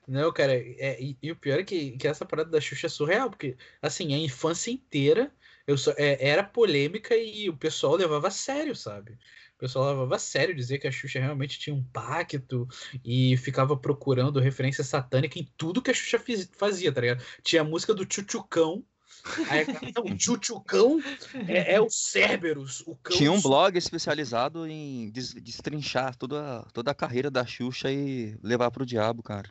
Não, cara, é, e, e o pior é que, que essa parada da Xuxa é surreal, porque, assim, a infância inteira eu só, é, era polêmica e o pessoal levava a sério, sabe? O pessoal levava a sério dizer que a Xuxa realmente tinha um pacto e ficava procurando referência satânica em tudo que a Xuxa fiz- fazia, tá ligado? Tinha a música do Tchutchucão, não, o Tchutchucão é, é o Cerberus, o cão. Tinha um blog especializado em des- destrinchar toda, toda a carreira da Xuxa e levar pro diabo, cara.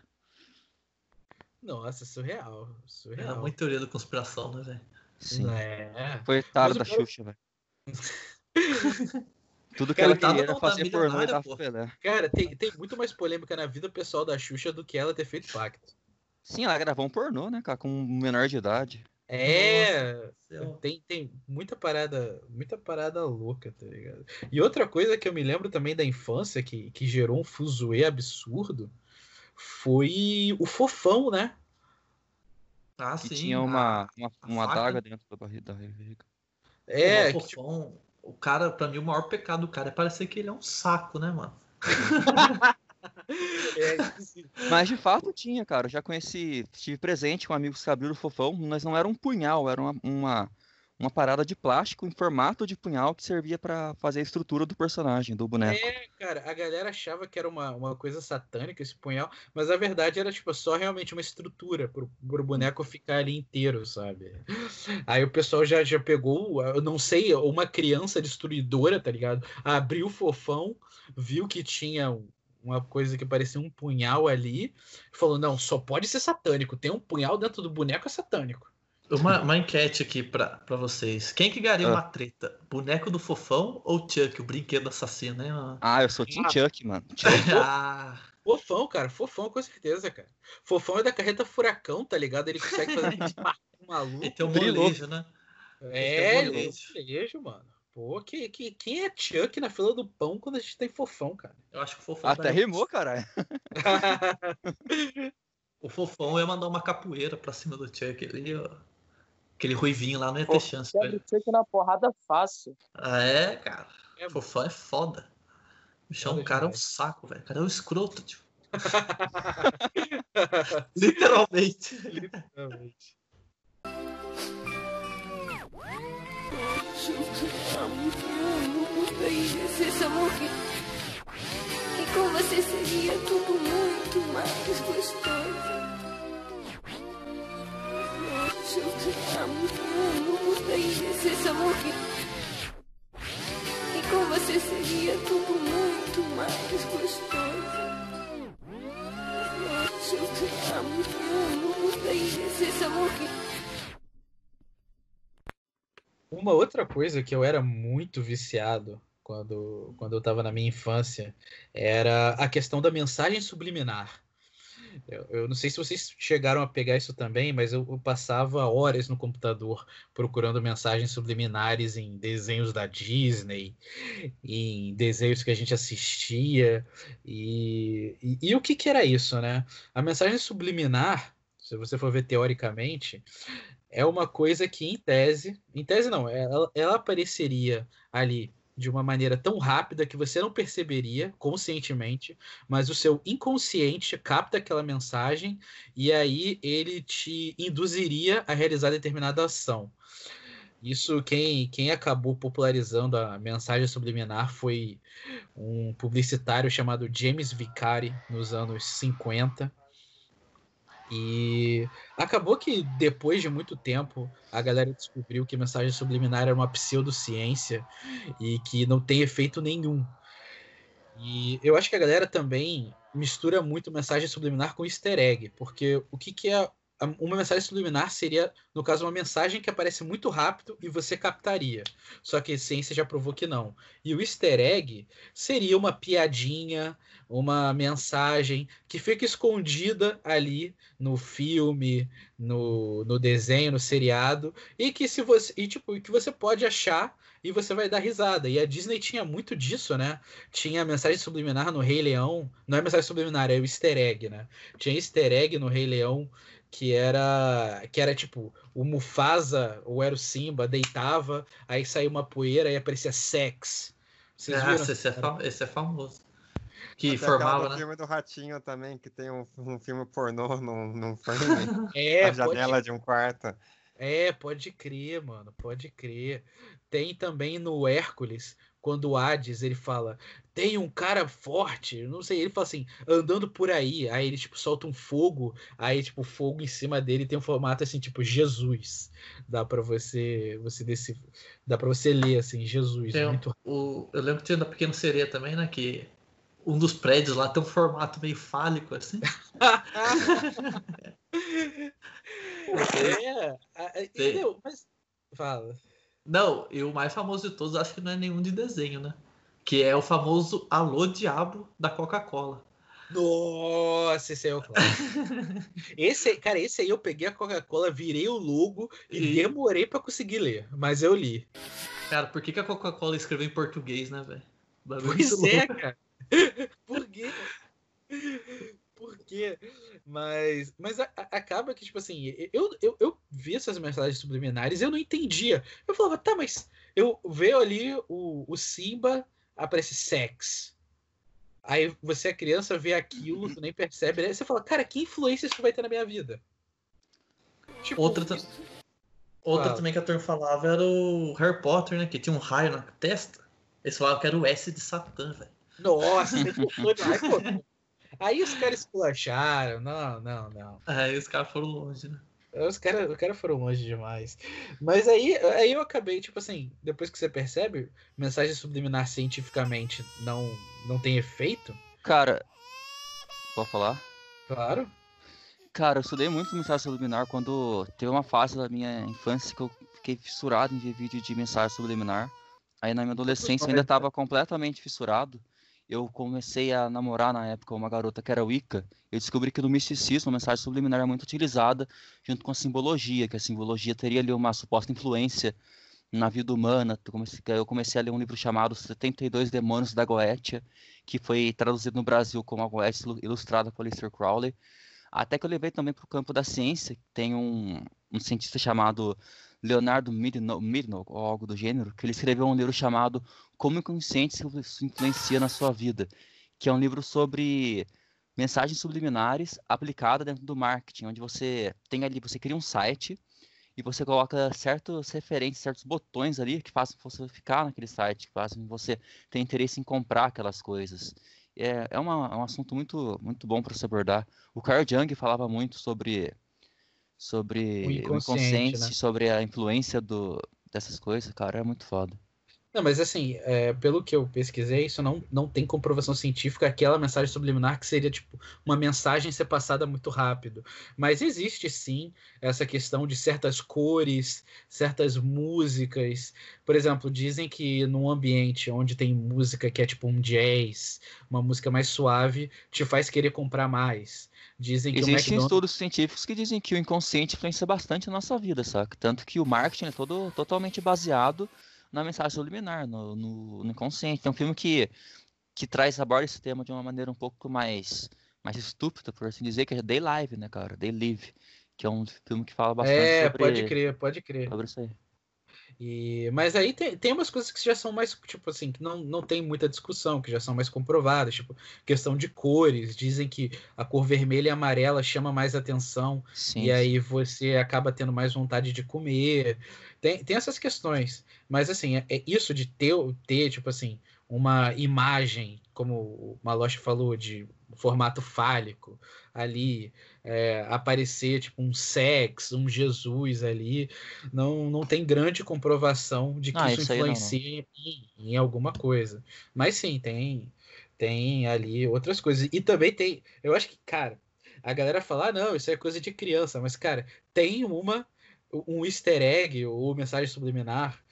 Nossa, surreal. Era Surreal. muito teoria da conspiração, né, velho? Sim. É. Coitado da cara- Xuxa, velho. Tudo que Cara, ela queria era numa fazer pornô e dar. Pelé. Cara, tem, tem muito mais polêmica na vida pessoal da Xuxa do que ela ter feito pacto. Sim, ela gravou um pornô, né, cara, com um menor de idade. É, tem, tem muita parada, muita parada louca, tá ligado? E outra coisa que eu me lembro também da infância que, que gerou um fuzuê absurdo foi o fofão, né? Ah, Que sim. tinha uma, uma, a uma faca. adaga dentro da barriga. Da barriga. É, o que, tipo, fofão, o cara, pra mim, o maior pecado do cara é parecer que ele é um saco, né, mano? é, Mas de fato tinha, cara. Eu já conheci, estive presente com amigos que abriram o fofão, mas não era um punhal, era uma, uma, uma parada de plástico em formato de punhal que servia pra fazer a estrutura do personagem, do boneco. É, cara, a galera achava que era uma, uma coisa satânica esse punhal, mas a verdade era, tipo, só realmente uma estrutura pro, pro boneco ficar ali inteiro, sabe? Aí o pessoal já, já pegou, eu não sei, uma criança destruidora, tá ligado? Abriu o fofão, viu que tinha um- uma coisa que parecia um punhal ali, falou, não, só pode ser satânico, tem um punhal dentro do boneco, é satânico. Uma, uma enquete aqui pra, pra vocês. Quem que ganharia Ah. uma treta? Boneco do fofão ou Chuck, o brinquedo assassino, hein, mano? Ah, eu sou Team Ah. Chuck, mano. ah, Fofão, cara, fofão com certeza, cara. Fofão é da carreta furacão, tá ligado? Ele consegue fazer um maluco. ele tem um molejo, né? É, Ele tem um molejo, mano. Pô, que, que, quem é Chuck na fila do pão quando a gente tem fofão, cara? Eu acho que o fofão. Até vai- rimou, caralho. O fofão ia mandar uma capoeira pra cima do Chuck ali, ó. Aquele ruivinho lá não ia ter Pô, chance Quebra ele. o Chuck na porrada fácil. Ah, é, cara. É, fofão é foda. O bichão, o cara é um saco, velho. O cara é um escroto, tipo. Literalmente. Realmente. Amo, amo muito aí, esse amor que... E com você seria tudo muito mais gostoso. Amo, amo muito aí, esse amor que... E com você seria tudo muito mais gostoso. Amo, amo muito aí, esse amor que... Uma outra coisa que eu era muito viciado quando, quando eu tava na minha infância era a questão da mensagem subliminar. Eu, eu não sei se vocês chegaram a pegar isso também, mas eu, eu passava horas no computador procurando mensagens subliminares em desenhos da Disney, em desenhos que a gente assistia. E, e, e o que, que era isso, né? A mensagem subliminar, se você for ver teoricamente, é uma coisa que, em tese, em tese não, ela, ela apareceria ali de uma maneira tão rápida que você não perceberia conscientemente, mas o seu inconsciente capta aquela mensagem e aí ele te induziria a realizar determinada ação. Isso quem, quem acabou popularizando a mensagem subliminar foi um publicitário chamado James Vicari nos anos 50. E acabou que depois de muito tempo a galera descobriu que mensagem subliminar era uma pseudociência e que não tem efeito nenhum. E eu acho que a galera também mistura muito mensagem subliminar com easter egg, porque o que, que é uma mensagem subliminar seria, no caso, uma mensagem que aparece muito rápido e você captaria. Só que a ciência já provou que não. E o easter egg seria uma piadinha, uma mensagem que fica escondida ali no filme, no, no desenho, no seriado, e que se você. E tipo, que você pode achar e você vai dar risada. E a Disney tinha muito disso, né? Tinha mensagem subliminar no Rei Leão. Não é mensagem subliminar, é o easter egg, né? Tinha easter egg no Rei Leão que era que era tipo o Mufasa ou era o Simba deitava, aí saía uma poeira e aparecia sex. Vocês viram? Nossa, esse é, fam- esse é famoso. Que Tem aquela formava, do né? filme do Ratinho também, que tem um, um filme pornô num, num frame, É, a pode janela de um quarto. É, pode crer, mano, pode crer. Tem também no Hércules, quando o Hades ele fala, tem um cara forte, não sei, ele fala assim, andando por aí, aí ele tipo solta um fogo, aí tipo o fogo em cima dele tem um formato assim, tipo Jesus. Dá para você você desse, dá para você ler assim, Jesus, Tem muito o, eu lembro que tinha da Pequena Sereia também, né? Que um dos prédios lá tem um formato meio fálico, assim. É, a- entendeu? Mas fala. Não, e o mais famoso de todos, acho que não é nenhum de desenho, né? Que é o famoso Alô Diabo da Coca-Cola. Nossa, esse aí é o clássico. esse, cara, esse aí eu peguei a Coca-Cola, virei o logo e E- demorei pra conseguir ler, mas eu li. Cara, por que, que a Coca-Cola escreveu em português, né, velho? Pois é, cara. Por quê? Por quê? Mas, mas a- a- acaba que, tipo assim, eu, eu, eu vi essas mensagens subliminares e eu não entendia. Eu falava, tá, mas eu vejo ali o, o Simba, aparece sex. Aí você, a criança, vê aquilo, tu nem percebe, aí você fala, cara, que influência isso vai ter na minha vida? Tipo, Outra ta- Outra Fala. também que a turma falava era o Harry Potter, né? Que tinha um raio na testa. Eles falavam que era o S de Satã, velho. Nossa, pô. Aí os caras esculacharam. Não, não, não. Aí os caras foram longe, né? Os caras os cara foram longe demais. Mas aí, aí eu acabei, tipo assim, depois que você percebe, mensagem subliminar cientificamente não, não tem efeito, Cara, pode falar? claro. Cara, eu estudei muito mensagem subliminar quando teve uma fase da minha infância que eu fiquei fissurado em ver vídeo de mensagem subliminar. Aí na minha adolescência eu ainda estava completamente fissurado. Eu comecei a namorar na época uma garota que era Wicca. Eu descobri que no misticismo a mensagem subliminar é muito utilizada junto com a simbologia, que a simbologia teria ali uma suposta influência na vida humana. Eu comecei, a ler um livro chamado 72 Demônios da Goetia, que foi traduzido no Brasil como a Goetia Ilu- Ilustrada por Aleister Crowley. Até que eu levei também para o campo da ciência. Tem um, um cientista chamado Leonardo Midnow, ou algo do gênero, que ele escreveu um livro chamado Como o Inconsciente se influ- se Influencia na Sua Vida, que é um livro sobre mensagens subliminares aplicadas dentro do marketing, onde você tem ali, você cria um site e você coloca certas referências, certos botões ali que fazem você ficar naquele site, que fazem você ter interesse em comprar aquelas coisas. É, é, uma- é um assunto muito, muito bom para se abordar. O Carl Jung falava muito sobre, sobre O o inconsciente, inconsciente, né? sobre a influência do, dessas coisas, cara, é muito foda. Não, mas assim, é, pelo que eu pesquisei, isso não, não tem comprovação científica, aquela mensagem subliminar que seria tipo uma mensagem ser passada muito rápido. Mas existe sim essa questão de certas cores, certas músicas. Por exemplo, dizem que num ambiente onde tem música que é tipo um jazz, uma música mais suave, te faz querer comprar mais. Dizem que Existem McDonald's. estudos científicos que dizem que o inconsciente influencia bastante a nossa vida, saca? Tanto que o marketing é todo totalmente baseado na mensagem subliminar, no, no, no inconsciente. Tem um filme que, que traz, aborda esse tema de uma maneira um pouco mais, mais estúpida, por assim dizer, que é Day Live, né, cara? Day Live, que é um filme que fala bastante É, sobre, pode crer, pode crer. sobre isso aí. E, mas aí tem, tem umas coisas que já são mais, tipo assim, que não, não tem muita discussão, que já são mais comprovadas, tipo, questão de cores. Dizem que a cor vermelha e amarela chama mais atenção, Sim, e aí você acaba tendo mais vontade de comer. Tem, tem essas questões. Mas assim, é, é isso de ter, ter, tipo assim, uma imagem, como o Maloche falou, de formato fálico ali, é, aparecer tipo um sex, um Jesus ali, não, não tem grande comprovação de que Ah, isso isso aí não, não. influencia em, em alguma coisa. Mas sim, tem, tem ali outras coisas. E também tem, eu acho que, cara, a galera fala, ah, não, isso é coisa de criança, mas, cara, tem uma, um easter egg ou mensagem subliminar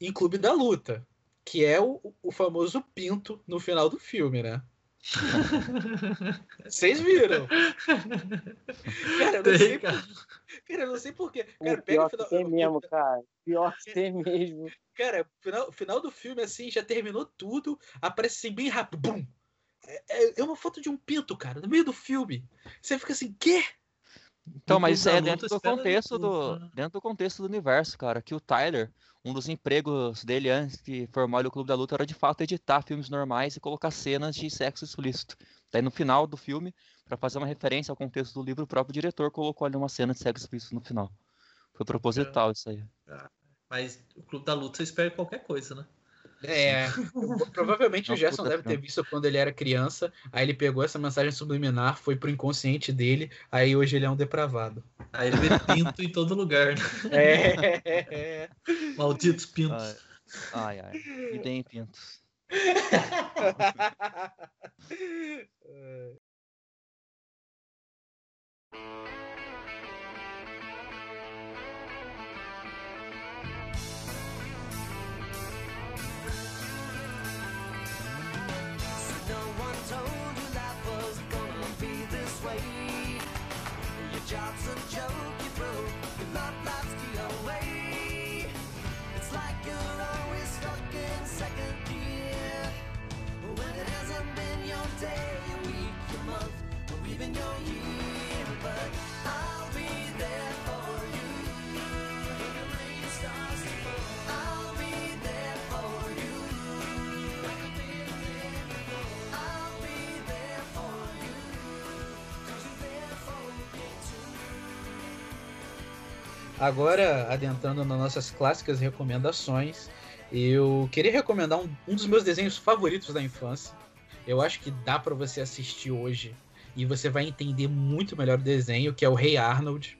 em Clube da Luta, que é o, o famoso pinto no final do filme, né? Vocês viram? Cara, eu não sei, cara. por- cara, eu não sei porquê. O Cara, pega pior o final. que tem mesmo, cara. Pior que tem mesmo. Cara, final, final do filme, assim, já terminou tudo, aparece assim, bem rápido, bum! É, é- é uma foto de um pinto, cara, no meio do filme. Você fica assim, quê? Então, mas é dentro do contexto do, dentro do contexto do universo, cara. Que o Tyler, um dos empregos dele antes de formar o Clube da Luta era de fato editar filmes normais e colocar cenas de sexo explícito. Daí no final do filme, pra fazer uma referência ao contexto do livro, o próprio diretor colocou ali uma cena de sexo explícito no final. Foi proposital isso aí. Mas o Clube da Luta você espera qualquer coisa, né? É, provavelmente É o um Gerson deve ter visto quando ele era criança, aí ele pegou essa mensagem subliminar, foi pro inconsciente dele, aí hoje ele é um depravado. Aí ele vê pinto em todo lugar, né? É. Malditos pintos. Ai, ai. Me deem pintos. A joke, you broke. Your love life's the away. It's like you're always stuck in second gear. When it hasn't been your day, your week, your month, or even your year. Agora, adentrando nas nossas clássicas recomendações, eu queria recomendar um, um dos meus desenhos favoritos da infância. Eu acho que dá pra você assistir hoje e você vai entender muito melhor o desenho, que é o Rei Arnold.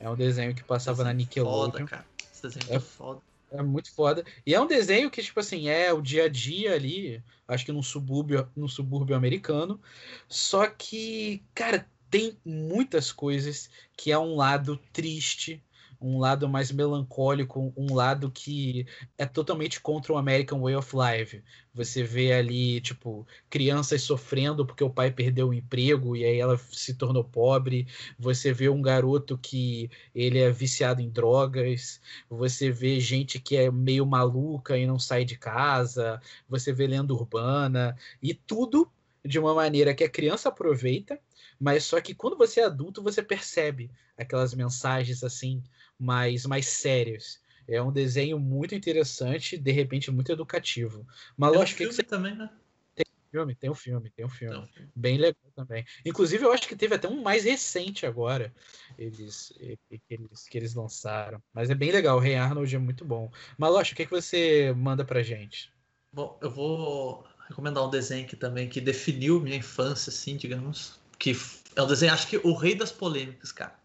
É um desenho que passava na Nickelodeon. Foda, cara. Esse desenho É é foda. É muito foda. E é um desenho que, tipo assim, é o dia a dia ali, acho que num subúrbio, num subúrbio americano. Só que, cara, tem muitas coisas que é um lado triste, um lado mais melancólico, um lado que é totalmente contra o American Way of Life. Você vê ali, tipo, crianças sofrendo porque o pai perdeu o emprego e aí ela se tornou pobre. Você vê um garoto que ele é viciado em drogas. Você vê gente que é meio maluca e não sai de casa. Você vê lenda urbana. E tudo de uma maneira que a criança aproveita, mas só que quando você é adulto, você percebe aquelas mensagens assim, mais, mais sérias. É um desenho muito interessante, de repente muito educativo. Mas Tem um lógico que, filme também, né? você filme? Tem um filme, tem um filme. Tem um filme. Bem legal também. Inclusive, eu acho que teve até um mais recente agora, eles, que, eles, que eles lançaram. Mas é bem legal, o Rei Arnold é muito bom. Malocha, o que, que você manda pra gente? Bom, eu vou recomendar um desenho aqui também que definiu minha infância, assim, digamos. Que é um desenho, acho que o rei das polêmicas, cara.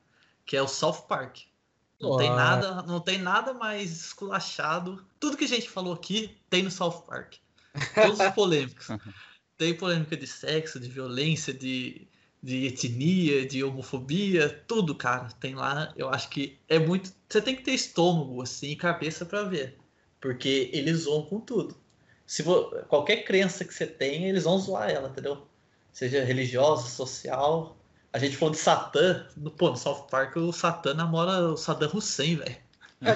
Que é o South Park. Não tem Ó. nada, não tem nada mais esculachado. Tudo que a gente falou aqui tem no South Park. Todos os polêmicos. Tem polêmica de sexo, de violência, de, de etnia, de homofobia, tudo, cara. Tem lá. Eu acho que é muito. Você tem que ter estômago, assim, e cabeça pra ver. Porque eles zoam com tudo. Se vo- Qualquer crença que você tenha, eles vão zoar ela, entendeu? Seja religiosa, social. A gente falou de Satã. No, pô, no South Park, o Satã namora o Saddam Hussein, velho.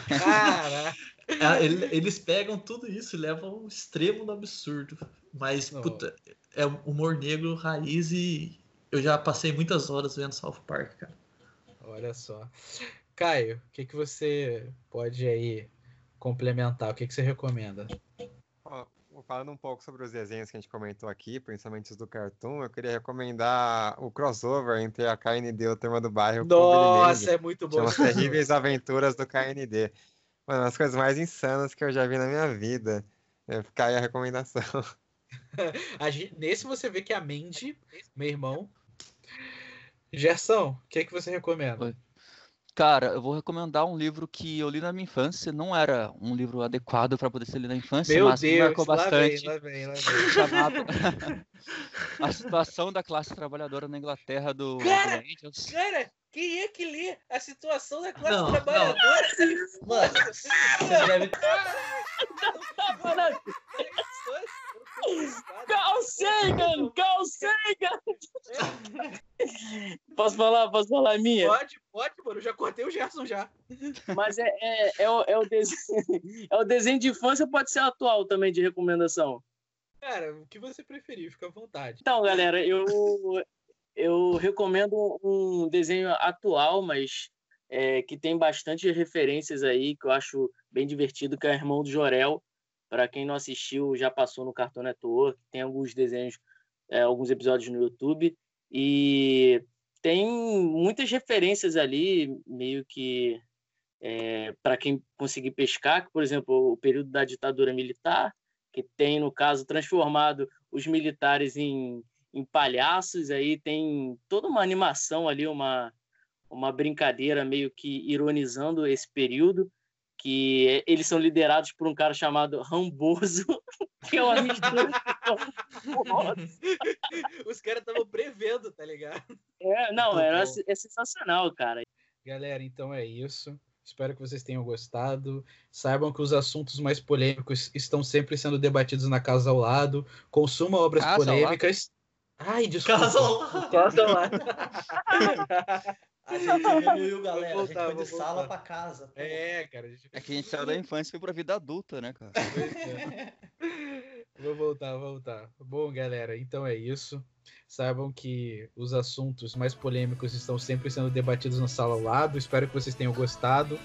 Cara! Ele- Eles pegam tudo isso e levam ao extremo do absurdo. Mas, Não. puta, é humor negro raiz e eu já passei muitas horas vendo South Park, cara. Olha só. Caio, o que, que você pode aí complementar? O que, que você recomenda? Ó, Falando um pouco sobre os desenhos que a gente comentou aqui, principalmente os do Cartoon, eu queria recomendar o crossover entre a KND e o Turma do Bairro. com o Billy Nossa, é muito bom. Chama As Terríveis Aventuras do KND. Mano, uma das coisas mais insanas que eu já vi na minha vida. É, Fica aí a recomendação. Nesse você vê que a Mandy, meu irmão. Gerson, o que, que você recomenda? Oi. Cara, eu vou recomendar um livro que eu li na minha infância. Não era um livro adequado para poder ser lido na infância, Meu mas me Deus, marcou lá bastante. vem, lá vem, lá vem. chamado A Situação da Classe Trabalhadora na Inglaterra do, do Cara! Angels. Cara, quem é que lê a situação da classe Não, não. trabalhadora? Mano, você deve. Carl Sagan! Carl Sagan! Posso falar? Posso falar a minha? Pode, pode, mano. Eu já cortei o Gerson já. Mas é, é, é, o, é, o desenho, é o desenho de infância, pode ser atual também de recomendação. Cara, o que você preferir, fica à vontade. Então, galera, eu, eu recomendo um desenho atual, mas é, que tem bastante referências aí, que eu acho bem divertido, que é Irmão do Jorel. Para quem não assistiu, já passou no Cartoon Network, tem alguns desenhos, é, alguns episódios no YouTube, e tem muitas referências ali, meio que para quem conseguir pescar, por exemplo, o período da ditadura militar, que tem, no caso, transformado os militares em, em palhaços. Aí tem toda uma animação ali, uma, uma brincadeira meio que ironizando esse período, que eles são liderados por um cara chamado Ramboso, que é uma mistura. Os caras estavam prevendo, tá ligado? é, não, era, é sensacional, cara. Galera, então é isso. Espero que vocês tenham gostado. Saibam que os assuntos mais polêmicos estão sempre sendo debatidos na casa ao lado. Consuma obras Casa ao polêmicas. Ai, desculpa. Casa ao lado. Casa ao lado. A gente evoluiu, galera. Vou a gente voltar, foi de sala voltar. pra casa. pô. É, cara. a gente- É que a gente saiu da infância e foi pra vida adulta, né, cara? É. Vou voltar, vou voltar. Bom, galera, então é isso. Saibam que os assuntos mais polêmicos estão sempre sendo debatidos na sala ao lado. Espero que vocês tenham gostado.